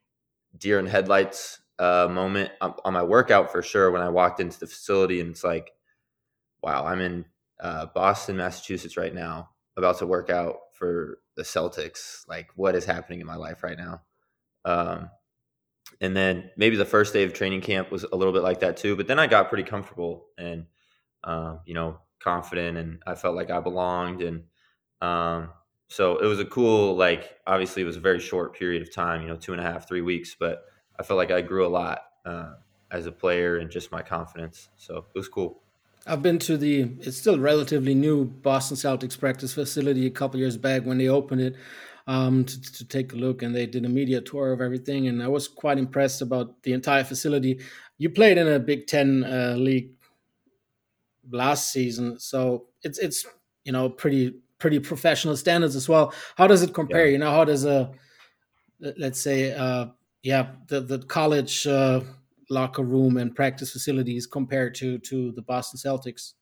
J: deer in headlights uh, moment on, on, my workout for sure when I walked into the facility, and it's like, wow, I'm in uh, Boston, Massachusetts right now, about to work out for the Celtics. Like, what is happening in my life right now? Um, and then maybe the first day of training camp was a little bit like that too. But then I got pretty comfortable and, um, you know, confident, and I felt like I belonged. And um, so it was a cool, like, obviously, it was a very short period of time, you know, two and a half, three weeks. But I felt like I grew a lot uh, as a player and just my confidence. So it was cool.
I: I've been to the it's still relatively new Boston Celtics practice facility a couple years back when they opened it um, to, to, take a look and they did a media tour of everything and I was quite impressed about the entire facility. You played in a Big Ten uh, league last season, so it's it's you know pretty pretty professional standards as well. How does it compare? Yeah. You know, how does a let's say uh, yeah the the college uh, locker room and practice facilities compared to to the Boston Celtics?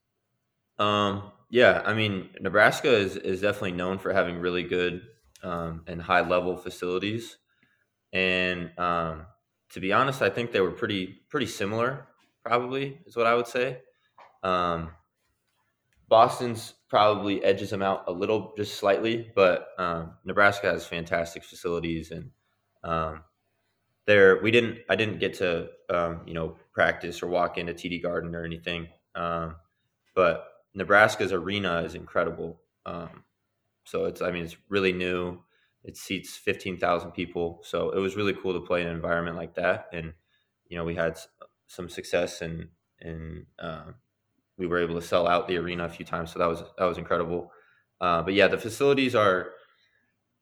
J: Um, yeah, I mean Nebraska is is definitely known for having really good um, and high level facilities, and um, to be honest, I think they were pretty pretty similar. Probably is what I would say. Um, Boston's probably edges them out a little, just slightly, but um, Nebraska has fantastic facilities and um, there we didn't I didn't get to um, you know practice or walk into TD Garden or anything, but Nebraska's arena is incredible. Um, so it's I mean it's really new. It seats fifteen thousand people, so it was really cool to play in an environment like that. And you know we had some success and and uh, we were able to sell out the arena a few times, so that was that was incredible. Uh, but yeah, the facilities are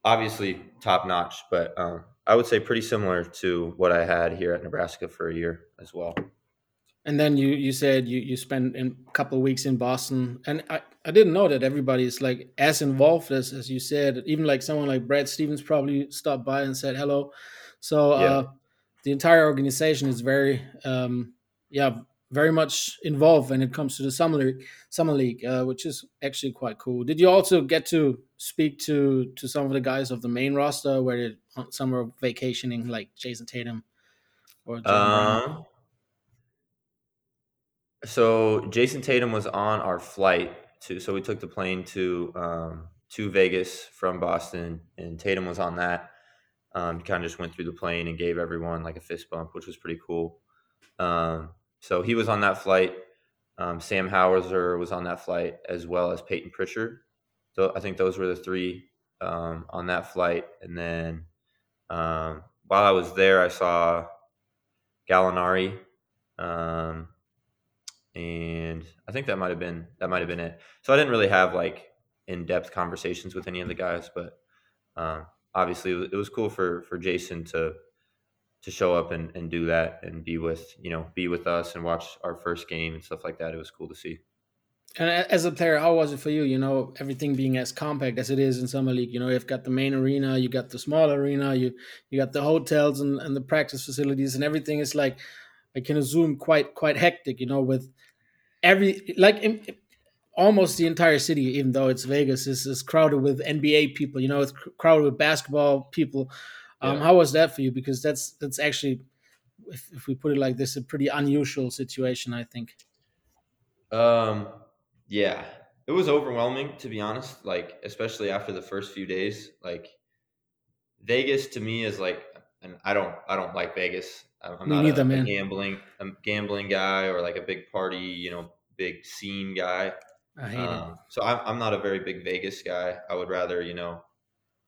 J: obviously top notch, but um, I would say pretty similar to what I had here at Nebraska for a year as well.
I: And then you you said you you spent a couple of weeks in Boston, and I, I didn't know that everybody is like as involved as as you said. Even like someone like Brad Stevens probably stopped by and said hello. So uh, the entire organization is very um, yeah very much involved when it comes to the summer league, summer league, uh, which is actually quite cool. Did you also get to speak to to some of the guys of the main roster where some are vacationing, like Jason Tatum
J: or um, So Jason Tatum was on our flight to. So we took the plane to um, to Vegas from Boston, and Tatum was on that. Um, kind of just went through the plane and gave everyone like a fist bump, which was pretty cool. Um, so he was on that flight. Um, Sam Hauser was on that flight as well as Peyton Pritchard. So I think those were the three um, on that flight. And then um, while I was there, I saw Gallinari, um, and I think that might have been that might have been it. So I didn't really have like in depth conversations with any of the guys, but um, obviously it was cool for for Jason to to show up and, and do that and be with you know be with us and watch our first game and stuff like that. It was cool to see.
A: And as a player, how was it for you? You know, everything being as compact as it is in summer league. You know, you've got the main arena, you got the small arena, you you got the hotels and, and the practice facilities, and everything is like I can assume quite quite hectic. You know, with every like in, almost the entire city, even though it's Vegas, is, is crowded with NBA people. You know, it's crowded with basketball people. Um, yeah. How was that for you? Because that's that's actually, if, if we put it like this, a pretty unusual situation. I think.
J: Um yeah, it was overwhelming to be honest. Like especially after the first few days, like Vegas to me is like, and I don't, I don't like Vegas. I'm
A: me
J: not
A: neither,
J: a, a gambling, a gambling guy or like a big party, you know, big scene guy.
A: I hate
J: um, So I'm, I'm not a very big Vegas guy. I would rather, you know,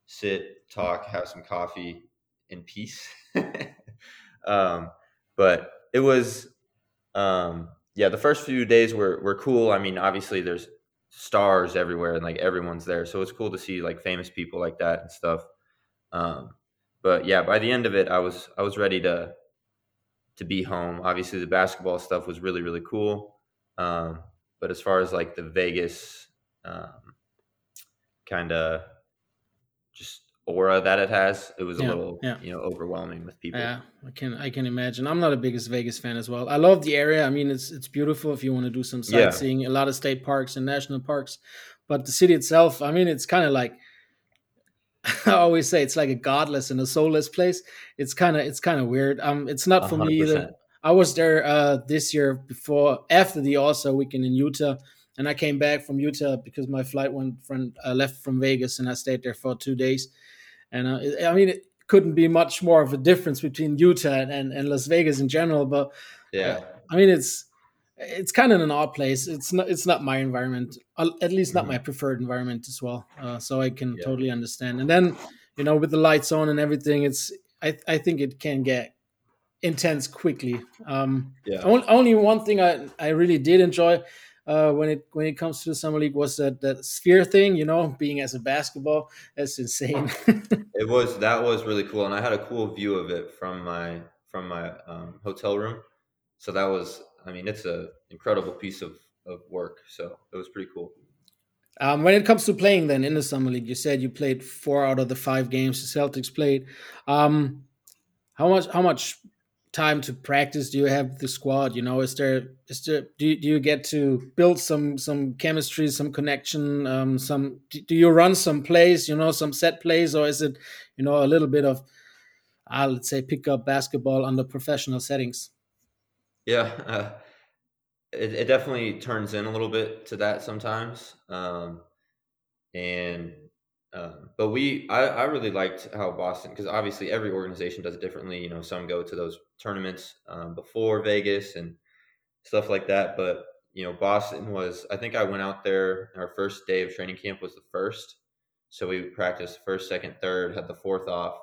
J: sit, talk, have some coffee in peace. um, but it was, um, yeah, the first few days were were cool. I mean, obviously there's stars everywhere and like everyone's there, so it's cool to see like famous people like that and stuff. Um, but yeah, by the end of it, I was I was ready to to be home. Obviously, the basketball stuff was really really cool. Um, but as far as like the Vegas um, kind of just aura that it has, it was
A: Yeah,
J: a little
A: yeah.
J: you know overwhelming with people.
A: Yeah, I can I can imagine. I'm not a biggest Vegas fan as well. I love the area. I mean, it's it's beautiful if you want to do some
J: Yeah.
A: sightseeing. A lot of state parks and national parks, but the city itself, I mean, it's kind of like I always say, it's like a godless and a soulless place. It's kind of it's kind of weird. Um, it's not for
J: hundred
A: me either. I was there uh this year before after the All Star weekend in Utah, and I came back from Utah because my flight went from uh, left from Vegas, and I stayed there for two days. And uh, it- I mean, it couldn't be much more of a difference between Utah and, and Las Vegas in general. But
J: Yeah.
A: I mean, it's it's kind of an odd place. It's not it's not my environment, at least not my preferred environment as well. Uh, so I can
J: Yeah.
A: totally understand. And then you know, with the lights on and everything, it's I I think it can get intense quickly. Um,
J: Yeah.
A: only, only one thing I, I really did enjoy uh, when it when it comes to the summer league was that that sphere thing. You know, being as a basketball, that's insane.
J: It was that was really cool, and I had a cool view of it from my from my um, hotel room. So that was, I mean, it's a incredible piece of of work. So it was pretty cool.
A: um, when it comes to playing, then in the summer league, you said you played four out of the five games the Celtics played. Um, how much how much time to practice do you have the squad? You know, is there is there do you, do you get to build some some chemistry, some connection, um, some do you run some plays? You know, some set plays, or is it you know a little bit of uh, let's say pick up basketball under professional settings?
J: Yeah, uh, it, it definitely turns in a little bit to that sometimes. Um, and um, but we, I, I really liked how Boston, because obviously every organization does it differently. You know, some go to those tournaments um, before Vegas and stuff like that. But you know, Boston was. I think I went out there. Our first day of training camp was the first, so we practiced first, second, third, had the fourth off,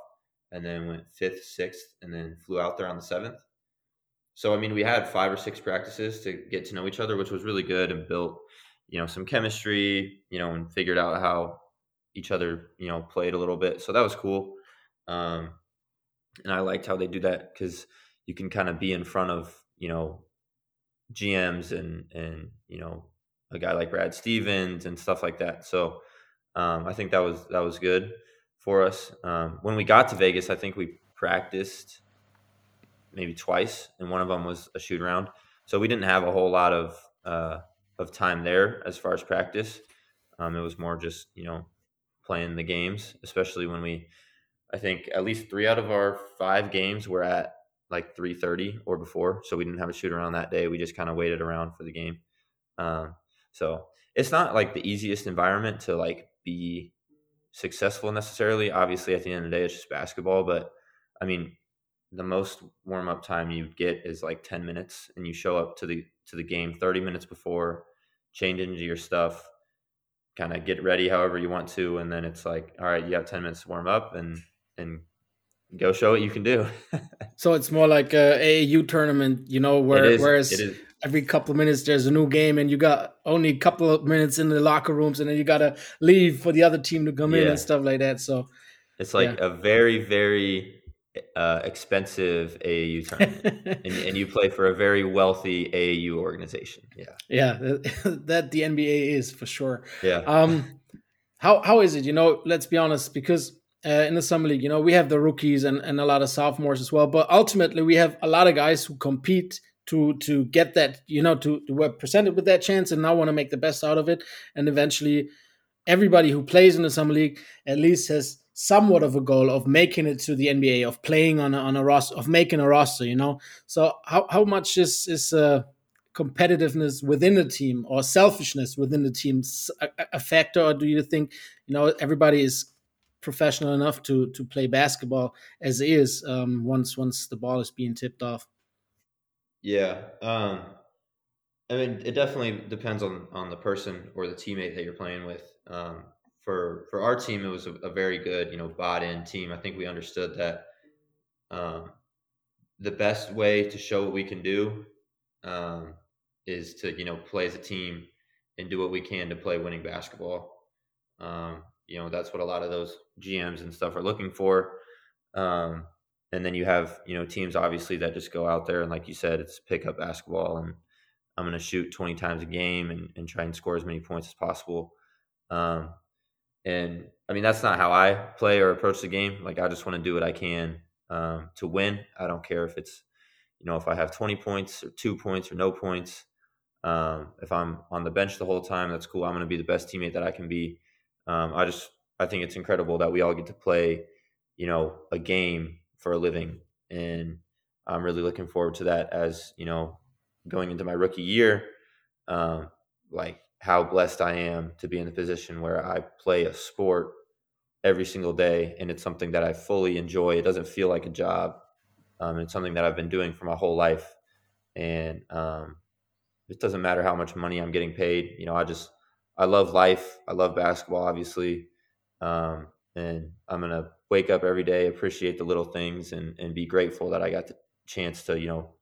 J: and then went fifth, sixth, and then flew out there on the seventh. So I mean, we had five or six practices to get to know each other, which was really good and built, you know, some chemistry, you know, and figured out how each other, you know, played a little bit. So that was cool. Um, and I liked how they do that because you can kind of be in front of, you know, GMs and and you know a guy like Brad Stevens and stuff like that. So um, I think that was that was good for us. Um, when we got to Vegas, I think we practiced maybe twice, and one of them was a shoot around. So we didn't have a whole lot of uh, of time there as far as practice. Um, it was more just you know playing the games, especially when we. I think at least three out of our five games were at like 3:30 or before, so we didn't have a shoot around that day. We just kind of waited around for the game. Um, so it's not like the easiest environment to like be successful necessarily. Obviously, at the end of the day, it's just basketball. But I mean, the most warm up time you get is like 10 minutes, and you show up to the to the game 30 minutes before, change into your stuff, kind of get ready however you want to, and then it's like, all right, you have 10 minutes to warm up and and go show what you can do.
A: so it's more like a AAU tournament, you know, where
J: is-
A: whereas
J: it is.
A: every couple of minutes there's a new game and you got only a couple of minutes in the locker rooms and then you gotta leave for the other team to come in and stuff like that. So
J: It's like a very, very uh, expensive AAU tournament, and, and you play for a very wealthy AAU organization. Yeah,
A: yeah, that, that the NBA is for sure.
J: yeah,
A: Um, how how is it? You know, let's be honest, because uh, in the summer league, you know, we have the rookies and, and a lot of sophomores as well. But ultimately, we have a lot of guys who compete to to get that, you know, to, to were presented with that chance and now want to make the best out of it. And eventually, everybody who plays in the summer league at least has somewhat of a goal of making it to the NBA, of playing on a, on a roster, of making a roster. You know, so how how much is is uh, competitiveness within the team or selfishness within the team s- a, a- a factor, or do you think you know everybody is professional enough to to play basketball as is um, once once the ball is being tipped off?
J: yeah. Um, I mean, it definitely depends on on the person or the teammate that you're playing with. Um, for for our team, it was a, a very good, you know, bought in team. I think we understood that um, the best way to show what we can do um, is to you know play as a team and do what we can to play winning basketball. Um, you know that's what a lot of those GMs and stuff are looking for. Um, and then you have you know teams obviously that just go out there and like you said, it's pick up basketball and I'm going to shoot 20 times a game and, and try and score as many points as possible. Um, and I mean that's not how I play or approach the game. Like I just want to do what I can um, to win. I don't care if it's you know if I have 20 points or two points or no points. Um, if I'm on the bench the whole time, that's cool. I'm going to be the best teammate that I can be. Um, I just I think it's incredible that we all get to play, you know, a game for a living, and I'm really looking forward to that. As you know, going into my rookie year, um, like how blessed I am to be in the position where I play a sport every single day, and it's something that I fully enjoy. It doesn't feel like a job. Um, it's something that I've been doing for my whole life, and um, it doesn't matter how much money I'm getting paid. You know, I just I love life. I love basketball, obviously, um, and I'm gonna wake up every day, appreciate the little things, and and be grateful that I got the chance to, you know.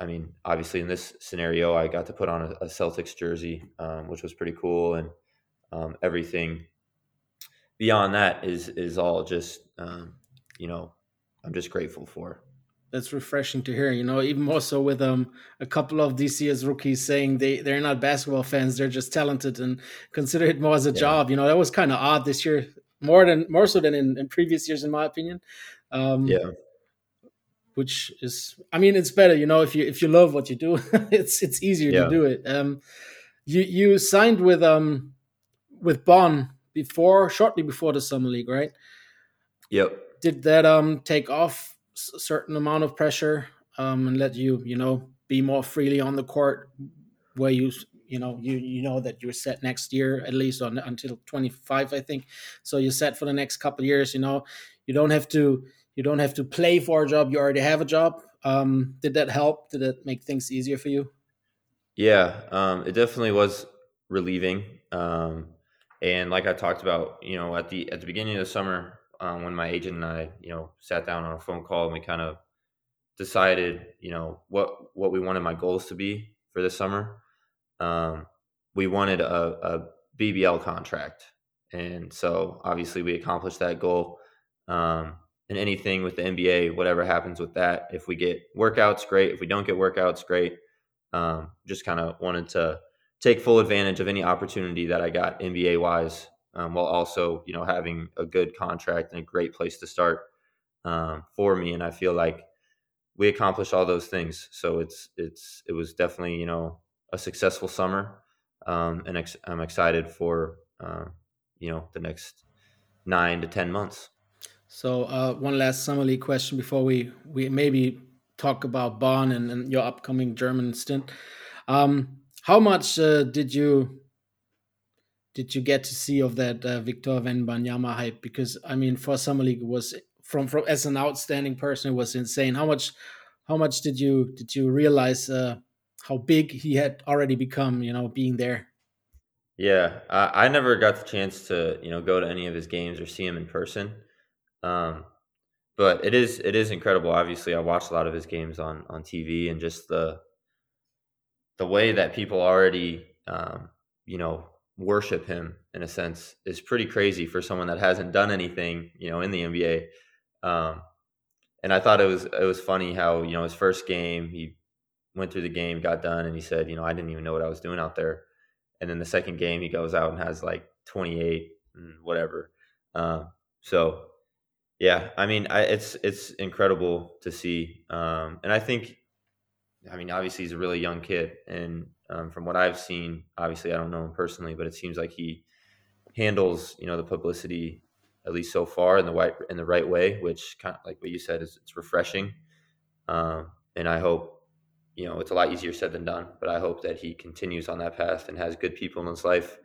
J: I mean, obviously, in this scenario, I got to put on a, a Celtics jersey, um, which was pretty cool, and um, everything beyond that is is all just, um, you know, I'm just grateful for.
A: That's refreshing to hear. You know, even more so with um a couple of this year's rookies saying they they're not basketball fans, they're just talented and consider it more as a
J: Yeah.
A: job. You know, that was kind of odd this year, more than more so than in, in previous years, in my opinion. Um,
J: Yeah.
A: Which is i mean it's better you know if you if you love what you do it's it's easier
J: Yeah.
A: to do it um you you signed with um with Bonn before shortly before the summer league right
J: Yep.
A: did that um take off a certain amount of pressure um and let you you know be more freely on the court where you you know you you know that you're set next year at least on until 25 i think so you're set for the next couple of years you know you don't have to you don't have to play for a job you already have a job um did that help did that make things easier for you
J: Yeah, um, it definitely was relieving. Um, and like I talked about, you know, at the at the beginning of the summer, um, when my agent and I, you know, sat down on a phone call and we kind of decided, you know, what what we wanted my goals to be for this summer. Um, we wanted a, a BBL contract, and so obviously we accomplished that goal. Um, and anything with the NBA, whatever happens with that, if we get workouts, great. If we don't get workouts, great um, just kind of wanted to take full advantage of any opportunity that I got NBA wise, um, while also you know having a good contract and a great place to start um, for me. And I feel like we accomplished all those things. So it's it's it was definitely you know a successful summer, um, and ex- I'm excited for uh, you know the next nine to ten months.
A: So uh, one last summer league question before we we maybe talk about Bonn and, and your upcoming German stint. Um, how much uh, did you did you get to see of that uh, Victor Wembanyama hype? Because I mean, for summer league, was from from as an outstanding person, it was insane. How much how much did you did you realize uh, how big he had already become? You know, being there.
J: Yeah, I, I never got the chance to you know go to any of his games or see him in person. Um, but it is it is incredible. Obviously, I watched a lot of his games on on TV, and just the the way that people already um, you know worship him in a sense is pretty crazy for someone that hasn't done anything you know in the NBA. Um, and I thought it was it was funny how you know his first game he went through the game, got done, and he said, you know, I didn't even know what I was doing out there. And then the second game, he goes out and has like 28 and whatever. Uh, so yeah, I mean, I, it's it's incredible to see, um, and I think, I mean, obviously he's a really young kid, and um, from what I've seen, obviously I don't know him personally, but it seems like he handles you know the publicity at least so far in the right in the right way, which kind of like what you said is it's refreshing, um, and I hope you know it's a lot easier said than done, but I hope that he continues on that path and has good people in his life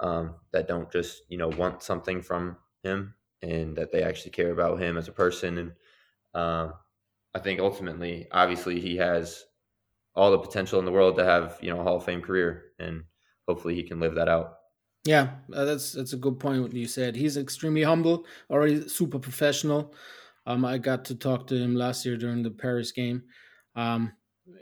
J: um, that don't just you know want something from him and that they actually care about him as a person. And um, I think ultimately, obviously, he has all the potential in the world to have you know a Hall of Fame career, and hopefully, he can live that out.
A: Yeah, uh, that's that's a good point. What you said, he's extremely humble, already super professional. Um, I got to talk to him last year during the Paris game. Um,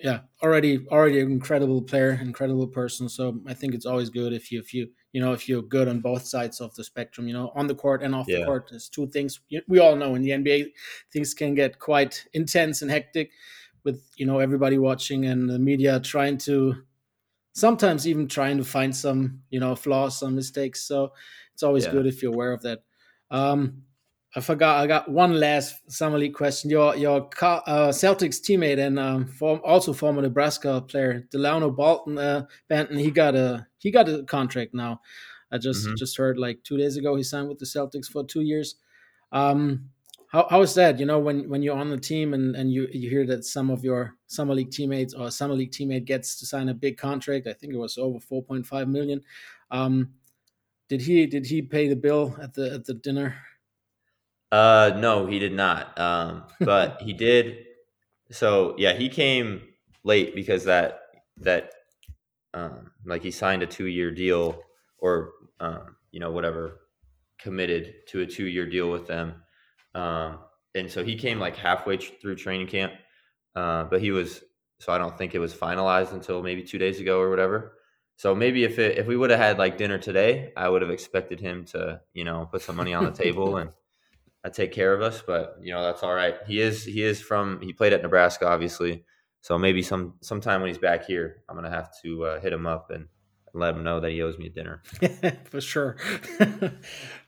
A: yeah, already already an incredible player, incredible person. So I think it's always good if you if you you know if you're good on both sides of the spectrum. You know, on the court and off yeah. the court. There's two things we all know in the NBA. Things can get quite intense and hectic with you know everybody watching and the media trying to sometimes even trying to find some you know flaws, some mistakes. So it's always yeah. good if you're aware of that. Um, I forgot. I got one last summer league question. Your your uh, Celtics teammate and um, form, also former Nebraska player Delano Bolton uh, Banton. He got a he got a contract now. I just mm-hmm. just heard like two days ago he signed with the Celtics for two years. Um, how how is that? You know, when when you're on the team and and you you hear that some of your summer league teammates or summer league teammate gets to sign a big contract. I think it was over 4.5 million. Um, did he did he pay the bill at the at the dinner?
J: Uh, no, he did not. Um, but he did. So yeah, he came late because that that um, like he signed a two year deal or um, you know whatever committed to a two year deal with them, um, and so he came like halfway tr- through training camp. Uh, but he was so I don't think it was finalized until maybe two days ago or whatever. So maybe if it, if we would have had like dinner today, I would have expected him to you know put some money on the table and uh, take care of us. But you know that's all right. He is he is from he played at Nebraska, obviously. So maybe some sometime when he's back here, I'm gonna have to uh, hit him up and let him know that he owes me a dinner.
A: For sure.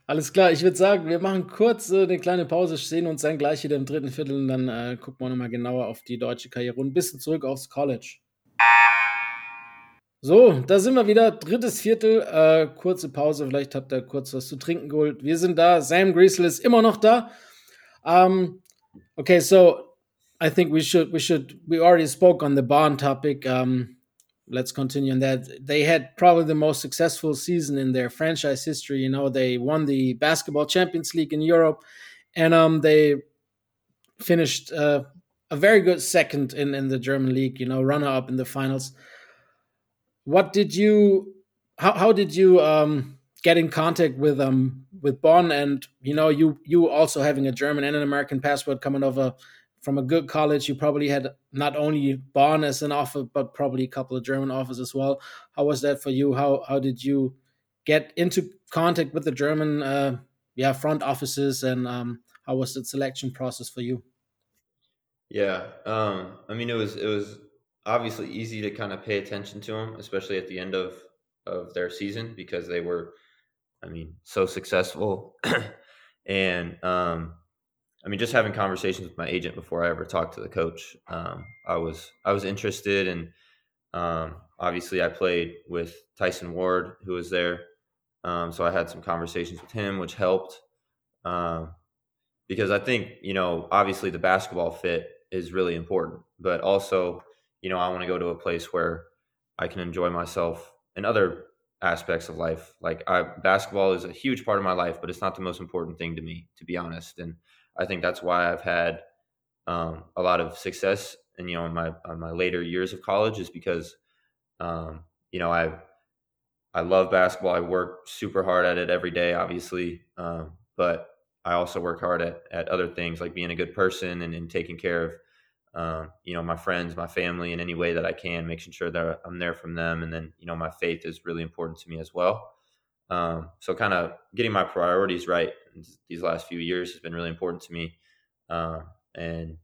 A: Alles klar, ich würde sagen, wir machen kurz äh, eine kleine Pause, sehen uns dann gleich wieder im dritten Viertel und dann äh, gucken wir nochmal genauer auf die deutsche Karriere und ein bisschen zurück aufs College. So, da sind wir wieder. Drittes Viertel, äh, kurze Pause. Vielleicht habt ihr kurz was zu trinken geholt. Wir sind da. Sam Griesel ist immer noch da. Um, okay, so I think we should we should we already spoke on the Bond topic. Um, let's continue on that. They had probably the most successful season in their franchise history. You know, they won the basketball Champions League in Europe, and um, they finished uh, a very good second in in the German league. You know, runner up in the finals what did you how, how did you um, get in contact with um with Bonn? And you know you you also having a German and an American passport coming over from a good college you probably had not only Bonn as an offer but probably a couple of German offers as well. How was that for you? How how did you get into contact with the German uh, yeah front offices? And um, how was the selection process for you?
J: Yeah um, I mean it was it was obviously easy to kind of pay attention to them, especially at the end of of their season because they were, I mean, so successful. and um, I mean, just having conversations with my agent before I ever talked to the coach, um, I was I was interested, and um, obviously I played with Tyson Ward, who was there, um, so I had some conversations with him, which helped. Um, because I think you know obviously the basketball fit is really important, but also you know I want to go to a place where I can enjoy myself in other aspects of life. Like I, basketball is a huge part of my life, but it's not the most important thing to me, to be honest. And I think that's why I've had um, a lot of success, and you know, in my in my later years of college, is because um, you know I I love basketball. I work super hard at it every day, obviously, um, but I also work hard at at other things like being a good person and, and taking care of um, you know, my friends, my family in any way that I can, making sure that I'm there from them. And then, you know, my faith is really important to me as well. Um, so kind of getting my priorities right these last few years has been really important to me. Uh, and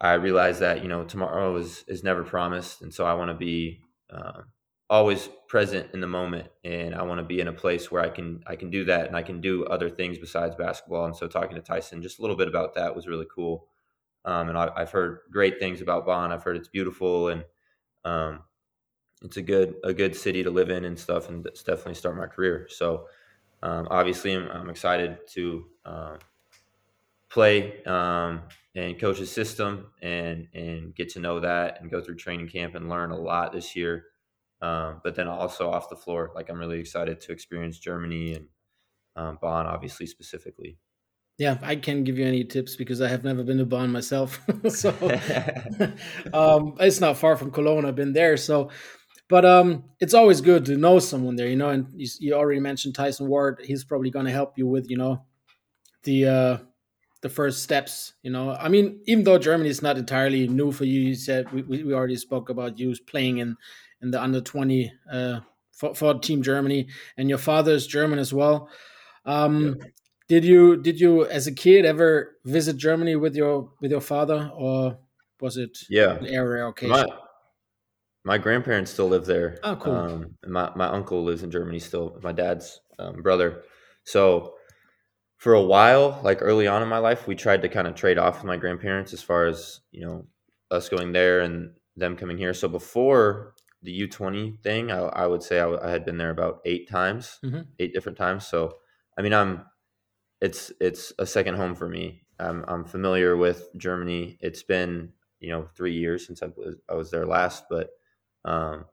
J: I realize that, you know, tomorrow is, is never promised. And so I want to be, uh, always present in the moment and I want to be in a place where I can I can do that and I can do other things besides basketball and so talking to Tyson just a little bit about that was really cool um, and I, have heard great things about Bonn. I've heard it's beautiful and um, it's a good a good city to live in and stuff. And it's definitely start my career. So um, obviously, I'm, I'm, excited to uh, play um, and coach a system and and get to know that and go through training camp and learn a lot this year. Um, but then also off the floor, like I'm really excited to experience Germany and Bonn, obviously specifically.
A: Yeah, I can't give you any tips because I have never been to Bonn myself. so um, it's not far from Cologne. I've been there. So, but um, it's always good to know someone there, you know. And you, you already mentioned Tyson Ward. He's probably going to help you with, you know, the uh, the first steps. You know, I mean, even though Germany is not entirely new for you, you said we, we already spoke about you playing in in the under twenty uh, for, for Team Germany, and your father is German as well. Um, yeah did you did you as a kid ever visit Germany with your with your father or was it
J: yeah
A: an area occasion?
J: My, my grandparents still live there.
A: Oh, cool.
J: Um, my my uncle lives in Germany still. My dad's um, brother. So for a while, like early on in my life, we tried to kind of trade off with my grandparents as far as you know us going there and them coming here. So before the U twenty thing, I, I, would say I, I, had been there about eight times, mm-hmm. eight different times. So I mean, I'm it's it's a second home for me. I'm I'm familiar with Germany. It's been you know three years since I was I was there last, but um,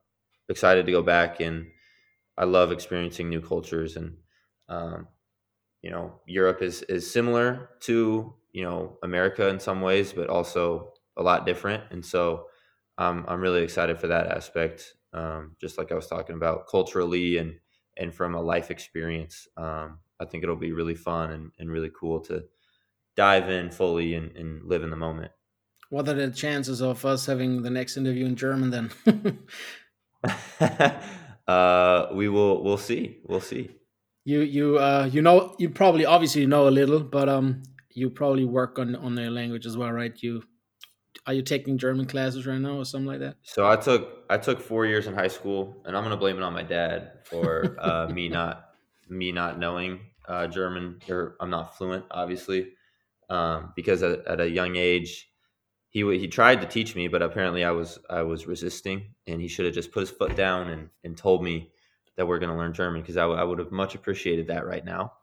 J: excited to go back and I love experiencing new cultures and um, you know Europe is is similar to you know America in some ways, but also a lot different. And so um, I'm really excited for that aspect. Um, just like I was talking about culturally and and from a life experience. Um, I think it'll be really fun and, and really cool to dive in fully and, and live in the moment.
A: What are the chances of us having the next interview in German then?
J: uh, we will. We'll see. We'll see.
A: You you uh you know you probably obviously know a little, but um you probably work on on the language as well, right? You are you taking German classes right now or something like that?
J: So I took I took four years in high school, and I'm gonna blame it on my dad for uh, me not me not knowing uh, German, or I'm not fluent, obviously, um, because at, at, a young age, he he tried to teach me, but apparently I was I was resisting, and he should have just put his foot down and and told me that we're going to learn German because I, w- I would have much appreciated that right now.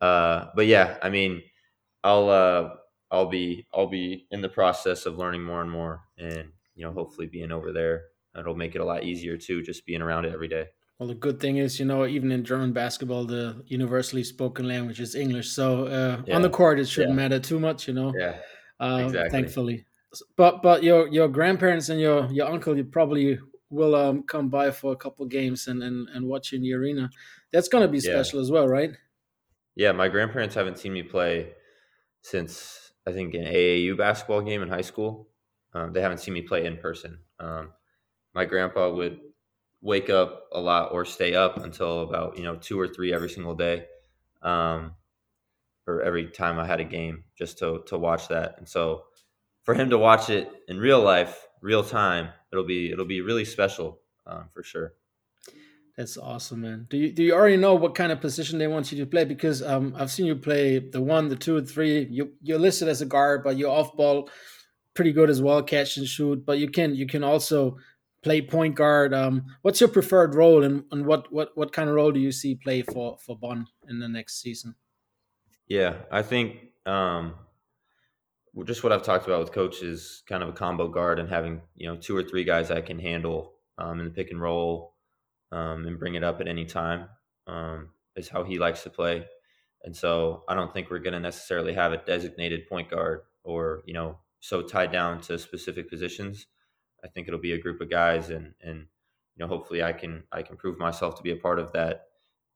J: Uh, but yeah, I mean, I'll uh, I'll be I'll be in the process of learning more and more, and you know, hopefully being over there, it'll make it a lot easier too, just being around it every day.
A: Well, the good thing is, you know, even in German basketball, the universally spoken language is English. So uh, yeah. on the court, it shouldn't yeah. matter too much, you know.
J: Yeah,
A: uh, exactly. Thankfully, but but your your grandparents and your your uncle, you probably will um, come by for a couple games and, and and watch in the arena. That's gonna be special yeah. as well, right?
J: Yeah, my grandparents haven't seen me play since I think an AAU basketball game in high school. Um, they haven't seen me play in person. Um, my grandpa would wake up a lot or stay up until about you know two or three every single day, um, or every time I had a game just to to watch that. And so for him to watch it in real life, real time, it'll be it'll be really special um, for sure.
A: That's awesome, man. Do you do you already know what kind of position they want you to play? Because um, I've seen you play the one, the two, the three. You you're listed as a guard, but you're off ball pretty good as well, catch and shoot. But you can you can also play point guard. Um, what's your preferred role, and, and what, what what kind of role do you see play for for Bonn in the next season?
J: Yeah, I think um, just what I've talked about with coaches, kind of a combo guard and having you know two or three guys I can handle um, in the pick and roll um, and bring it up at any time um, is how he likes to play. And so I don't think we're going to necessarily have a designated point guard or you know so tied down to specific positions. I think it'll be a group of guys, and and you know hopefully I can I can prove myself to be a part of that,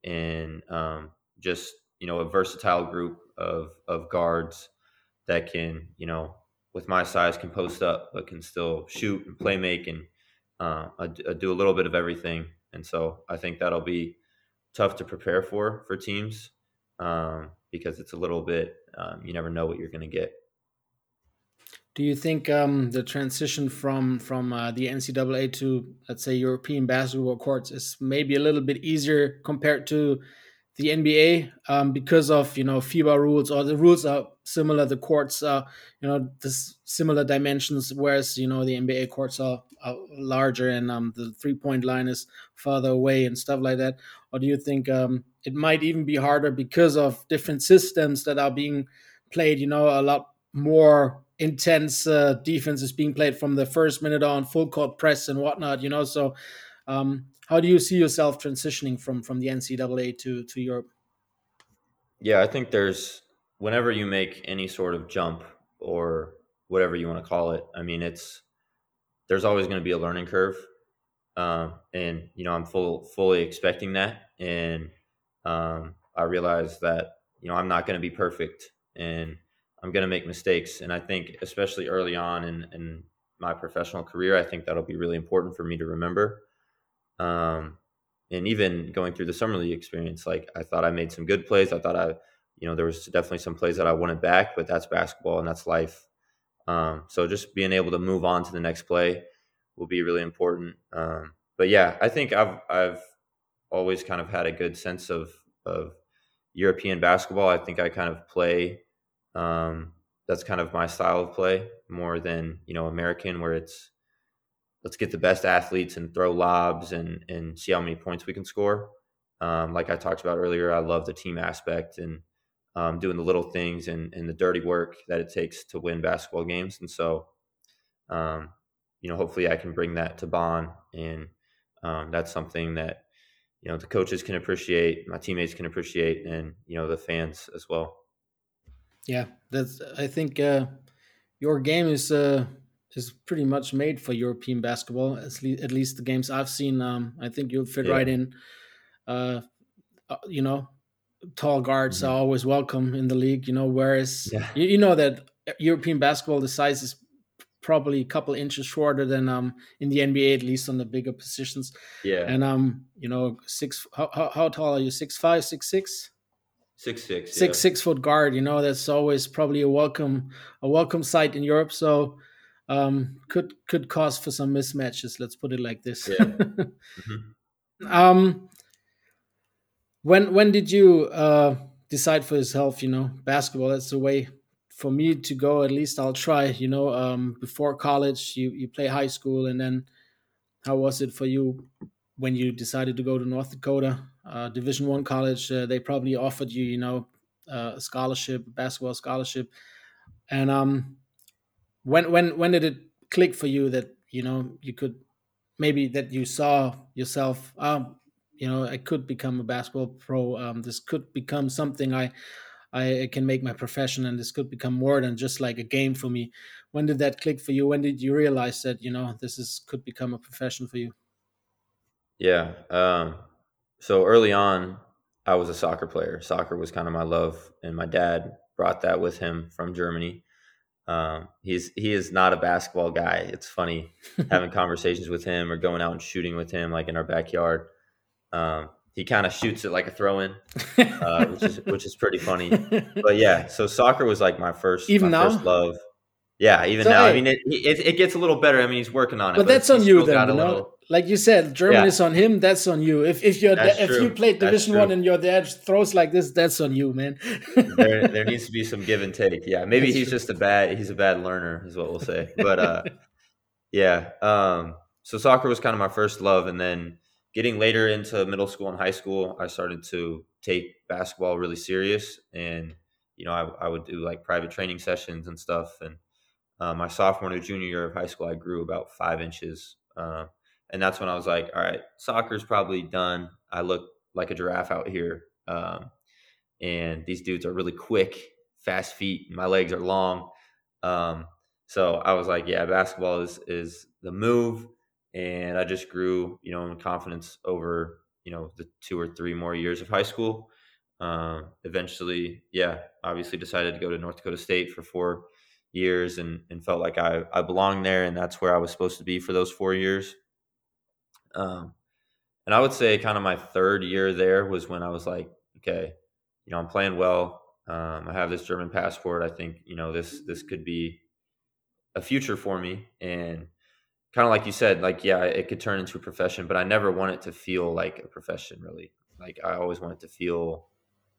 J: and um, just you know a versatile group of of guards that can, you know, with my size, can post up, but can still shoot and play make and uh, do a little bit of everything. And so I think that'll be tough to prepare for for teams um, because it's a little bit um, you never know what you're going to get.
A: Do you think um, the transition from from uh, the NCAA to let's say European basketball courts is maybe a little bit easier compared to the NBA um, because of you know FIBA rules or the rules are similar. The courts are you know the similar dimensions, whereas you know the NBA courts are, are larger and um, the three point line is farther away and stuff like that. Or do you think um, it might even be harder because of different systems that are being played? You know, a lot more intense uh, defense is being played from the first minute on, full court press and whatnot. You know, so um, how do you see yourself transitioning from from the NCAA to to Europe?
J: Yeah, I think there's whenever you make any sort of jump or whatever you want to call it. I mean, it's there's always going to be a learning curve, um, and you know I'm full fully expecting that, and um, I realize that you know I'm not going to be perfect, and I'm going to make mistakes, and I think especially early on in, in my professional career, I think that'll be really important for me to remember. Um, and even going through the summer league experience, like I thought I made some good plays. I thought I, you know, there was definitely some plays that I wanted back, but that's basketball and that's life. Um, so just being able to move on to the next play will be really important. Um, but yeah, I think I've I've always kind of had a good sense of of European basketball. I think I kind of play. Um, that's kind of my style of play more than you know American, where it's let's get the best athletes and throw lobs and and see how many points we can score. Um, like I talked about earlier, I love the team aspect and um, doing the little things and, and the dirty work that it takes to win basketball games. And so, um, you know, hopefully I can bring that to Bonn, and um, that's something that you know the coaches can appreciate, my teammates can appreciate, and you know the fans as well.
A: Yeah, that's. I think uh, your game is. Uh is pretty much made for European basketball. At least, at least the games I've seen, um, I think you'll fit yeah. right in. Uh, uh, you know, tall guards mm-hmm. are always welcome in the league. You know, whereas yeah. you, you, know that European basketball, the size is probably a couple inches shorter than um in the NBA, at least on the bigger positions.
J: Yeah,
A: and um, you know, six. How, how, how tall are you? Six five, six six.
J: Six six,
A: six yeah. six foot guard. You know that's always probably a welcome a welcome sight in Europe. So um, could could cause for some mismatches. Let's put it like this. Yeah. mm-hmm. um, when when did you uh, decide for yourself? You know, basketball. That's the way for me to go. At least I'll try. You know, um, before college, you you play high school, and then how was it for you when you decided to go to North Dakota uh, Division One college? Uh, they probably offered you, you know, uh, a scholarship, basketball scholarship, and um, when when when did it click for you that you know you could maybe that you saw yourself um you know i could become a basketball pro um this could become something i i can make my profession and this could become more than just like a game for me. When did that click for you? When did you realize that you know this is could become a profession for you?
J: Yeah um so early on i was a soccer player soccer was kind of my love and my dad brought that with him from germany um, he's he is not a basketball guy. It's funny having conversations with him or going out and shooting with him, like in our backyard. Um, he kind of shoots it like a throw in, uh, which is which is pretty funny. But yeah, so soccer was like my first
A: even
J: my
A: now
J: first love. Yeah, even so, now. Hey, I mean, it, it, it gets a little better. I mean, he's working on it.
A: But,
J: but
A: that's on you then, you know? Little, like you said, German yeah. is on him. That's on you. If if you're if true. you played Division One and your dad throws like this, that's on you, man.
J: there, there needs to be some give and take. Yeah, maybe that's he's true. just a bad he's a bad learner, is what we'll say. But uh, yeah. Um, so soccer was kind of my first love, and then getting later into middle school and high school, I started to take basketball really serious, and you know, I, I would do like private training sessions and stuff. And uh, my sophomore to junior year of high school, I grew about five inches. Uh, and that's when I was like, all right, soccer's probably done. I look like a giraffe out here. Um, and these dudes are really quick, fast feet. My legs are long. Um, so I was like, yeah, basketball is is the move. And I just grew, you know, in confidence over, you know, the two or three more years of high school. Um, eventually, yeah, obviously decided to go to North Dakota State for four years and, and felt like I, I belonged there and that's where I was supposed to be for those four years. Um, and I would say kind of my third year there was when I was like, okay, you know, I'm playing well. Um, I have this German passport. I think, you know, this, this could be a future for me. And kind of like you said, like, yeah, it could turn into a profession, but I never want it to feel like a profession really. Like I always want it to feel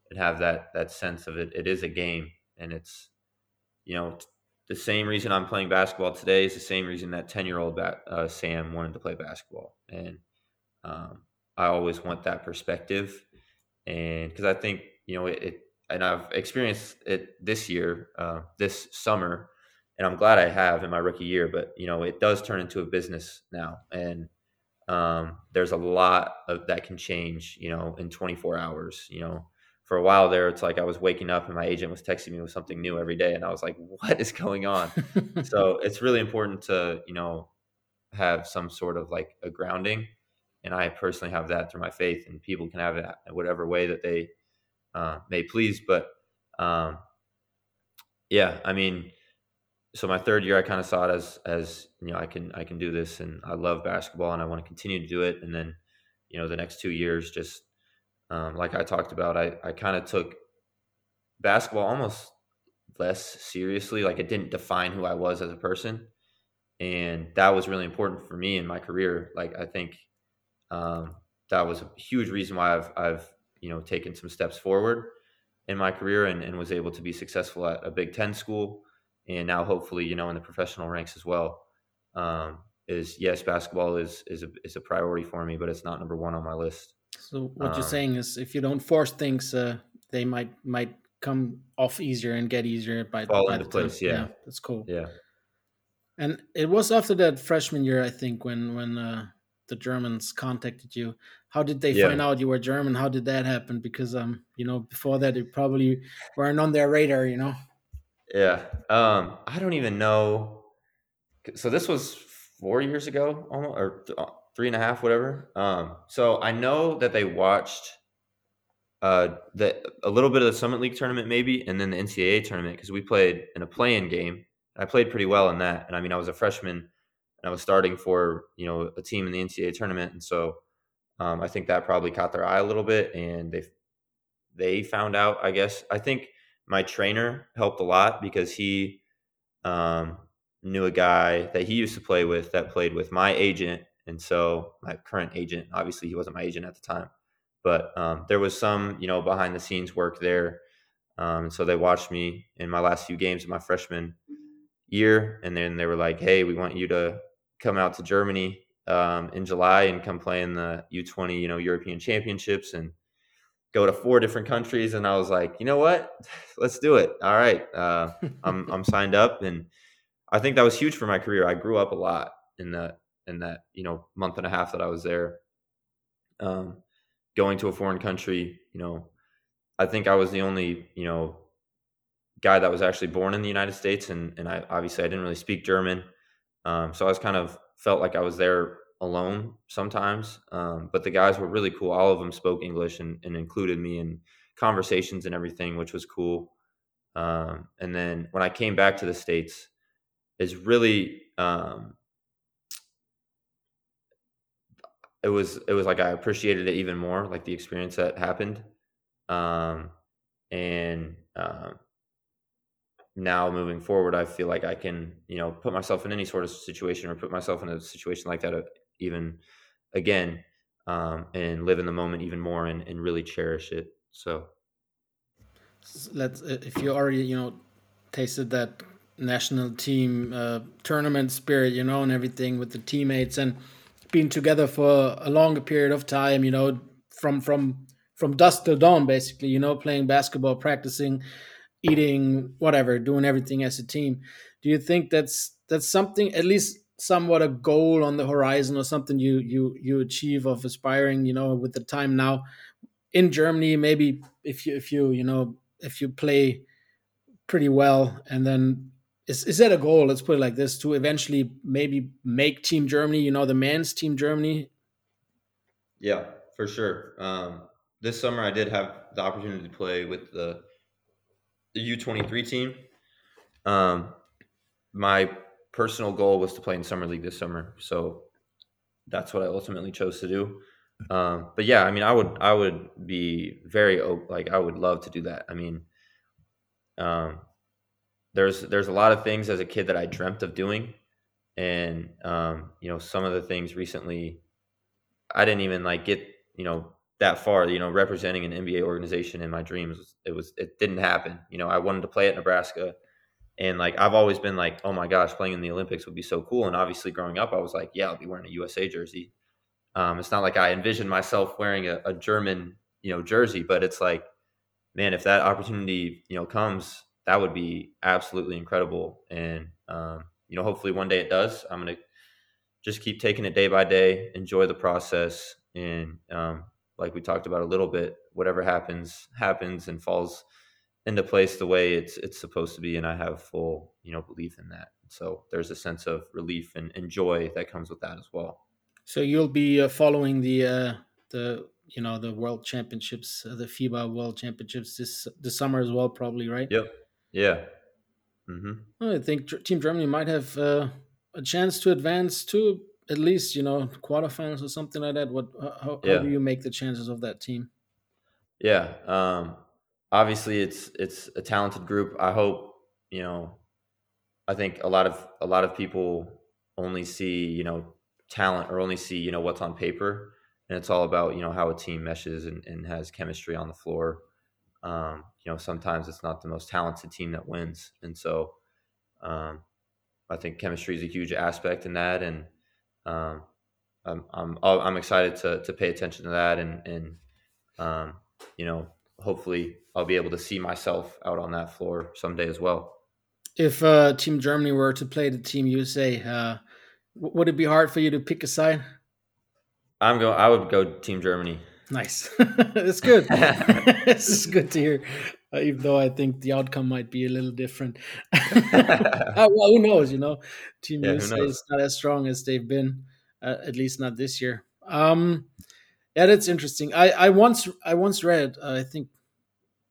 J: and have that, that sense of it. It is a game and it's, you know, the same reason I'm playing basketball today is the same reason that 10 year old uh, Sam wanted to play basketball. And um, I always want that perspective. And because I think, you know, it, it, and I've experienced it this year, uh, this summer, and I'm glad I have in my rookie year, but, you know, it does turn into a business now. And um, there's a lot of that can change, you know, in 24 hours, you know, for a while there, it's like I was waking up and my agent was texting me with something new every day, and I was like, "What is going on?" so it's really important to you know have some sort of like a grounding, and I personally have that through my faith, and people can have it in whatever way that they uh, may please. But um, yeah, I mean, so my third year, I kind of saw it as as you know I can I can do this, and I love basketball, and I want to continue to do it, and then you know the next two years just um, like I talked about, I, I kind of took basketball almost less seriously. Like it didn't define who I was as a person. And that was really important for me in my career. Like I think um, that was a huge reason why I've, I've, you know, taken some steps forward in my career and, and was able to be successful at a Big Ten school. And now hopefully, you know, in the professional ranks as well. Um, is yes, basketball is, is a, is a priority for me, but it's not number one on my list.
A: So what um, you're saying is, if you don't force things, uh, they might might come off easier and get easier by
J: fall
A: by
J: into place. Yeah. yeah.
A: that's cool.
J: Yeah,
A: and it was after that freshman year, I think, when when uh, the Germans contacted you. How did they yeah. find out you were German? How did that happen? Because um, you know, before that, you probably weren't on their radar. You know.
J: Yeah. Um, I don't even know. So this was four years ago, almost, or uh, three and a half, whatever. Um, so I know that they watched uh, the a little bit of the Summit League tournament, maybe, and then the NCAA tournament because we played in a play-in game. I played pretty well in that, and I mean, I was a freshman and I was starting for you know a team in the NCAA tournament, and so um, I think that probably caught their eye a little bit, and they they found out. I guess I think my trainer helped a lot because he um, knew a guy that he used to play with that played with my agent and so my current agent, obviously he wasn't my agent at the time, but um, there was some, you know, behind the scenes work there. Um, so they watched me in my last few games of my freshman year. And then they were like, Hey, we want you to come out to Germany um, in July and come play in the U20, you know, European championships and go to four different countries. And I was like, you know what, let's do it. All right. Uh, I'm, I'm signed up. And I think that was huge for my career. I grew up a lot in that in that you know month and a half that I was there. Um, going to a foreign country, you know, I think I was the only you know guy that was actually born in the United States, and and I obviously I didn't really speak German, um, so I was kind of felt like I was there alone sometimes. Um, but the guys were really cool. All of them spoke English and, and included me in conversations and everything, which was cool. Um, and then when I came back to the states, is really um, it was it was like I appreciated it even more, like the experience that happened. Um, and uh, now moving forward, I feel like I can, you know, put myself in any sort of situation or put myself in a situation like that uh, even again um, and live in the moment even more and, and really cherish it. So
A: let's if you already you know tasted that national team uh, tournament spirit, you know, and everything with the teammates and been together for a longer period of time, you know, from from from dusk till dawn, basically, you know, playing basketball, practicing. eating, whatever, doing everything as a team. Do you think that's that's something at least somewhat a goal on the horizon or something you you you achieve of aspiring, you know, with the time now in Germany, maybe if you if you, you know, if you play pretty well and then is, is that a goal? Let's put it like this to eventually maybe make team germany you know the men's team germany?
J: Yeah for sure. Um, this summer i did have the opportunity to play with the the u23 team. Um, my personal goal was to play in summer league this summer so that's what i ultimately chose to do. Um, but yeah i mean i would i would be very like i would love to do that. I mean um, there's there's a lot of things as a kid that I dreamt of doing, and um, you know some of the things recently, I didn't even like get you know that far. You know, representing an NBA organization in my dreams, it was it didn't happen. You know, I wanted to play at Nebraska, and like I've always been like, oh my gosh, playing in the Olympics would be so cool. And obviously, growing up, I was like, yeah, I'll be wearing a USA jersey. Um, it's not like I envisioned myself wearing a, a German you know jersey, but it's like man, if that opportunity, you know, comes, that would be absolutely incredible. And, um, you know, hopefully one day it does. I'm going to just keep taking it day by day, enjoy the process. And, um, like we talked about a little bit, whatever happens, happens and falls into place the way it's, it's supposed to be. And I have full, you know, belief in that. So there's a sense of relief and, and joy that comes with that as well.
A: So you'll be uh, following the, uh, the you know the World Championships, uh, the FIBA World Championships this this summer as well, probably, right?
J: Yep. Yeah. Mm-hmm.
A: I think Team Germany might have uh, a chance to advance to at least you know quarterfinals or something like that. What how, yeah. how do you make the chances of that team?
J: Yeah. Um, obviously, it's it's a talented group. I hope you know. I think a lot of a lot of people only see you know talent or only see you know what's on paper and it's all about you know how a team meshes and, and has chemistry on the floor. Um, you know, sometimes it's not the most talented team that wins, and so um, I think chemistry is a huge aspect in that, and um, I'm I'm I'm excited to to pay attention to that, and and um, you know, hopefully I'll be able to see myself out on that floor someday as well.
A: If uh, Team Germany were to play the Team USA, uh, would it be hard for you to pick a side?
J: I'm going. I would go Team Germany.
A: Nice. That's good. this is good to hear. Uh, even though I think the outcome might be a little different. uh, well, who knows? You know, Team yeah, USA is not as strong as they've been, uh, at least not this year. Um, yeah, that's interesting. I, I once I once read. Uh, I think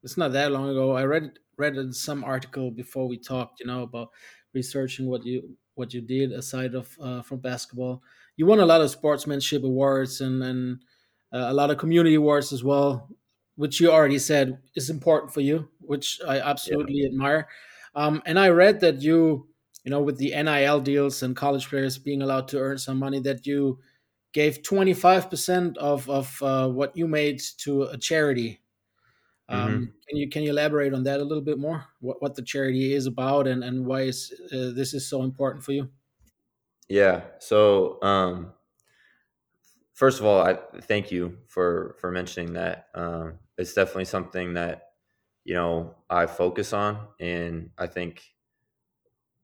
A: it's not that long ago. I read read some article before we talked. You know about researching what you what you did aside of uh, from basketball you won a lot of sportsmanship awards and and uh, a lot of community awards as well, which you already said is important for you, which I absolutely yeah. admire. Um, and I read that you, you know, with the NIL deals and college players being allowed to earn some money, that you gave 25% of, of uh, what you made to a charity. Um, mm-hmm. Can you can you elaborate on that a little bit more? What what the charity is about and and why is uh, this is so important for you?
J: Yeah. So, um, first of all, I thank you for for mentioning that. Um, it's definitely something that you know I focus on, and I think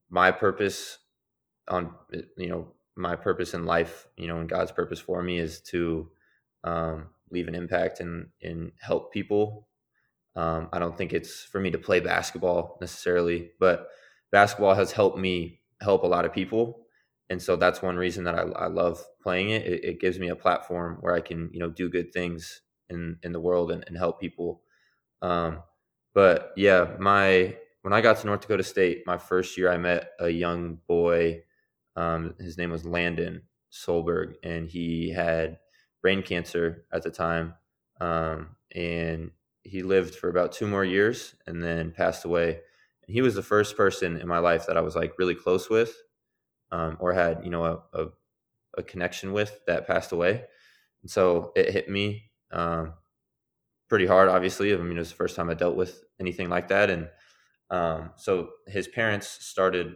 J: my purpose on you know my purpose in life, you know, and God's purpose for me is to um, leave an impact and and help people. Um, I don't think it's for me to play basketball necessarily, but basketball has helped me help a lot of people and so that's one reason that I, I love playing it. it. it. gives me a platform where I can, you know, do good things in in the world and, and help people. Um, but yeah, my when I got to North Dakota State, my first year, I met a young boy. Um, his name was Landon Solberg, and he had brain cancer at the time, um, and he lived for about two more years and then passed away. And he was the first person in my life that I was like really close with um, or had you know a, a, a, connection with that passed away. And so it hit me um, pretty hard obviously. I mean it was the first time i dealt with anything like that. And um, so his parents started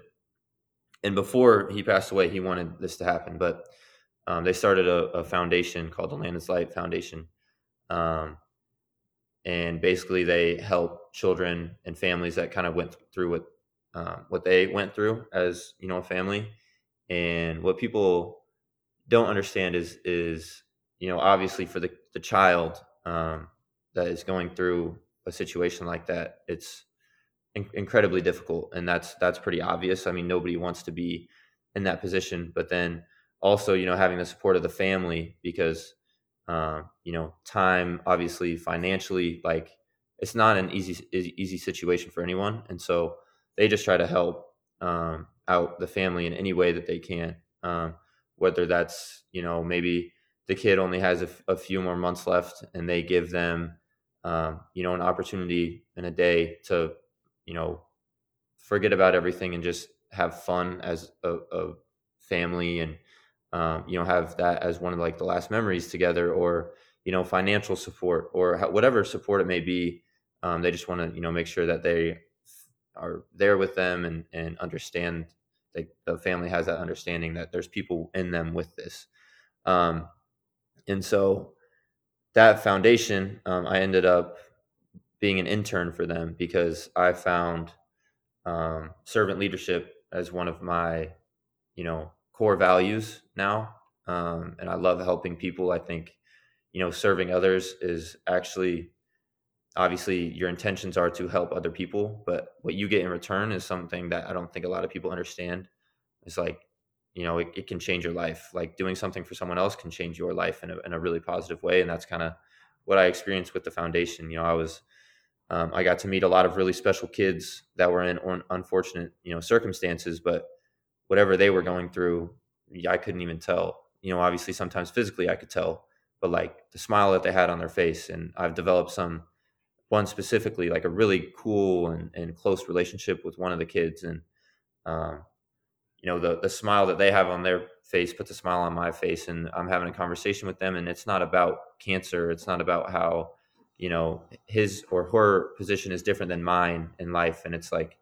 J: and before he passed away he wanted this to happen. But um, they started a, a, foundation called the landon's light foundation um, and basically they help children and families that kind of went through what um, what they went through as you know a family, and what people don't understand is is you know obviously for the the child um, that is going through a situation like that, it's in- incredibly difficult, and that's that's pretty obvious. I mean, nobody wants to be in that position, but then also you know having the support of the family because uh, you know time obviously financially like it's not an easy easy situation for anyone, and so they just try to help um, out the family in any way that they can. Um, whether that's you know maybe the kid only has a, f- a few more months left, and they give them um, you know an opportunity in a day to you know forget about everything and just have fun as a, a family and um, you know have that as one of like the last memories together or you know financial support or whatever support it may be um, they just want to you know make sure that they are there with them and and understand that the family has that understanding that there's people in them with this. Um, and so that foundation um, i ended up being an intern for them because i found um, servant leadership as one of my you know core values now. Um, and i love helping people. I think you know serving others is actually obviously your intentions are to help other people but what you get in return is something that i don't think a lot of people understand. It's like you know it, it can change your life. Like doing something for someone else can change your life in a, in a really positive way and that's kind of what i experienced with the foundation. You know i was um, i got to meet a lot of really special kids that were in unfortunate you know circumstances but whatever they were going through i couldn't even tell. You know obviously sometimes physically i could tell but like the smile that they had on their face and i've developed some one specifically like a really cool and, and close relationship with one of the kids. And um, you know the the smile that they have on their face puts a smile on my face and i'm having a conversation with them and it's not about cancer. It's not about how you know his or her position is different than mine in life. And it's like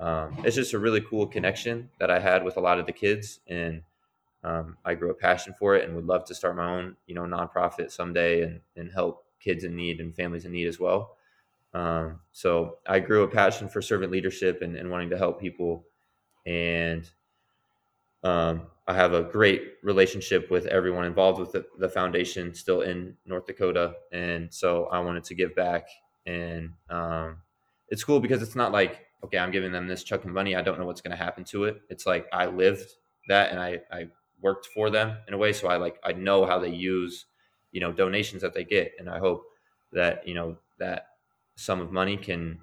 J: um, it's just a really cool connection that i had with a lot of the kids. And um, i grew a passion for it and would love to start my own you know nonprofit someday and, and help kids in need and families in need as well. Um, so I grew a passion for servant leadership and, and wanting to help people. And um, I have a great relationship with everyone involved with the, the, foundation still in North Dakota. And so I wanted to give back. And um, it's cool because it's not like, okay, I'm giving them this chunk of money. I don't know what's going to happen to it. It's like I lived that and I, I worked for them in a way. So I like, I know how they use you know donations that they get. And i hope that you know that sum of money can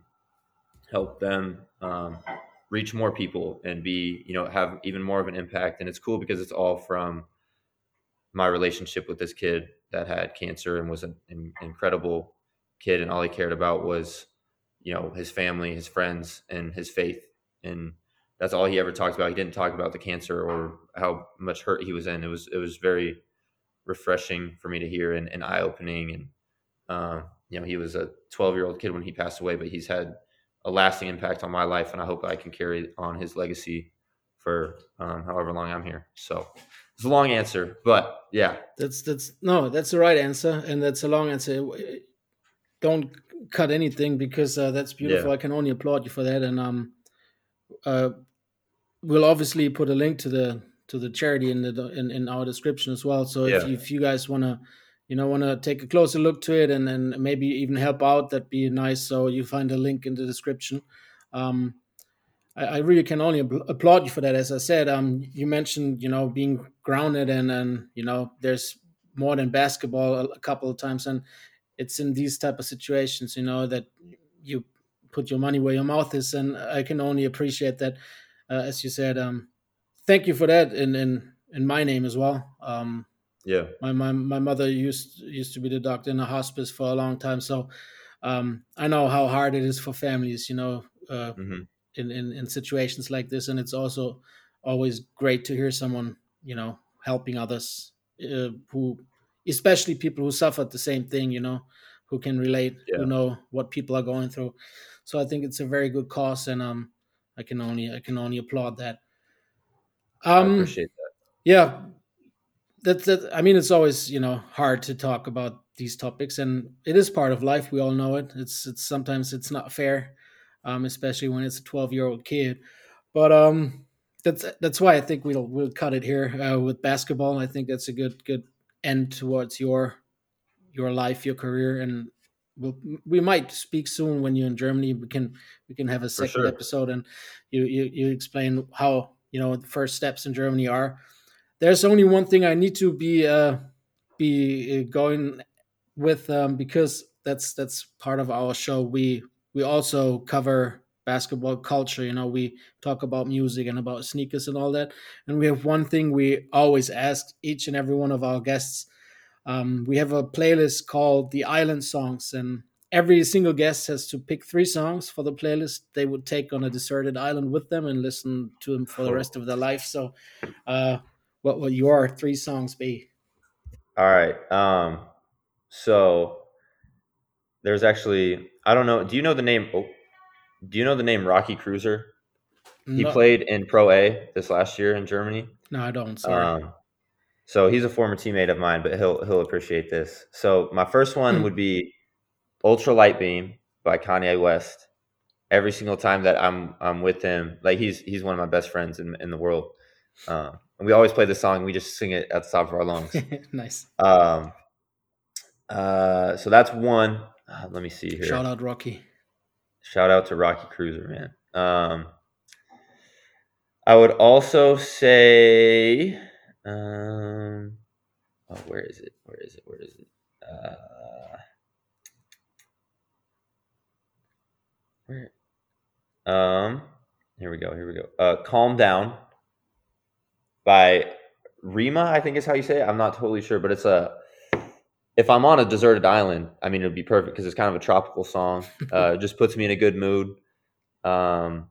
J: help them um, reach more people and be you know have even more of an impact. And it's cool because it's all from my relationship with this kid that had cancer and was an, an incredible kid. And all he cared about was you know his family his friends and his faith. And that's all he ever talked about. He didn't talk about the cancer or how much hurt he was in. It was it was very refreshing for me to hear and, and eye opening. And um, you know, he was a 12 year old kid when he passed away, but he's had a lasting impact on my life, and I hope I can carry on his legacy for um, however long I'm here. So it's a long answer, but yeah,
I: that's that's no, that's the right answer, and that's a long answer. Don't cut anything because uh, that's beautiful. Yeah. I can only applaud you for that, and um, uh, we'll obviously put a link to the to the charity in the in, in our description as well. So yeah. if, you, if you guys want to, you know, want to take a closer look to it and then maybe even help out, that'd be nice. So you find a link in the description. Um, I, I really can only applaud you for that. As I said, um, you mentioned, you know, being grounded and and you know, there's more than basketball a, a couple of times, and it's in these type of situations, you know, that you put your money where your mouth is, and I can only appreciate that. Uh, as you said, um, thank you for that in in in my name as well. Um,
J: yeah,
I: my, my my mother used used to be the doctor in a hospice for a long time, so um, I know how hard it is for families, you know, uh, mm-hmm. in, in in situations like this, and it's also always great to hear someone, you know, helping others uh, who, especially people who suffered the same thing, you know, who can relate, yeah. who know what people are going through. So I think it's a very good cause, and um, I can only I can only applaud that.
J: Um, I appreciate that.
I: Yeah, that's that. I mean, it's always you know hard to talk about these topics, and it is part of life. We all know it. It's it's sometimes it's not fair, um, especially when it's a twelve year old kid. But um, that's that's why I think we'll we'll cut it here uh, with basketball. I think that's a good good end towards your your life, your career, and we'll, we might speak soon when you're in Germany. We can we can have a second sure. episode and you, you you explain how you know the first steps in Germany are. There's only one thing I need to be uh, be uh, going with um, because that's that's part of our show. We we also cover basketball culture. You know, we talk about music and about sneakers and all that. And we have one thing we always ask each and every one of our guests. Um, we have a playlist called the Island Songs, and every single guest has to pick three songs for the playlist they would take on a deserted island with them and listen to them for the rest of their life. So, uh, what will your three songs be?
J: All right. Um, so there's actually I don't know. Do you know the name? Oh, do you know the name Rocky Kreuser? He played in Pro A this last year in Germany.
I: No, I don't. Sorry. Um,
J: so he's a former teammate of mine, but he'll he'll appreciate this. So my first one hmm. would be Ultra Light Beam by Kanye West. Every single time that I'm I'm with him, like he's he's one of my best friends in in the world. Uh, and we always play the song. We just sing it at the top of our lungs.
I: nice.
J: Um. Uh. So that's one. Uh, let me see here.
I: Shout out Rocky.
J: Shout out to Rocky Cruiser, man. Um. I would also say, um, oh, where is it? Where is it? Where is it? Uh, where? Um, here we go. Here we go. Uh, calm down by Rima, I think is how you say it. I'm not totally sure, but it's a. If I'm on a deserted island, I mean, it'd be perfect because it's kind of a tropical song. Uh, it just puts me in a good mood. Um,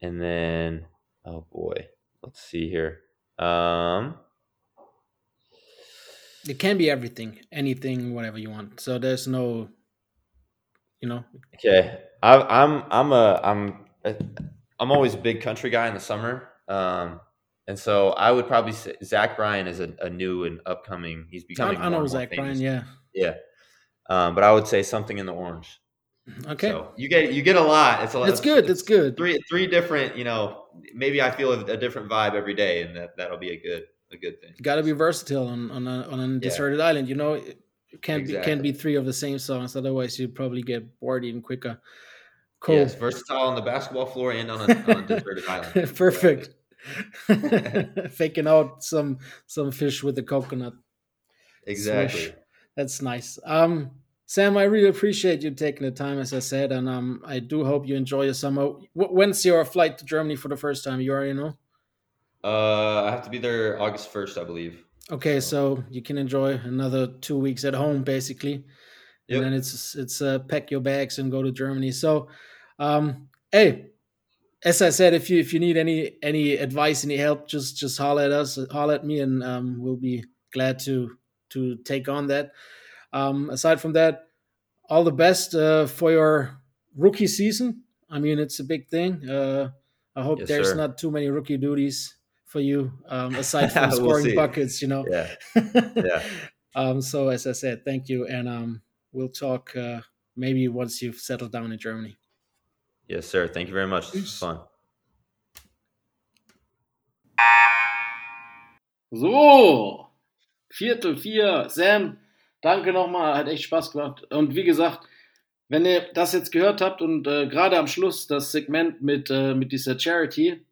J: and then, oh boy, let's see here. Um,
I: it can be everything, anything, whatever you want. So there's no, you know.
J: Okay, I, I'm I'm a I'm a, I'm always a big country guy in the summer. Um, and so I would probably say Zach Bryan is a, a new and upcoming. He's becoming.
I: I, I know Zach Bryan. Yeah.
J: Yeah. Um, but I would say something in the orange.
I: Okay.
J: So you get you get a lot. It's a lot.
I: It's good. It's, it's good.
J: Three three different. You know, maybe I feel a, a, different vibe every day, and that that'll be a good a good thing.
I: Got to be versatile on on a, on a deserted yeah. island. You know, can't exactly. be can't be three of the same songs. Otherwise, you'd probably get bored even quicker.
J: Cool. Yes, versatile on the basketball floor and on a, on a deserted island.
I: Perfect. faking out some some fish with the coconut.
J: Exactly.
I: Swish. That's nice. Um, Sam, I really appreciate you taking the time, as I said, and um, I do hope you enjoy your summer. When's your flight to Germany for the first time? You already know.
J: Uh, I have to be there August first, I believe.
I: Okay, so. so you can enjoy another two weeks at home, basically, yep. and then it's it's uh, pack your bags and go to Germany. So, um, hey, as I said, if you if you need any any advice, any help, just just holler at us, holler at me, and um, we'll be glad to to take on that. Um, aside from that, all the best uh, for your rookie season. I mean, it's a big thing. Uh, I hope yes, there's sir. not too many rookie duties for you, um, aside from scoring we'll buckets. You know.
J: Yeah. Yeah.
I: um, so as I said, thank you, and um, we'll talk uh, maybe once you've settled down in Germany.
J: Yes, sir. Thank you very much. This was fun.
A: So, Viertel vier. Sam, danke nochmal. Hat echt Spaß gemacht. Und wie gesagt, wenn ihr das jetzt gehört habt und äh, gerade am Schluss das Segment mit, äh, mit dieser Charity,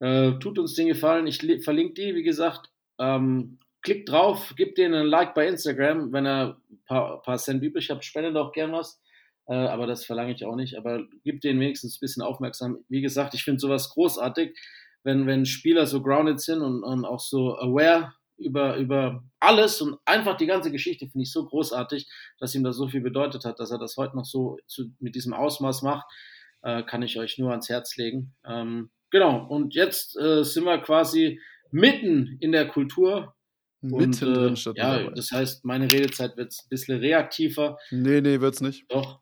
A: äh, tut uns den Gefallen. Ich verlinke die, wie gesagt. Ähm, klickt drauf, gebt denen ein Like bei Instagram. Wenn ihr ein paar, paar Cent übrig habt, spendet auch gern was. Äh, aber das verlange ich auch nicht. Aber gib denen wenigstens ein bisschen aufmerksam. Wie gesagt, ich finde sowas großartig, wenn, wenn Spieler so grounded sind und, und auch so aware über, über alles und einfach die ganze Geschichte finde ich so großartig, dass ihm das so viel bedeutet hat, dass er das heute noch so zu, mit diesem Ausmaß macht, äh, kann ich euch nur ans Herz legen. Ähm, genau, und jetzt äh, sind wir quasi mitten in der Kultur
B: Mitten und, drin
A: statt Ja, dabei. das heißt, meine Redezeit wird ein bisschen reaktiver.
B: Nee, nee, wird's nicht.
A: Doch.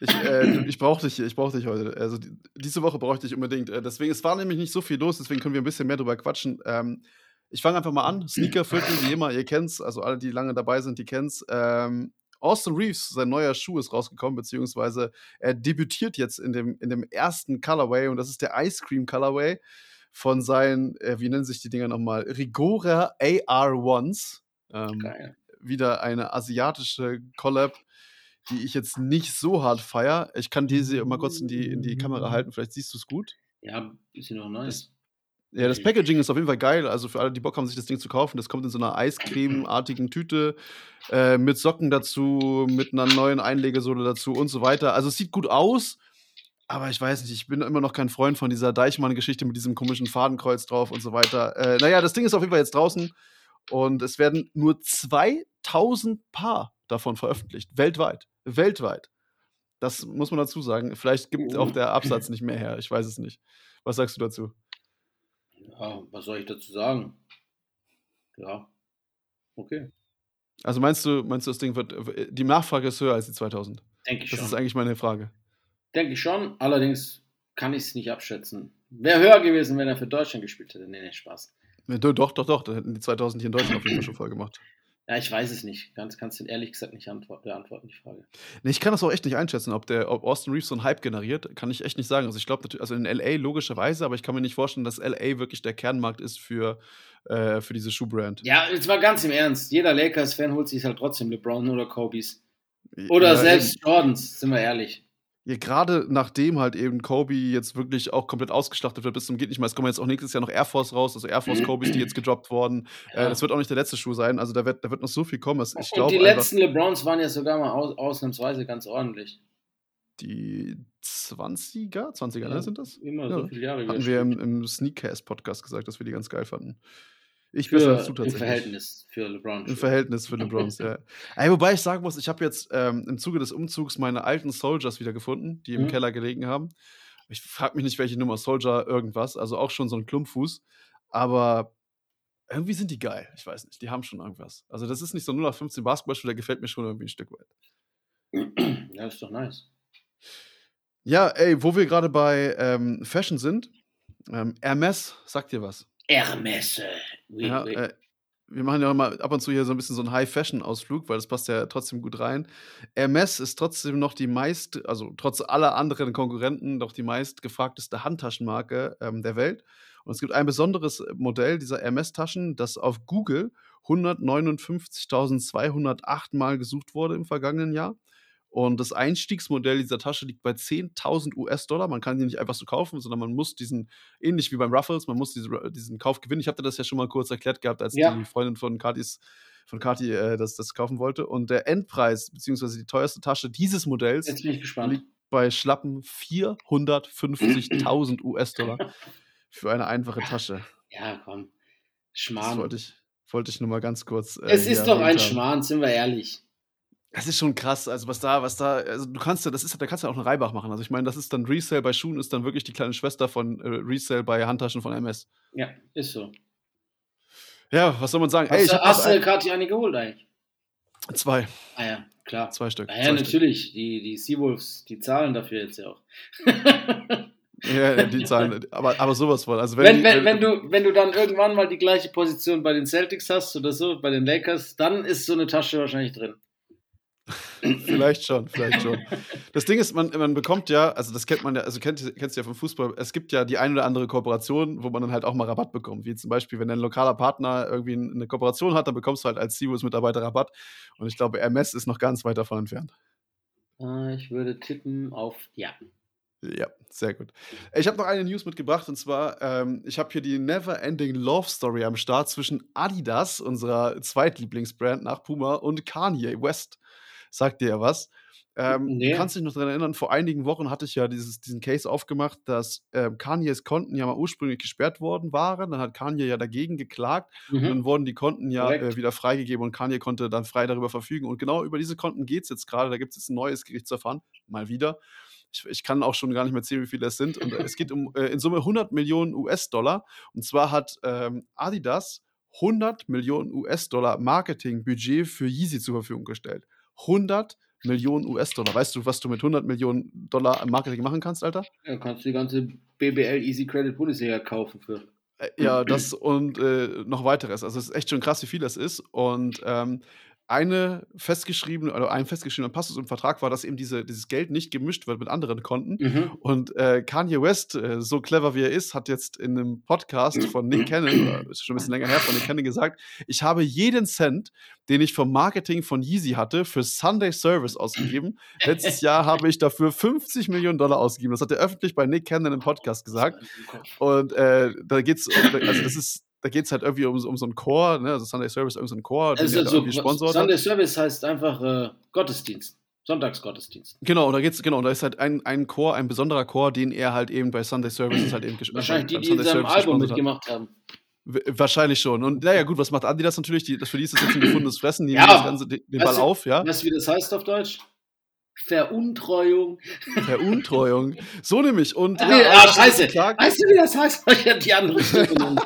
B: Ich, äh, ich brauche dich, ich brauch dich heute. Also die, diese Woche brauche ich dich unbedingt. Äh, deswegen, es war nämlich nicht so viel los, deswegen können wir ein bisschen mehr drüber quatschen. Ähm, ich fange einfach mal an. Sneaker-Viertel, wie immer, ihr kennt's, also alle, die lange dabei sind, die kennt's. Ähm, Austin Reeves, sein neuer Schuh ist rausgekommen, beziehungsweise er debütiert jetzt in dem, in dem ersten Colorway und das ist der Ice Cream Colorway von seinen, äh, wie nennen sich die Dinger nochmal? Rigora AR1s. Ähm,
A: Geil.
B: wieder eine asiatische Collab, die ich jetzt nicht so hart feier. Ich kann diese mal kurz in die, in die Kamera halten, vielleicht siehst du es gut.
A: Ja, bisschen noch nice.
B: Ja, das Packaging ist auf jeden Fall geil. Also für alle, die Bock haben, sich das Ding zu kaufen, das kommt in so einer Eiscreme-artigen Tüte äh, mit Socken dazu, mit einer neuen Einlegesohle dazu und so weiter. Also es sieht gut aus, aber ich weiß nicht, ich bin immer noch kein Freund von dieser Deichmann-Geschichte mit diesem komischen Fadenkreuz drauf und so weiter. Äh, naja, das Ding ist auf jeden Fall jetzt draußen und es werden nur 2000 Paar davon veröffentlicht. Weltweit. Weltweit. Das muss man dazu sagen. Vielleicht gibt auch der Absatz nicht mehr her. Ich weiß es nicht. Was sagst du dazu?
A: Ja, was soll ich dazu sagen? Ja, okay.
B: Also meinst du, meinst du, das Ding wird, die Nachfrage ist höher als die 2000?
A: Denke ich
B: Das
A: schon.
B: ist eigentlich meine Frage.
A: Denke ich schon, allerdings kann ich es nicht abschätzen. Wäre höher gewesen, wenn er für Deutschland gespielt hätte. Nee, nee, Spaß.
B: Ja, do- Doch, doch, doch. Da hätten die 2000 hier in Deutschland auf jeden Fall schon voll gemacht.
A: Ja, ich weiß es nicht. Ganz, kannst du ehrlich gesagt nicht antwort beantworten, die Frage.
B: Nee, ich kann das auch echt nicht einschätzen, ob der ob Austin Reeves so einen Hype generiert, kann ich echt nicht sagen. Also ich glaube, also in LA logischerweise, aber ich kann mir nicht vorstellen, dass LA wirklich der Kernmarkt ist für, äh, für diese Schuhbrand.
A: Ja, jetzt mal ganz im Ernst. Jeder Lakers-Fan holt sich halt trotzdem LeBron oder Kobe's. Oder
B: Ja,
A: selbst Jordans, sind wir ehrlich.
B: Ja, gerade nachdem halt eben Kobe jetzt wirklich auch komplett ausgeschlachtet wird bis zum geht nicht mehr. Es kommen jetzt auch nächstes Jahr noch Air Force raus, also Air Force Kobes, die jetzt gedroppt wurden.
A: Ja.
B: Äh, das wird auch nicht der letzte Schuh sein. Also da wird, da wird noch so viel kommen. dass Ich
A: Und
B: glaube
A: die letzten LeBrons waren ja sogar mal aus, ausnahmsweise ganz ordentlich.
B: die 20er, 20er,
A: Ja,
B: ne, sind das?
A: immer so viele Jahre
B: Hatten wir im, im Sneakcast-Podcast gesagt, dass wir die ganz geil fanden. Ich besser als du
A: Im
B: tatsächlich.
A: Verhältnis für LeBron.
B: Im Verhältnis für LeBrons, ja. Ey, wobei ich sagen muss, ich habe jetzt ähm, im Zuge des Umzugs meine alten Soldiers wieder gefunden, die im
A: Mhm.
B: Keller gelegen haben. Ich frage mich nicht, welche Nummer Soldier irgendwas, also auch schon so ein Klumpfuß. Aber irgendwie sind die geil. Ich weiß nicht, die haben schon irgendwas. Also das ist nicht so 0 auf 15 Basketballspieler, der gefällt mir schon irgendwie ein Stück weit.
A: Ja, ist doch nice.
B: Ja, ey, wo wir gerade bei ähm, Fashion sind, ähm, Hermes, sagt dir was?
A: Hermes. Oui,
B: Ja,
A: oui.
B: äh, wir machen ja immer ab und zu hier so ein bisschen so einen High-Fashion-Ausflug, weil das passt ja trotzdem gut rein. Hermes ist trotzdem noch die meist, also trotz aller anderen Konkurrenten, noch die meist gefragteste Handtaschenmarke ähm, der Welt. Und es gibt ein besonderes Modell dieser Hermes-Taschen, das auf Google 159.208 Mal gesucht wurde im vergangenen Jahr. Und das Einstiegsmodell dieser Tasche liegt bei 10.000 US-Dollar. Man kann die nicht einfach so kaufen, sondern man muss diesen, ähnlich wie beim Ruffles, man muss diese, diesen Kauf gewinnen. Ich hatte das ja schon mal kurz erklärt gehabt, als
A: Ja.
B: die Freundin von Katis von Kati äh, das, das kaufen wollte. Und der Endpreis, beziehungsweise die teuerste Tasche dieses Modells, liegt bei schlappen 450.000 US-Dollar für eine einfache Tasche.
A: Ja, komm.
B: Das
A: Schmarrn.
B: wollte ich, wollte ich nur mal ganz kurz. äh,
A: Es ist doch ein
B: haben.
A: Schmarrn, sind wir ehrlich.
B: Das ist schon krass, also was da, was da, also du kannst ja, das ist, da kannst du ja auch einen Reibach machen. Also ich meine, das ist dann Resale bei Schuhen, ist dann wirklich die kleine Schwester von äh, Resale bei Handtaschen von MS.
A: Ja, ist so.
B: Ja, was soll man sagen?
A: Hast,
B: Ey, ich
A: du- hast du gerade die eine geholt eigentlich?
B: zwei,
A: Ah ja, klar.
B: zwei Stück.
A: Ah ja,
B: zwei Stück.
A: natürlich. Die, die Seawolves, die zahlen dafür jetzt ja auch.
B: Ja, die Zahlen, aber, aber sowas von. Also wenn,
A: wenn,
B: die,
A: wenn, wenn, du, wenn du dann irgendwann mal die gleiche Position bei den Celtics hast oder so, bei den Lakers, dann ist so eine Tasche wahrscheinlich drin.
B: Vielleicht schon, vielleicht schon. Das Ding ist, man, man bekommt ja, also das kennt man ja, also kennt, kennst du ja vom Fußball, es gibt ja die ein oder andere Kooperation, wo man dann halt auch mal Rabatt bekommt. Wie zum Beispiel, wenn ein lokaler Partner irgendwie eine Kooperation hat, dann bekommst du halt als Seawolves-Mitarbeiter Rabatt. Und ich glaube, Hermes ist noch ganz weit davon entfernt.
A: Äh, Ich würde tippen auf ja.
B: Ja, sehr gut. Ich habe noch eine News mitgebracht und zwar, ähm, ich habe hier die Never Ending Love Story am Start zwischen Adidas, unserer Zweitlieblingsbrand nach Puma, und Kanye West. Sagt dir ja was? Ähm,
A: Nee.
B: Du kannst dich noch daran erinnern, vor einigen Wochen hatte ich ja dieses, diesen Case aufgemacht, dass ähm, Kanyes Konten ja mal ursprünglich gesperrt worden waren. Dann hat Kanye ja dagegen geklagt und
A: Mhm.
B: dann wurden die Konten ja äh, wieder freigegeben und Kanye konnte dann frei darüber verfügen. Und genau über diese Konten geht es jetzt gerade. Da gibt es jetzt ein neues Gerichtsverfahren, mal wieder. Ich, ich kann auch schon gar nicht mehr zählen, wie viele es sind. Und äh, es geht um äh, in Summe 100 Millionen US-Dollar. Und zwar hat ähm, Adidas 100 Millionen US-Dollar Marketingbudget für Yeezy zur Verfügung gestellt. 100 Millionen US-Dollar. Weißt du, was du mit 100 Millionen Dollar am Marketing machen kannst, Alter?
A: Ja, kannst du die ganze BBL Easy Credit Bundesliga kaufen für.
B: Äh, ja, das und äh, noch weiteres. Also es ist echt schon krass, wie viel das ist. Und ähm, eine festgeschriebene oder ein festgeschriebener Passus im Vertrag war, dass eben diese, dieses Geld nicht gemischt wird mit anderen Konten.
A: Mhm.
B: Und äh, Kanye West, äh, so clever wie er ist, hat jetzt in einem Podcast von Nick Cannon, oder ist schon ein bisschen länger her, von Nick Cannon gesagt, ich habe jeden Cent, den ich vom Marketing von Yeezy hatte, für Sunday Service ausgegeben. Letztes Jahr habe ich dafür 50 Millionen Dollar ausgegeben. Das hat er öffentlich bei Nick Cannon im Podcast gesagt. Und äh, da geht's, also das ist da geht es halt irgendwie um, um so einen Chor, ne? also Sunday Service, irgendein so Chor,
A: den also, irgendwie sponsort. Sunday Service heißt einfach äh, Gottesdienst. Sonntagsgottesdienst.
B: Genau, und da geht's, genau, und da ist halt ein, ein Chor, ein besonderer Chor, den er halt eben bei Sunday Services halt eben
A: gespielt hat. Wahrscheinlich die, die in seinem Album mitgemacht haben.
B: Wahrscheinlich schon. Und naja, gut, was macht Adidas natürlich? Die, für die ist das jetzt ein gefundenes Fressen, die ja. das Ganze, den Ball
A: du,
B: auf, ja.
A: Weißt du, wie das heißt auf Deutsch? Veruntreuung.
B: Veruntreuung. So nämlich. Und
A: ja, ja, ah, scheiße. Weißt du, wie das heißt? Ich habe die andere Stimme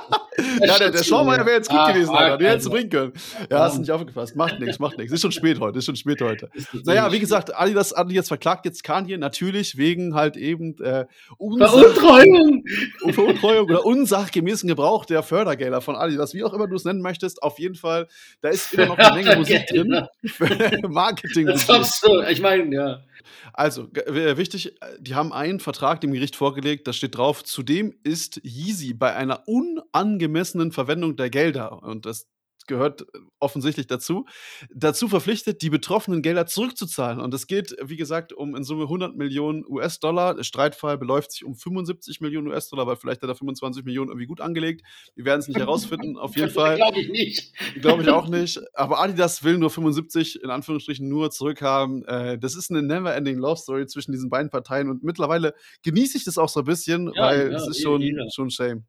B: Ja, der, der Schaumann wäre jetzt gut ah, gewesen, Alter. Den hättest du bringen können. Ja, hast du nicht aufgefasst. Macht nichts, macht nichts. Ist schon spät heute. Ist schon spät heute. Naja, wie gesagt, Adidas, Adidas verklagt jetzt Kanye natürlich wegen halt eben äh,
A: Veruntreuung.
B: Veruntreuung oder unsachgemäßen Gebrauch der Fördergelder von Adidas, wie auch immer du es nennen möchtest. Auf jeden Fall, da ist immer noch eine Menge Musik drin. Marketing.
A: Das du. Ich meine, ja.
B: Also, wichtig, die haben einen Vertrag dem Gericht vorgelegt, da steht drauf, zudem ist Yeezy bei einer unangemessenen Verwendung der Gelder, und das gehört offensichtlich dazu, dazu verpflichtet, die betroffenen Gelder zurückzuzahlen. Und es geht, wie gesagt, um in Summe 100 Millionen US-Dollar. Der Streitfall beläuft sich um 75 Millionen US-Dollar, weil vielleicht hat er 25 Millionen irgendwie gut angelegt. Wir werden es nicht herausfinden, auf jeden Fall.
A: Glaube ich nicht.
B: Glaube ich auch nicht. Aber Adidas will nur 75, in Anführungsstrichen, nur zurückhaben. Äh, das ist eine never-ending Love-Story zwischen diesen beiden Parteien. Und mittlerweile genieße ich das auch so ein bisschen, ja, weil ja, es ist schon, schon shame.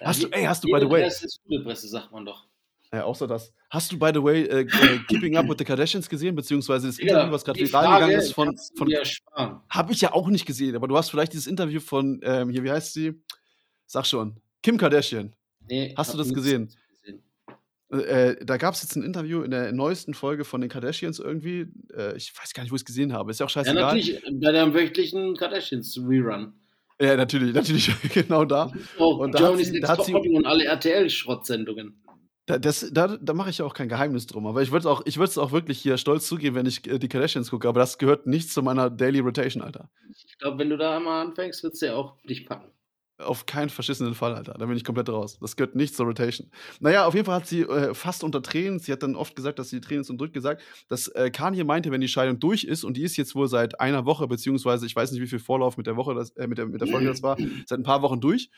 B: Ja, hast du, ey, hast du, by the way.
A: Presse ist gute Presse, sagt man doch.
B: Ja, außer das. Hast du, by the way, äh, äh, Keeping Up with the Kardashians gesehen, beziehungsweise das Interview, was gerade viral gegangen ist von. von Habe ich ja auch nicht gesehen, aber du hast vielleicht dieses Interview von, ähm, hier, wie heißt sie? Sag schon. Kim Kardashian. Nee, hast du das gesehen? gesehen. Äh, äh, da gab es jetzt ein Interview in der neuesten Folge von den Kardashians irgendwie. Äh, ich weiß gar nicht, wo ich es gesehen habe. Ist ja auch scheißegal. Ja,
A: natürlich, bei der wöchentlichen Kardashians-Rerun.
B: Ja, natürlich, natürlich, genau da.
A: Oh, und da hat sie, da hat sie und alle RTL-Schrottsendungen.
B: Da, das, da, da mache ich ja auch kein Geheimnis drum. Aber ich würde es auch, auch wirklich hier stolz zugeben, wenn ich äh, die Kardashians gucke. Aber das gehört nicht zu meiner Daily Rotation, Alter.
A: Ich glaube, wenn du da einmal anfängst, wird es ja auch dich packen.
B: Auf keinen verschissenen Fall, Alter. Da bin ich komplett raus. Das gehört nicht zur Rotation. Naja, auf jeden Fall hat sie äh, fast unter Tränen, sie hat dann oft gesagt, dass sie Tränen und drückt gesagt, dass äh, Kanye meinte, wenn die Scheidung durch ist, und die ist jetzt wohl seit einer Woche, beziehungsweise ich weiß nicht, wie viel Vorlauf mit der Woche, das, äh, mit, der, mit der Folge das war, seit ein paar Wochen durch,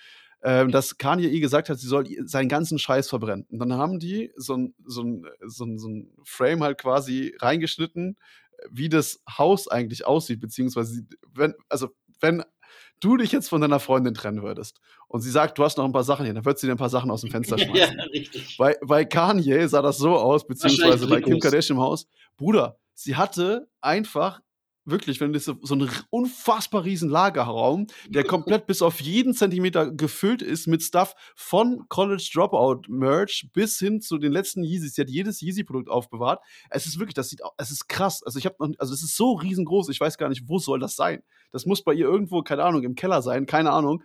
B: ähm, dass Kanye ihr gesagt hat, sie soll seinen ganzen Scheiß verbrennen. Und dann haben die so ein, so ein, so ein, so ein Frame halt quasi reingeschnitten, wie das Haus eigentlich aussieht, beziehungsweise, wenn, also, wenn du dich jetzt von deiner Freundin trennen würdest und sie sagt, du hast noch ein paar Sachen hier, dann wird sie dir ein paar Sachen aus dem Fenster schmeißen. ja, richtig. Bei, bei Kanye sah das so aus, beziehungsweise bei Kim Kardashian im Haus. Bruder, sie hatte einfach wirklich, wenn du so, so einen unfassbar riesen Lagerraum, der komplett bis auf jeden Zentimeter gefüllt ist mit Stuff von College Dropout Merch bis hin zu den letzten Yeezys. Sie hat jedes Yeezy-Produkt aufbewahrt. Es ist wirklich, das sieht, es ist krass. Also ich habe noch, also es ist so riesengroß. Ich weiß gar nicht, wo soll das sein? Das muss bei ihr irgendwo, keine Ahnung, im Keller sein, keine Ahnung.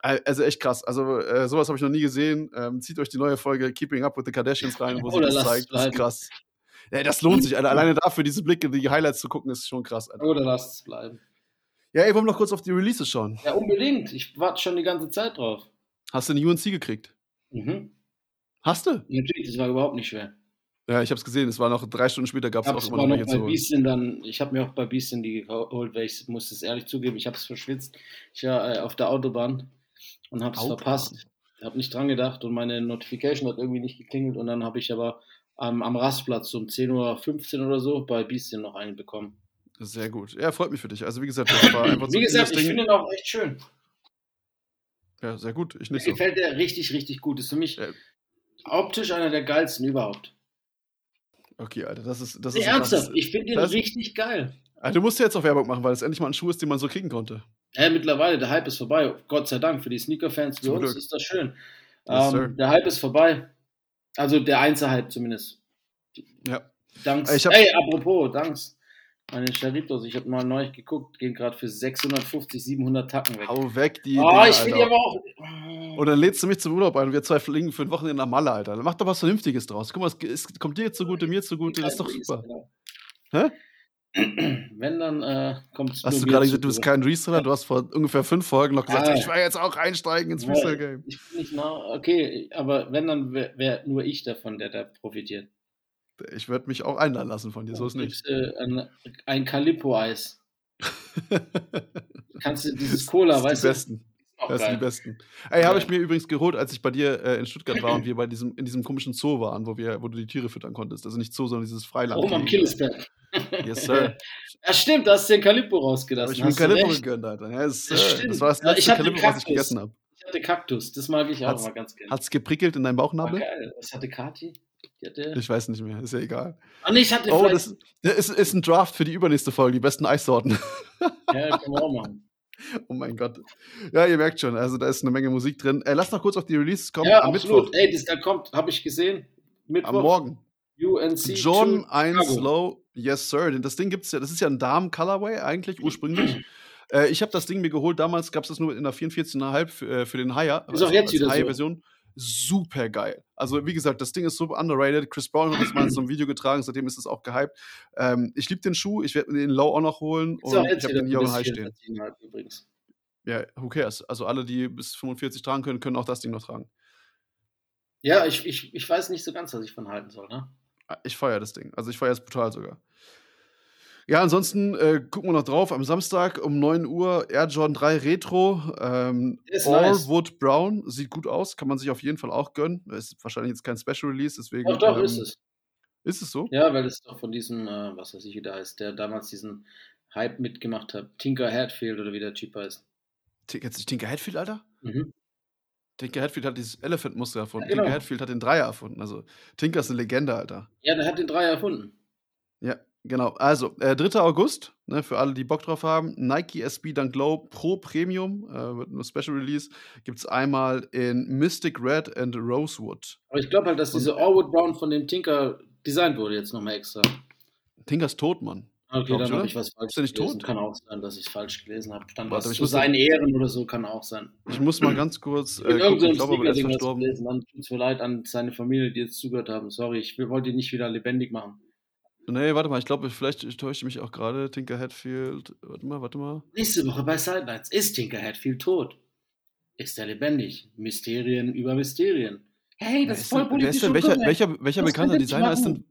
B: Also echt krass. Also äh, sowas habe ich noch nie gesehen. Ähm, zieht euch die neue Folge Keeping Up with the Kardashians rein, wo sie das zeigt. Das ist krass. Ja, das lohnt sich, Alter. Alleine dafür, diese Blicke, die Highlights zu gucken, ist schon krass,
A: Alter. Oder lasst es bleiben.
B: Ja, ey, wollen wir noch kurz auf die Releases schauen?
A: Ja, unbedingt. Ich warte schon die ganze Zeit drauf.
B: Hast du eine UNC gekriegt?
A: Mhm.
B: Hast du?
A: Natürlich, das war überhaupt nicht schwer.
B: Ja, ich habe es gesehen. Es war noch drei Stunden später, gab es auch immer
A: noch welche zu Beastin dann, Ich habe mir auch bei Beastin die geholt, weil ich muss es ehrlich zugeben, ich habe es verschwitzt. Ich war äh, auf der Autobahn und habe es verpasst. Ich habe nicht dran gedacht und meine Notification hat irgendwie nicht geklingelt und dann habe ich aber am, am Rastplatz um 10.15 Uhr oder so bei Biestien noch einen bekommen.
B: Sehr gut. Ja, freut mich für dich. Also wie gesagt, das war einfach
A: Wie gesagt, ich finde ihn auch echt schön.
B: Ja, sehr gut. Ich
A: nicht Mir so. gefällt der richtig, richtig gut. Ist für mich ja. optisch einer der geilsten überhaupt.
B: Okay, Alter, das ist. Das
A: nee,
B: ist
A: ernsthaft, ich finde den richtig geil.
B: Also, du musst ja jetzt auch Werbung machen, weil es endlich mal ein Schuh ist, den man so kriegen konnte.
A: Ja, mittlerweile, der Hype ist vorbei. Gott sei Dank, für die Sneaker-Fans wie uns ist das schön. Yes, ähm, der Hype ist vorbei. Also der Einzelheit zumindest.
B: Ja.
A: Danks. Ey, apropos, danks. Meine Charitos, ich habe mal neu geguckt, gehen gerade für 650, 700 Tacken weg.
B: Hau weg die.
A: Oh,
B: Dinger,
A: ich will die aber auch.
B: Und dann lädst du mich zum Urlaub ein und wir zwei fliegen für ein Wochenende nach Malle, Alter. Dann mach doch was Vernünftiges draus. Guck mal, es, es kommt dir zugute, mir zugute, das ist doch super. Hä?
A: Wenn, dann äh, kommt es
B: Hast du gerade gesagt, du bist kein Reseller? Du hast vor ungefähr fünf Folgen noch gesagt,
A: Ah.
B: ich will jetzt auch einsteigen ins Freestyle-Game.
A: Ich bin nicht nah, okay, aber wenn, dann wäre wär nur ich davon, der da profitiert.
B: Ich würde mich auch einladen lassen von dir, so ist nicht.
A: Äh, ein, ein Calippo-Eis. Kannst du dieses Cola,
B: Das
A: weißt du?
B: besten. Das sind die besten. Ey, habe ich mir übrigens geholt, als ich bei dir äh, in Stuttgart war und wir bei diesem, in diesem komischen Zoo waren, wo, wir, wo du die Tiere füttern konntest. Also nicht Zoo, sondern dieses Freiland.
A: Oben am Killesberg.
B: Yes, sir.
A: Ja, stimmt, da hast du den Calippo
B: Hab
A: rausgelassen.
B: ich
A: hast du
B: Calippo
A: recht.
B: gegönnt, Alter. Ja,
A: Das
B: sir.
A: stimmt.
B: das war das
A: Ja, ich
B: letzte
A: hatte
B: Calippo, was ich
A: Kaktus.
B: gegessen habe.
A: Ich hatte Kaktus, das mag ich auch
B: Hat's,
A: mal ganz gerne.
B: hat's geprickelt in deinem
A: War
B: Bauchnabel?
A: geil. Was hatte Kati? Hatte...
B: Ich weiß nicht mehr, ist ja egal.
A: Ah, nee, ich hatte
B: Oh, das das ist, ist ein Draft für die übernächste Folge, die besten Eissorten.
A: Ja, auch machen.
B: Oh mein Gott. Ja, ihr merkt schon, also da ist eine Menge Musik drin. Äh, lass noch kurz auf die Releases kommen.
A: Ja,
B: Am
A: absolut.
B: Mittwoch,
A: Ey, das, da kommt, habe ich gesehen. Mittwoch.
B: am Morgen.
A: UNC
B: John
A: to
B: 1
A: Chicago.
B: Low, yes sir. Denn das Ding gibt's ja, das ist ja ein Damen-Colorway eigentlich ursprünglich. äh, ich habe das Ding mir geholt, damals gab es das nur in der 44,5 für, äh, für den Higher.
A: Ist auch jetzt wieder so.
B: Higher-Version. Super geil. Also, wie gesagt, das Ding ist super underrated. Chris Brown hat das mal in so einem Video getragen, seitdem ist es auch gehypt. Ähm, ich liebe den Schuh, ich werde mir den Low auch noch holen
A: Ist
B: und ich
A: jetzt
B: habe den hier auch High stehen.
A: 44,5 übrigens.
B: Ja, who cares? Also, alle, die bis 45 tragen können, können auch das Ding noch tragen.
A: Ja, ich, ich, ich weiß nicht so ganz, was ich von halten soll, ne?
B: Ich feiere das Ding. Also ich feiere es brutal sogar. Ja, ansonsten äh, gucken wir noch drauf. Am Samstag um 9 Uhr Air Jordan 3 Retro. Ähm,
A: Der ist
B: All
A: nice.
B: Wood Brown. Sieht gut aus. Kann man sich auf jeden Fall auch gönnen. Ist wahrscheinlich jetzt kein Special Release, deswegen.
A: Doch, doch,
B: ähm,
A: ist es.
B: Ist es so?
A: Ja, weil das doch von diesem, äh, was weiß ich, wie der heißt, der damals diesen Hype mitgemacht hat. Tinker Hatfield oder wie der Typ heißt.
B: T- Kennst du nicht Tinker Hatfield, Alter?
A: Mhm.
B: Tinker Hatfield hat dieses Elephant-Muster erfunden.
A: Ja, genau.
B: Tinker Hatfield hat den Dreier erfunden. Also Tinker ist eine Legende, Alter.
A: Ja, der hat den Dreier erfunden.
B: Ja, genau. Also, äh, 3. August, ne, für alle, die Bock drauf haben, Nike SB Dunk Low Pro Premium, äh, wird nur Special Release, gibt es einmal in Mystic Red and Rosewood.
A: Aber ich glaube halt, dass diese Allwood Brown von dem Tinker designt wurde jetzt nochmal extra.
B: Tinker ist tot, Mann.
A: Okay, dann habe ich was falsch
B: Ist der nicht
A: gelesen.
B: tot?
A: Kann auch sein, dass ich es falsch gelesen habe. Stand
B: Warte,
A: was zu seinen Ehren oder so, kann auch sein.
B: Ich muss mal ganz kurz
A: Ich
B: äh, gucken,
A: irgendeinem
B: ich glaube, aber der ist verstorben.
A: gelesen. Dann tut's mir leid an seine Familie, die jetzt zugehört haben. Sorry, ich wollte ihn nicht wieder lebendig machen.
B: Nee, warte mal, ich glaube, vielleicht ich täusche mich auch gerade. Tinker Hatfield, warte mal, warte mal.
A: Nächste Woche bei Sidelines ist Tinker Hatfield tot. Ist er lebendig? Mysterien über Mysterien. Hey, das ist voll
B: Wer ist
A: politisch
B: denn, welcher, welcher, welcher bekannter Designer ist denn,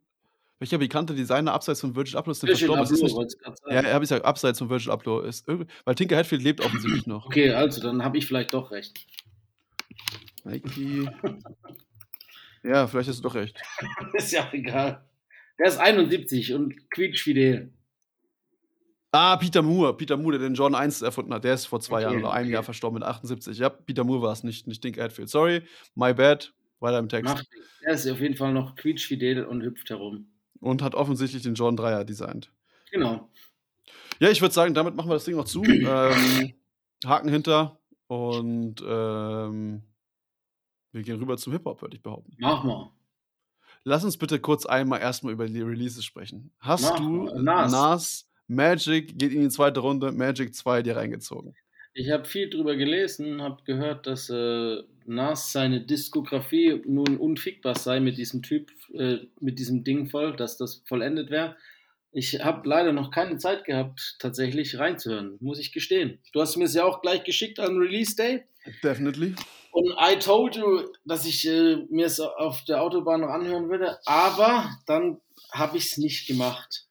B: welcher bekannte Designer abseits von Virgil Abloh ist denn
A: Virgil
B: verstorben? Ist
A: Abloh,
B: nicht,
A: grad sagen.
B: ja, er habe ich gesagt, abseits von Virgil Abloh ist irgendwie, weil Tinker Hatfield lebt offensichtlich noch.
A: Okay, also dann habe ich vielleicht doch recht.
B: Nike. Ja, vielleicht hast du doch recht.
A: ist ja auch egal. Der ist 71 und quietschfidel.
B: Ah, Peter Moore. Peter Moore, der den John 1 erfunden hat. Der ist vor zwei
A: Okay,
B: Jahren oder einem
A: okay.
B: Jahr verstorben mit 78. Ja, Peter Moore war es, nicht, nicht Dink Hatfield. Sorry, my bad. Weiter im Text.
A: Macht. Der ist auf jeden Fall noch quietschfidel und hüpft herum.
B: Und hat offensichtlich den John 3er designt.
A: Genau.
B: Ja, ich würde sagen, damit machen wir das Ding noch zu. ähm, Haken hinter und ähm, wir gehen rüber zum Hip-Hop, würde ich behaupten.
A: Mach mal.
B: Lass uns bitte kurz einmal erstmal über die Releases sprechen. Hast
A: Mach
B: du.
A: Nas.
B: Nas Magic geht in die zweite Runde, Magic 2 dir reingezogen?
A: Ich habe viel drüber gelesen, habe gehört, dass äh, Nas seine Diskografie nun unfickbar sei mit diesem Typ, äh, mit diesem Ding voll, dass das vollendet wäre. Ich habe leider noch keine Zeit gehabt, tatsächlich reinzuhören, muss ich gestehen. Du hast mir es ja auch gleich geschickt an Release Day.
B: Definitely.
A: Und I told you, dass ich äh, mir es auf der Autobahn noch anhören würde, aber dann habe ich es nicht gemacht.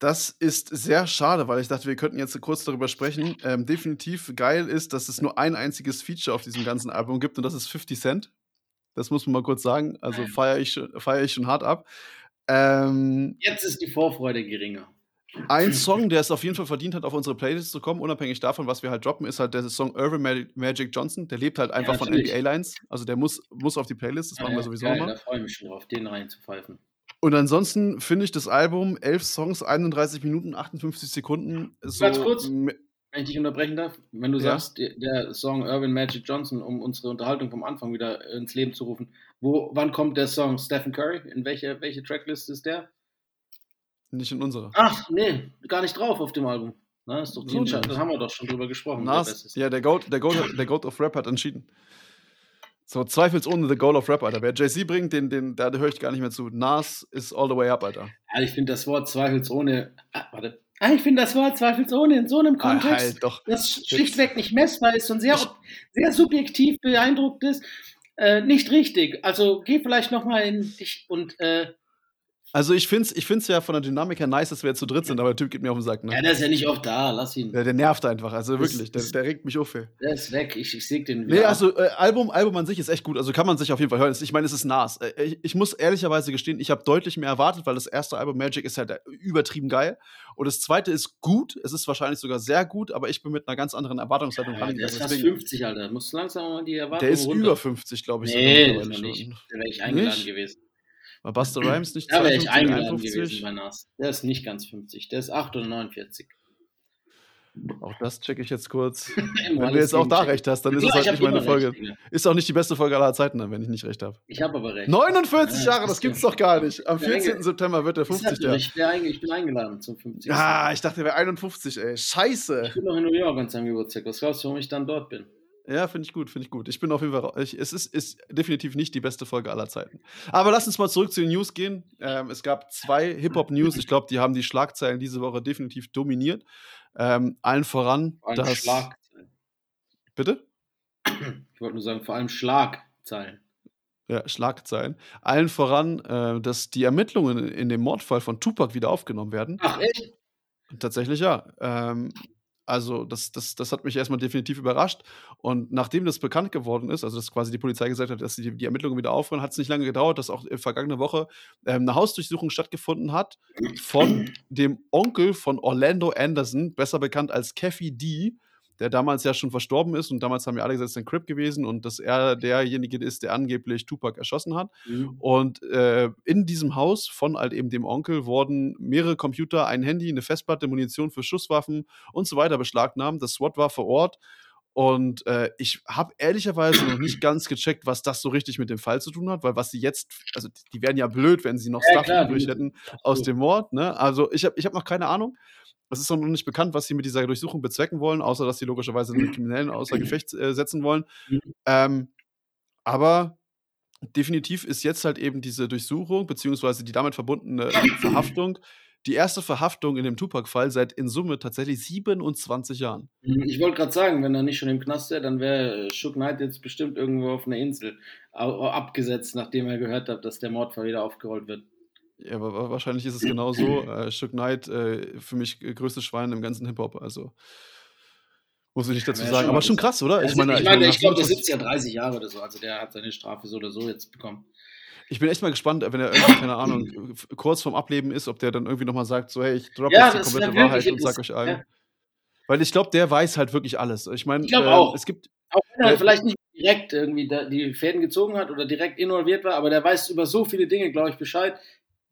B: Das ist sehr schade, weil ich dachte, wir könnten jetzt kurz darüber sprechen. Ähm, definitiv geil ist, dass es nur ein einziges Feature auf diesem ganzen Album gibt und das ist 50 Cent. Das muss man mal kurz sagen. Also feiere ich, schon- feier ich schon hart ab. Ähm,
A: Jetzt ist die Vorfreude geringer.
B: ein Song, der es auf jeden Fall verdient hat, auf unsere Playlist zu kommen, unabhängig davon, was wir halt droppen, ist halt der Song Irvin Mag- Magic Johnson. Der lebt halt einfach von
A: natürlich.
B: NBA-Lines. Also der muss, muss auf die Playlist, das machen wir
A: Ja,
B: sowieso
A: geil,
B: immer.
A: Da freue ich mich schon drauf, den reinzupfeifen.
B: Und ansonsten finde ich das Album, 11 Songs, 31 Minuten, 58 Sekunden. So
A: Ganz kurz, wenn ich dich unterbrechen darf, wenn du
B: Ja.
A: sagst, der, der Song Irvin Magic Johnson, um unsere Unterhaltung vom Anfang wieder ins Leben zu rufen, wo, wann kommt der Song Stephen Curry? In welche, welche Tracklist ist der?
B: Nicht in unserer.
A: Ach, nee, gar nicht drauf auf dem Album. Na, ist doch die Entscheidung. Da haben wir doch schon drüber gesprochen.
B: Nas, ja, der Goat, der, Goat, der Goat of Rap hat entschieden. So, zweifelsohne The Goal of Rap, Alter. Wer Jay-Z bringt, den, den, da höre ich gar nicht mehr zu. Nas ist all the way up, Alter.
A: Ja, ich finde das Wort zweifelsohne. Ah, warte. Ah, ich finde das Wort zweifelsohne in so einem Kontext, ah, halt doch. das schlichtweg nicht messbar ist und sehr, sehr subjektiv beeindruckt ist, äh, nicht richtig. Also geh vielleicht nochmal in dich und äh,
B: also ich finde es ich find's ja von der Dynamik her nice, dass wir jetzt zu dritt sind, aber der Typ geht mir auf den Sack. Ne?
A: Ja, der ist ja nicht oft da, lass ihn.
B: Ja, der nervt einfach, also wirklich, der, der regt mich auf. Ey.
A: Der ist weg, ich, ich säg den
B: wieder. Nee, also äh, Album, Album an sich ist echt gut, also kann man sich auf jeden Fall hören. Ich meine, es ist Nas. Äh, ich, ich, muss ehrlicherweise gestehen, ich habe deutlich mehr erwartet, weil das erste Album Magic ist halt übertrieben geil und das zweite ist gut, es ist wahrscheinlich sogar sehr gut, aber ich bin mit einer ganz anderen Erwartungshaltung
A: ja, Der ist fast 50, Alter, musst langsam mal die Erwartungen
B: Der ist runter. über 50, glaube ich.
A: Nee, sogar nicht. Da wäre ich eingeladen nicht? gewesen.
B: War Buster Rhymes nicht
A: Da wäre ich eingeladen gewesen bei Nas. Der ist nicht ganz 50, der ist 8 oder 49.
B: Auch das checke ich jetzt kurz. wenn du jetzt auch da recht hast, dann ist es halt nicht meine Folge. Recht, ist auch nicht die beste Folge aller Zeiten, wenn ich nicht recht habe.
A: Ich habe aber recht.
B: 49 ja, Jahre, das gibt's doch gar nicht. Am 14. September wird er 50
A: Jahre. Ich, ich, bin eingeladen zum 50.
B: Ah, ich dachte, er wäre 51, ey. Scheiße.
A: Ich bin noch in New York an seinem Geburtstag. Was glaubst du, warum ich dann dort bin?
B: Ja, finde ich gut, finde ich gut. Ich bin auf jeden Fall. Ich, es ist, ist, definitiv nicht die beste Folge aller Zeiten. Aber lass uns mal zurück zu den News gehen. Ähm, es gab zwei Hip-Hop-News. Ich glaube, die haben die Schlagzeilen diese Woche definitiv dominiert. Ähm, allen voran.
A: Vor allem das, Schlagzeilen.
B: Bitte?
A: Ich wollte nur sagen, vor allem Schlagzeilen.
B: Ja, Schlagzeilen. Allen voran, äh, dass die Ermittlungen in dem Mordfall von Tupac wieder aufgenommen werden.
A: Ach, echt?
B: Tatsächlich ja. Ähm, also das, das, das hat mich erstmal definitiv überrascht. Und nachdem das bekannt geworden ist, also dass quasi die Polizei gesagt hat, dass sie die, Ermittlungen wieder aufhören, hat es nicht lange gedauert, dass auch vergangene Woche ähm, eine Hausdurchsuchung stattgefunden hat von dem Onkel von Orlando Anderson, besser bekannt als Keffy D, der damals ja schon verstorben ist und damals haben wir alle gesagt, es ist ein Crip gewesen und dass er derjenige ist, der angeblich Tupac erschossen hat. Mhm. Und äh, in diesem Haus von halt eben dem Onkel wurden mehrere Computer, ein Handy, eine Festplatte, Munition für Schusswaffen und so weiter beschlagnahmt. Das SWAT war vor Ort. Und äh, ich habe ehrlicherweise noch nicht ganz gecheckt, was das so richtig mit dem Fall zu tun hat, weil was sie jetzt, also die wären ja blöd, wenn sie noch ja, Stuff übrig hätten aus dem Mord. Ne? Also ich habe ich hab noch keine Ahnung. Es ist noch nicht bekannt, was sie mit dieser Durchsuchung bezwecken wollen, außer dass sie logischerweise einen Kriminellen außer Gefecht äh, setzen wollen. Mhm. Ähm, aber definitiv ist jetzt halt eben diese Durchsuchung, beziehungsweise die damit verbundene Verhaftung, die erste Verhaftung in dem Tupac-Fall seit in Summe tatsächlich 27 Jahren.
A: Mhm, ich wollte gerade sagen, wenn er nicht schon im Knast wäre, dann wäre Shook Knight jetzt bestimmt irgendwo auf einer Insel abgesetzt, nachdem er gehört hat, dass der Mordfall wieder aufgerollt wird.
B: Ja, aber wahrscheinlich ist es genau so. Äh, Shook Knight, äh, für mich größtes Schwein im ganzen Hip-Hop. Also muss ich nicht dazu ja, sagen. Aber schon krass, oder?
A: Also, ich meine, ich, meine, ich glaube, der sitzt ja 30 Jahre oder so. Also der hat seine Strafe so oder so jetzt bekommen.
B: Ich bin echt mal gespannt, wenn er keine Ahnung, kurz vorm Ableben ist, ob der dann irgendwie nochmal sagt, so, hey, ich droppe
A: ja,
B: jetzt die komplette Wahrheit und sag euch allen. Ja. Weil ich glaube, der weiß halt wirklich alles. Ich meine,
A: ich äh, auch. es gibt. Auch wenn er äh, vielleicht nicht direkt irgendwie die Fäden gezogen hat oder direkt involviert war, aber der weiß über so viele Dinge, glaube ich, Bescheid,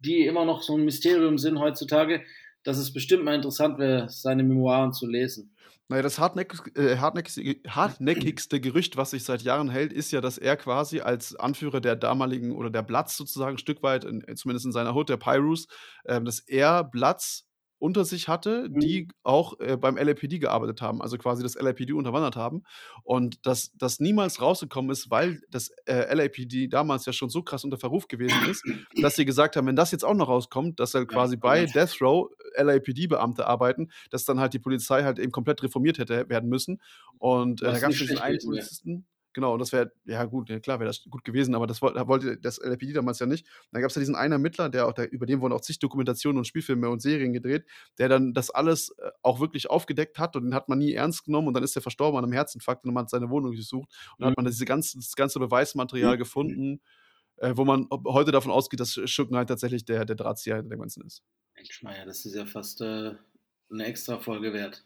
A: die immer noch so ein Mysterium sind heutzutage, dass es bestimmt mal interessant wäre, seine Memoiren zu lesen.
B: Naja, das äh, hartnäckigste, Gerücht, was sich seit Jahren hält, ist ja, dass er quasi als Anführer der damaligen oder der Blatz sozusagen ein Stück weit, in, zumindest in seiner Hut, der Pyrus, äh, dass er Blatz unter sich hatte, mhm. die auch äh, beim LAPD gearbeitet haben, also quasi das LAPD unterwandert haben. Und dass das niemals rausgekommen ist, weil das äh, LAPD damals ja schon so krass unter Verruf gewesen ist, dass sie gesagt haben, wenn das jetzt auch noch rauskommt, dass halt quasi bei Death Row LAPD-Beamte arbeiten, dass dann halt die Polizei halt eben komplett reformiert hätte werden müssen. Und äh, da gab es diesen einen Polizisten. Genau, und das wäre, ja gut, ja, klar wäre das gut gewesen, aber das wollte das LAPD damals ja nicht. Da gab es ja diesen einen Ermittler, der auch, der, über den wurden auch zig Dokumentationen und Spielfilme und Serien gedreht, der dann das alles äh, auch wirklich aufgedeckt hat und den hat man nie ernst genommen und dann ist er verstorben an einem Herzinfarkt und man hat seine Wohnung gesucht und dann mhm. hat man diese ganze, das ganze Beweismaterial mhm. gefunden, äh, wo man heute davon ausgeht, dass Schucken halt tatsächlich der, der Drahtzieher hinter dem Ganzen ist.
A: Mensch, Meier, das ist ja fast äh, eine extra Folge wert.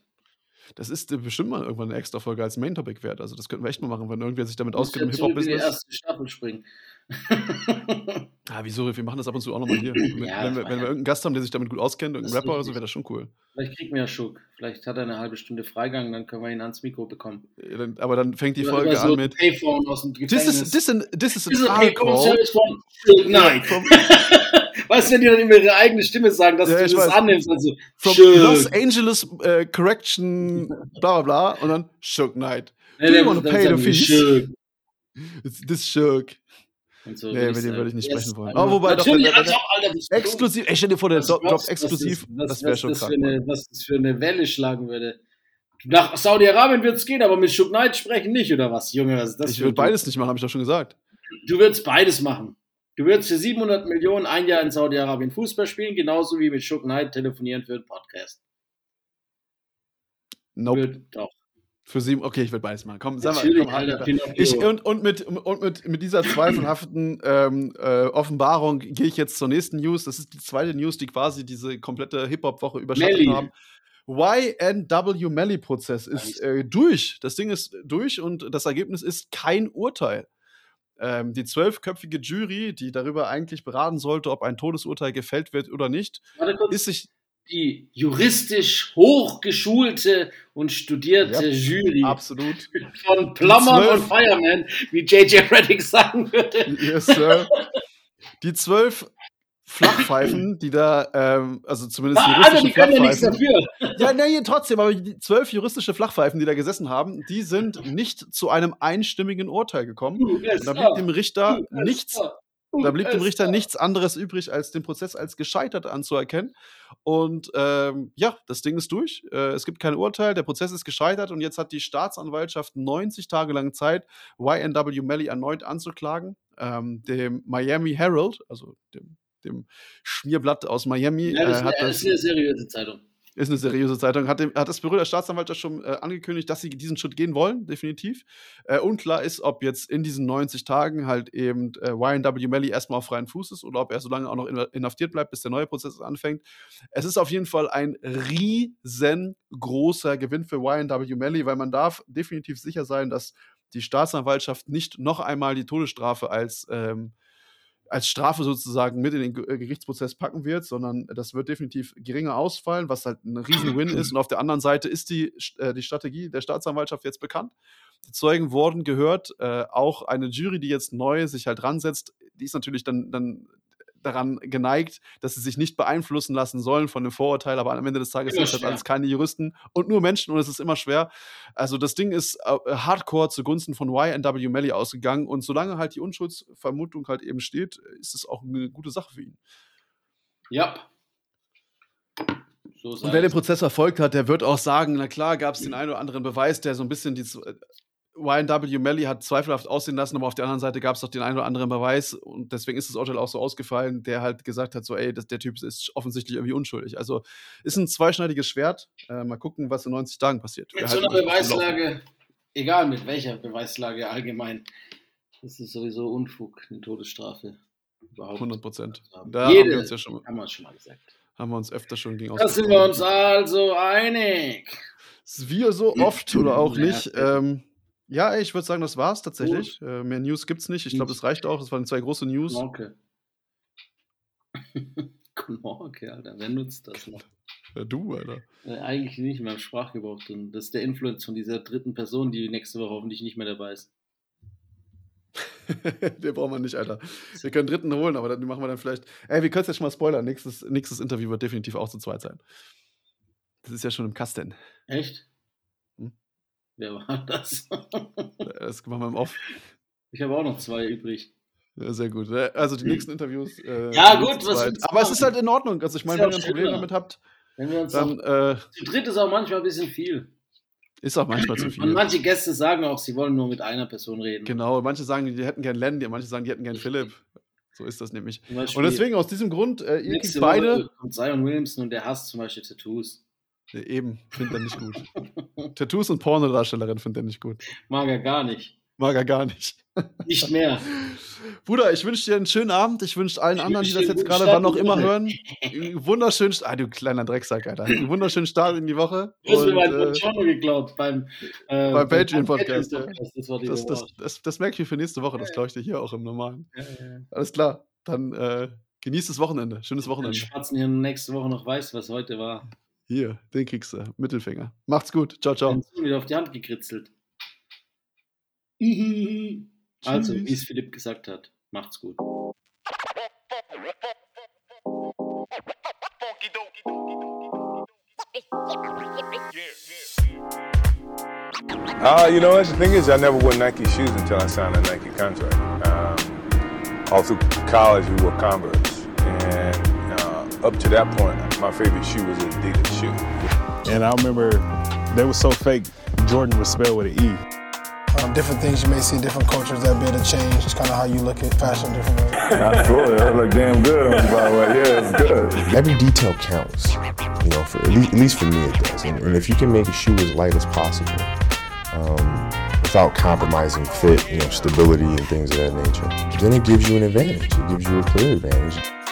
B: Das ist äh, bestimmt mal irgendwann eine extra Folge als Main Topic wert. Also das könnten wir echt mal machen, wenn irgendwer sich damit auskennt im Hip-Hop-Business. die erste Staffel springen. ah, wieso? Wir machen das ab und zu auch nochmal hier. ja, wenn, wir, wenn wir irgendeinen Gast haben, der sich damit gut auskennt, irgendein Rapper oder so, wäre das schon cool.
A: Vielleicht kriegt mir ja Schuck. Vielleicht hat er eine halbe Stunde Freigang, dann können wir ihn ans Mikro bekommen.
B: Ja, dann, aber dann fängt die Folge so an mit. Payphone aus dem This is, this, is, this is a, this is a Payphone service from Night.
A: Weißt du, wenn die dann immer ihre eigene Stimme sagen, dass
B: Ja,
A: du
B: ich
A: das
B: weiß.
A: annimmst, also
B: From
A: Shook.
B: Los Angeles äh, Correction, bla bla bla. Und dann Shook Knight.
A: Nee,
B: Do you want to pay the fees?
A: Shook.
B: This Shook.
A: So
B: Nee, mit dem würde ich nicht
A: Yes,
B: sprechen wollen. Aber wobei doch, wenn der-
A: als ob, Alter.
B: Exklusiv, ey, stell dir vor, der Drop-
A: was
B: exklusiv.
A: Was,
B: Das wäre schon
A: das
B: krank.
A: für eine, was das für eine Welle schlagen würde. Nach Saudi-Arabien wird es gehen, aber mit Shook Knight sprechen nicht, oder was, Junge? Was ist das
B: Ich würde beides nicht machen, habe ich doch schon gesagt.
A: Du würdest beides machen. Du würdest für 700 Millionen ein Jahr in Saudi-Arabien Fußball spielen, genauso wie mit Shook Knight telefonieren für einen Podcast.
B: Nope.
A: Würd- Doch.
B: Für sieben, okay, ich würde beides machen. Komm, sag mal, komm,
A: Alter.
B: Ich, und, und, mit, und mit, mit dieser zweifelhaften ähm, äh, Offenbarung gehe ich jetzt zur nächsten News. Das ist die zweite News, die quasi diese komplette Hip-Hop-Woche überschattet
A: Melly.
B: haben. YNW Melly-Prozess ist äh, durch. Das Ding ist durch und das Ergebnis ist kein Urteil. Ähm, die zwölfköpfige Jury, die darüber eigentlich beraten sollte, ob ein Todesurteil gefällt wird oder nicht, ist sich
A: Die juristisch hochgeschulte und studierte
B: Ja,
A: Jury
B: absolut.
A: von Plumbern und Fireman, wie JJ Reddick sagen würde.
B: Yes, Sir. Die zwölf Flachpfeifen, die da, ähm, also zumindest
A: Ah, Alter,
B: juristische
A: die können ja nichts
B: Flachpfeifen.
A: dafür.
B: Ja, nee, trotzdem, aber die zwölf juristische Flachpfeifen, die da gesessen haben, die sind nicht zu einem einstimmigen Urteil gekommen. Und da blieb dem Richter nichts, da blieb dem Richter nichts anderes übrig, als den Prozess als gescheitert anzuerkennen. Und ähm, ja, das Ding ist durch. Äh, es gibt kein Urteil, der Prozess ist gescheitert und jetzt hat die Staatsanwaltschaft 90 Tage lang Zeit, YNW Melly erneut anzuklagen. Ähm, dem Miami Herald, also dem, dem Schmierblatt aus Miami,
A: Ja, das
B: äh,
A: ist
B: hat
A: eine,
B: das.
A: ist eine seriöse Zeitung.
B: Ist eine seriöse Zeitung. Hat, dem, hat das Büro der Staatsanwaltschaft schon äh, angekündigt, dass sie diesen Schritt gehen wollen, definitiv. Äh, unklar ist, ob jetzt in diesen 90 Tagen halt eben äh, YNW Melly erstmal auf freien Fuß ist oder ob er so lange auch noch in, inhaftiert bleibt, bis der neue Prozess anfängt. Es ist auf jeden Fall ein riesengroßer Gewinn für YNW Melly, weil man darf definitiv sicher sein, dass die Staatsanwaltschaft nicht noch einmal die Todesstrafe als ähm, als Strafe sozusagen mit in den äh, Gerichtsprozess packen wird, sondern das wird definitiv geringer ausfallen, was halt ein Riesen-Win ist. Und auf der anderen Seite ist die, äh, die Strategie der Staatsanwaltschaft jetzt bekannt. Die Zeugen wurden gehört. Äh, auch eine Jury, die jetzt neu sich halt ransetzt, die ist natürlich dann, dann daran geneigt, dass sie sich nicht beeinflussen lassen sollen von dem Vorurteil, aber am Ende des Tages sind das
A: schwer.
B: alles keine Juristen und nur Menschen und es ist immer schwer. Also das Ding ist äh, hardcore zugunsten von YNW Melly ausgegangen und solange halt die Unschuldsvermutung halt eben steht, ist es auch eine gute Sache für ihn.
A: Ja. So
B: Und wer den Prozess verfolgt hat, der wird auch sagen, na klar, gab es den einen oder anderen Beweis, der so ein bisschen die Z- YNW Melly hat zweifelhaft aussehen lassen, aber auf der anderen Seite gab es doch den einen oder anderen Beweis und deswegen ist das Urteil auch so ausgefallen, der halt gesagt hat, so ey, das, der Typ ist offensichtlich irgendwie unschuldig. Also ist ein zweischneidiges Schwert. Äh, mal gucken, was in 90 Tagen passiert.
A: Mit so einer. Beweislage, egal mit welcher Beweislage allgemein, das ist sowieso Unfug, eine Todesstrafe. Überhaupt.
B: 100 Prozent.
A: haben.
B: Da haben
A: Jede,
B: wir uns ja schon,
A: haben wir schon mal gesagt.
B: haben wir uns öfter schon gegen
A: Da sind wir uns also einig.
B: Wir so oft oder auch nicht. Ähm, ja, ey, ich würde sagen, das war's tatsächlich. Äh, mehr News gibt's nicht. Ich glaube, das reicht auch. Das waren zwei große News.
A: Knorke. Knorke, Alter, wer nutzt das noch?
B: Ja, du, Alter.
A: Äh, eigentlich nicht mehr im Sprachgebrauch drin. Das ist der Influence von dieser dritten Person, die nächste Woche hoffentlich nicht mehr dabei ist.
B: Den brauchen wir nicht, Alter. Wir können einen dritten holen, aber dann machen wir dann vielleicht. Ey, wir können es jetzt schon mal spoilern. Nächstes, nächstes Interview wird definitiv auch zu zweit sein. Das ist ja schon im Kasten.
A: Echt?
B: Hm?
A: Wer war das?
B: Das machen wir im Off.
A: ich habe auch noch zwei übrig.
B: Ja, sehr gut. Äh, Also die nächsten Interviews. Äh,
A: Ja, gut, was
B: Aber es ist halt in Ordnung. Also ich meine, wenn ihr ein Problem damit habt,
A: Wenn wir uns
B: dann
A: auch,
B: äh,
A: zu dritt ist auch manchmal ein bisschen viel.
B: ist auch manchmal zu viel.
A: Und manche Gäste sagen auch, sie wollen nur mit einer Person reden.
B: Genau, manche sagen, die hätten gern Len, die- manche sagen, die hätten gern Philipp. So ist das nämlich. Und deswegen aus diesem Grund, äh, ihr kriegt beide.
A: Woche kommt Zion Williamson und der hasst zum Beispiel Tattoos.
B: Ja, eben, findet er nicht gut. Tattoos und Pornodarstellerin findet er nicht gut.
A: Mag er gar nicht.
B: Mag er gar nicht.
A: Nicht mehr.
B: Bruder, ich wünsche dir einen schönen Abend. Ich wünsche allen
A: Ich
B: anderen, die das jetzt gerade wann auch immer hören, einen wunderschönen, ah, du kleiner Drecksack, Alter. Einen wunderschönen Start in die Woche.
A: Du hast mir
B: Und,
A: meinen
B: äh,
A: Porno geklaut beim, äh,
B: beim Patreon-Podcast. Ja.
A: Das
B: Das, das, das, merke ich für nächste Woche. Das glaube ich dir hier auch im Normalen.
A: Ja, ja.
B: Alles klar. Dann äh, genießt das Wochenende. Schönes Wochenende.
A: schwatzen hier nächste Woche noch weiß, was heute war.
B: Hier, den kriegst du. Mittelfinger. Macht's gut. Ciao, ciao.
A: Ich bin wieder auf die Hand gekritzelt. also, wie es Philipp gesagt hat, macht's gut.
C: Uh, you know, the thing is, I never wore Nike shoes until I signed a Nike contract. Um, all through college, we wore Converse. And up to that point, my favorite shoe was an Adidas shoe.
D: And I remember they were so fake, Jordan was spelled with an E.
E: Um, different things you may see, different cultures that be able to change. It's kind of how you look at fashion differently. ways.
K: Absolutely, that look damn good on you, by the way. Yeah, it's good.
F: Every detail counts, you know, for at least, at least for me it does. And, and if you can make a shoe as light as possible, um, without compromising fit, you know, stability and things of that nature, then it gives you an advantage. It gives you a clear advantage.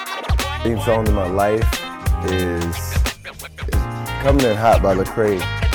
G: Theme song in my life is, is Coming in Hot by Lecrae.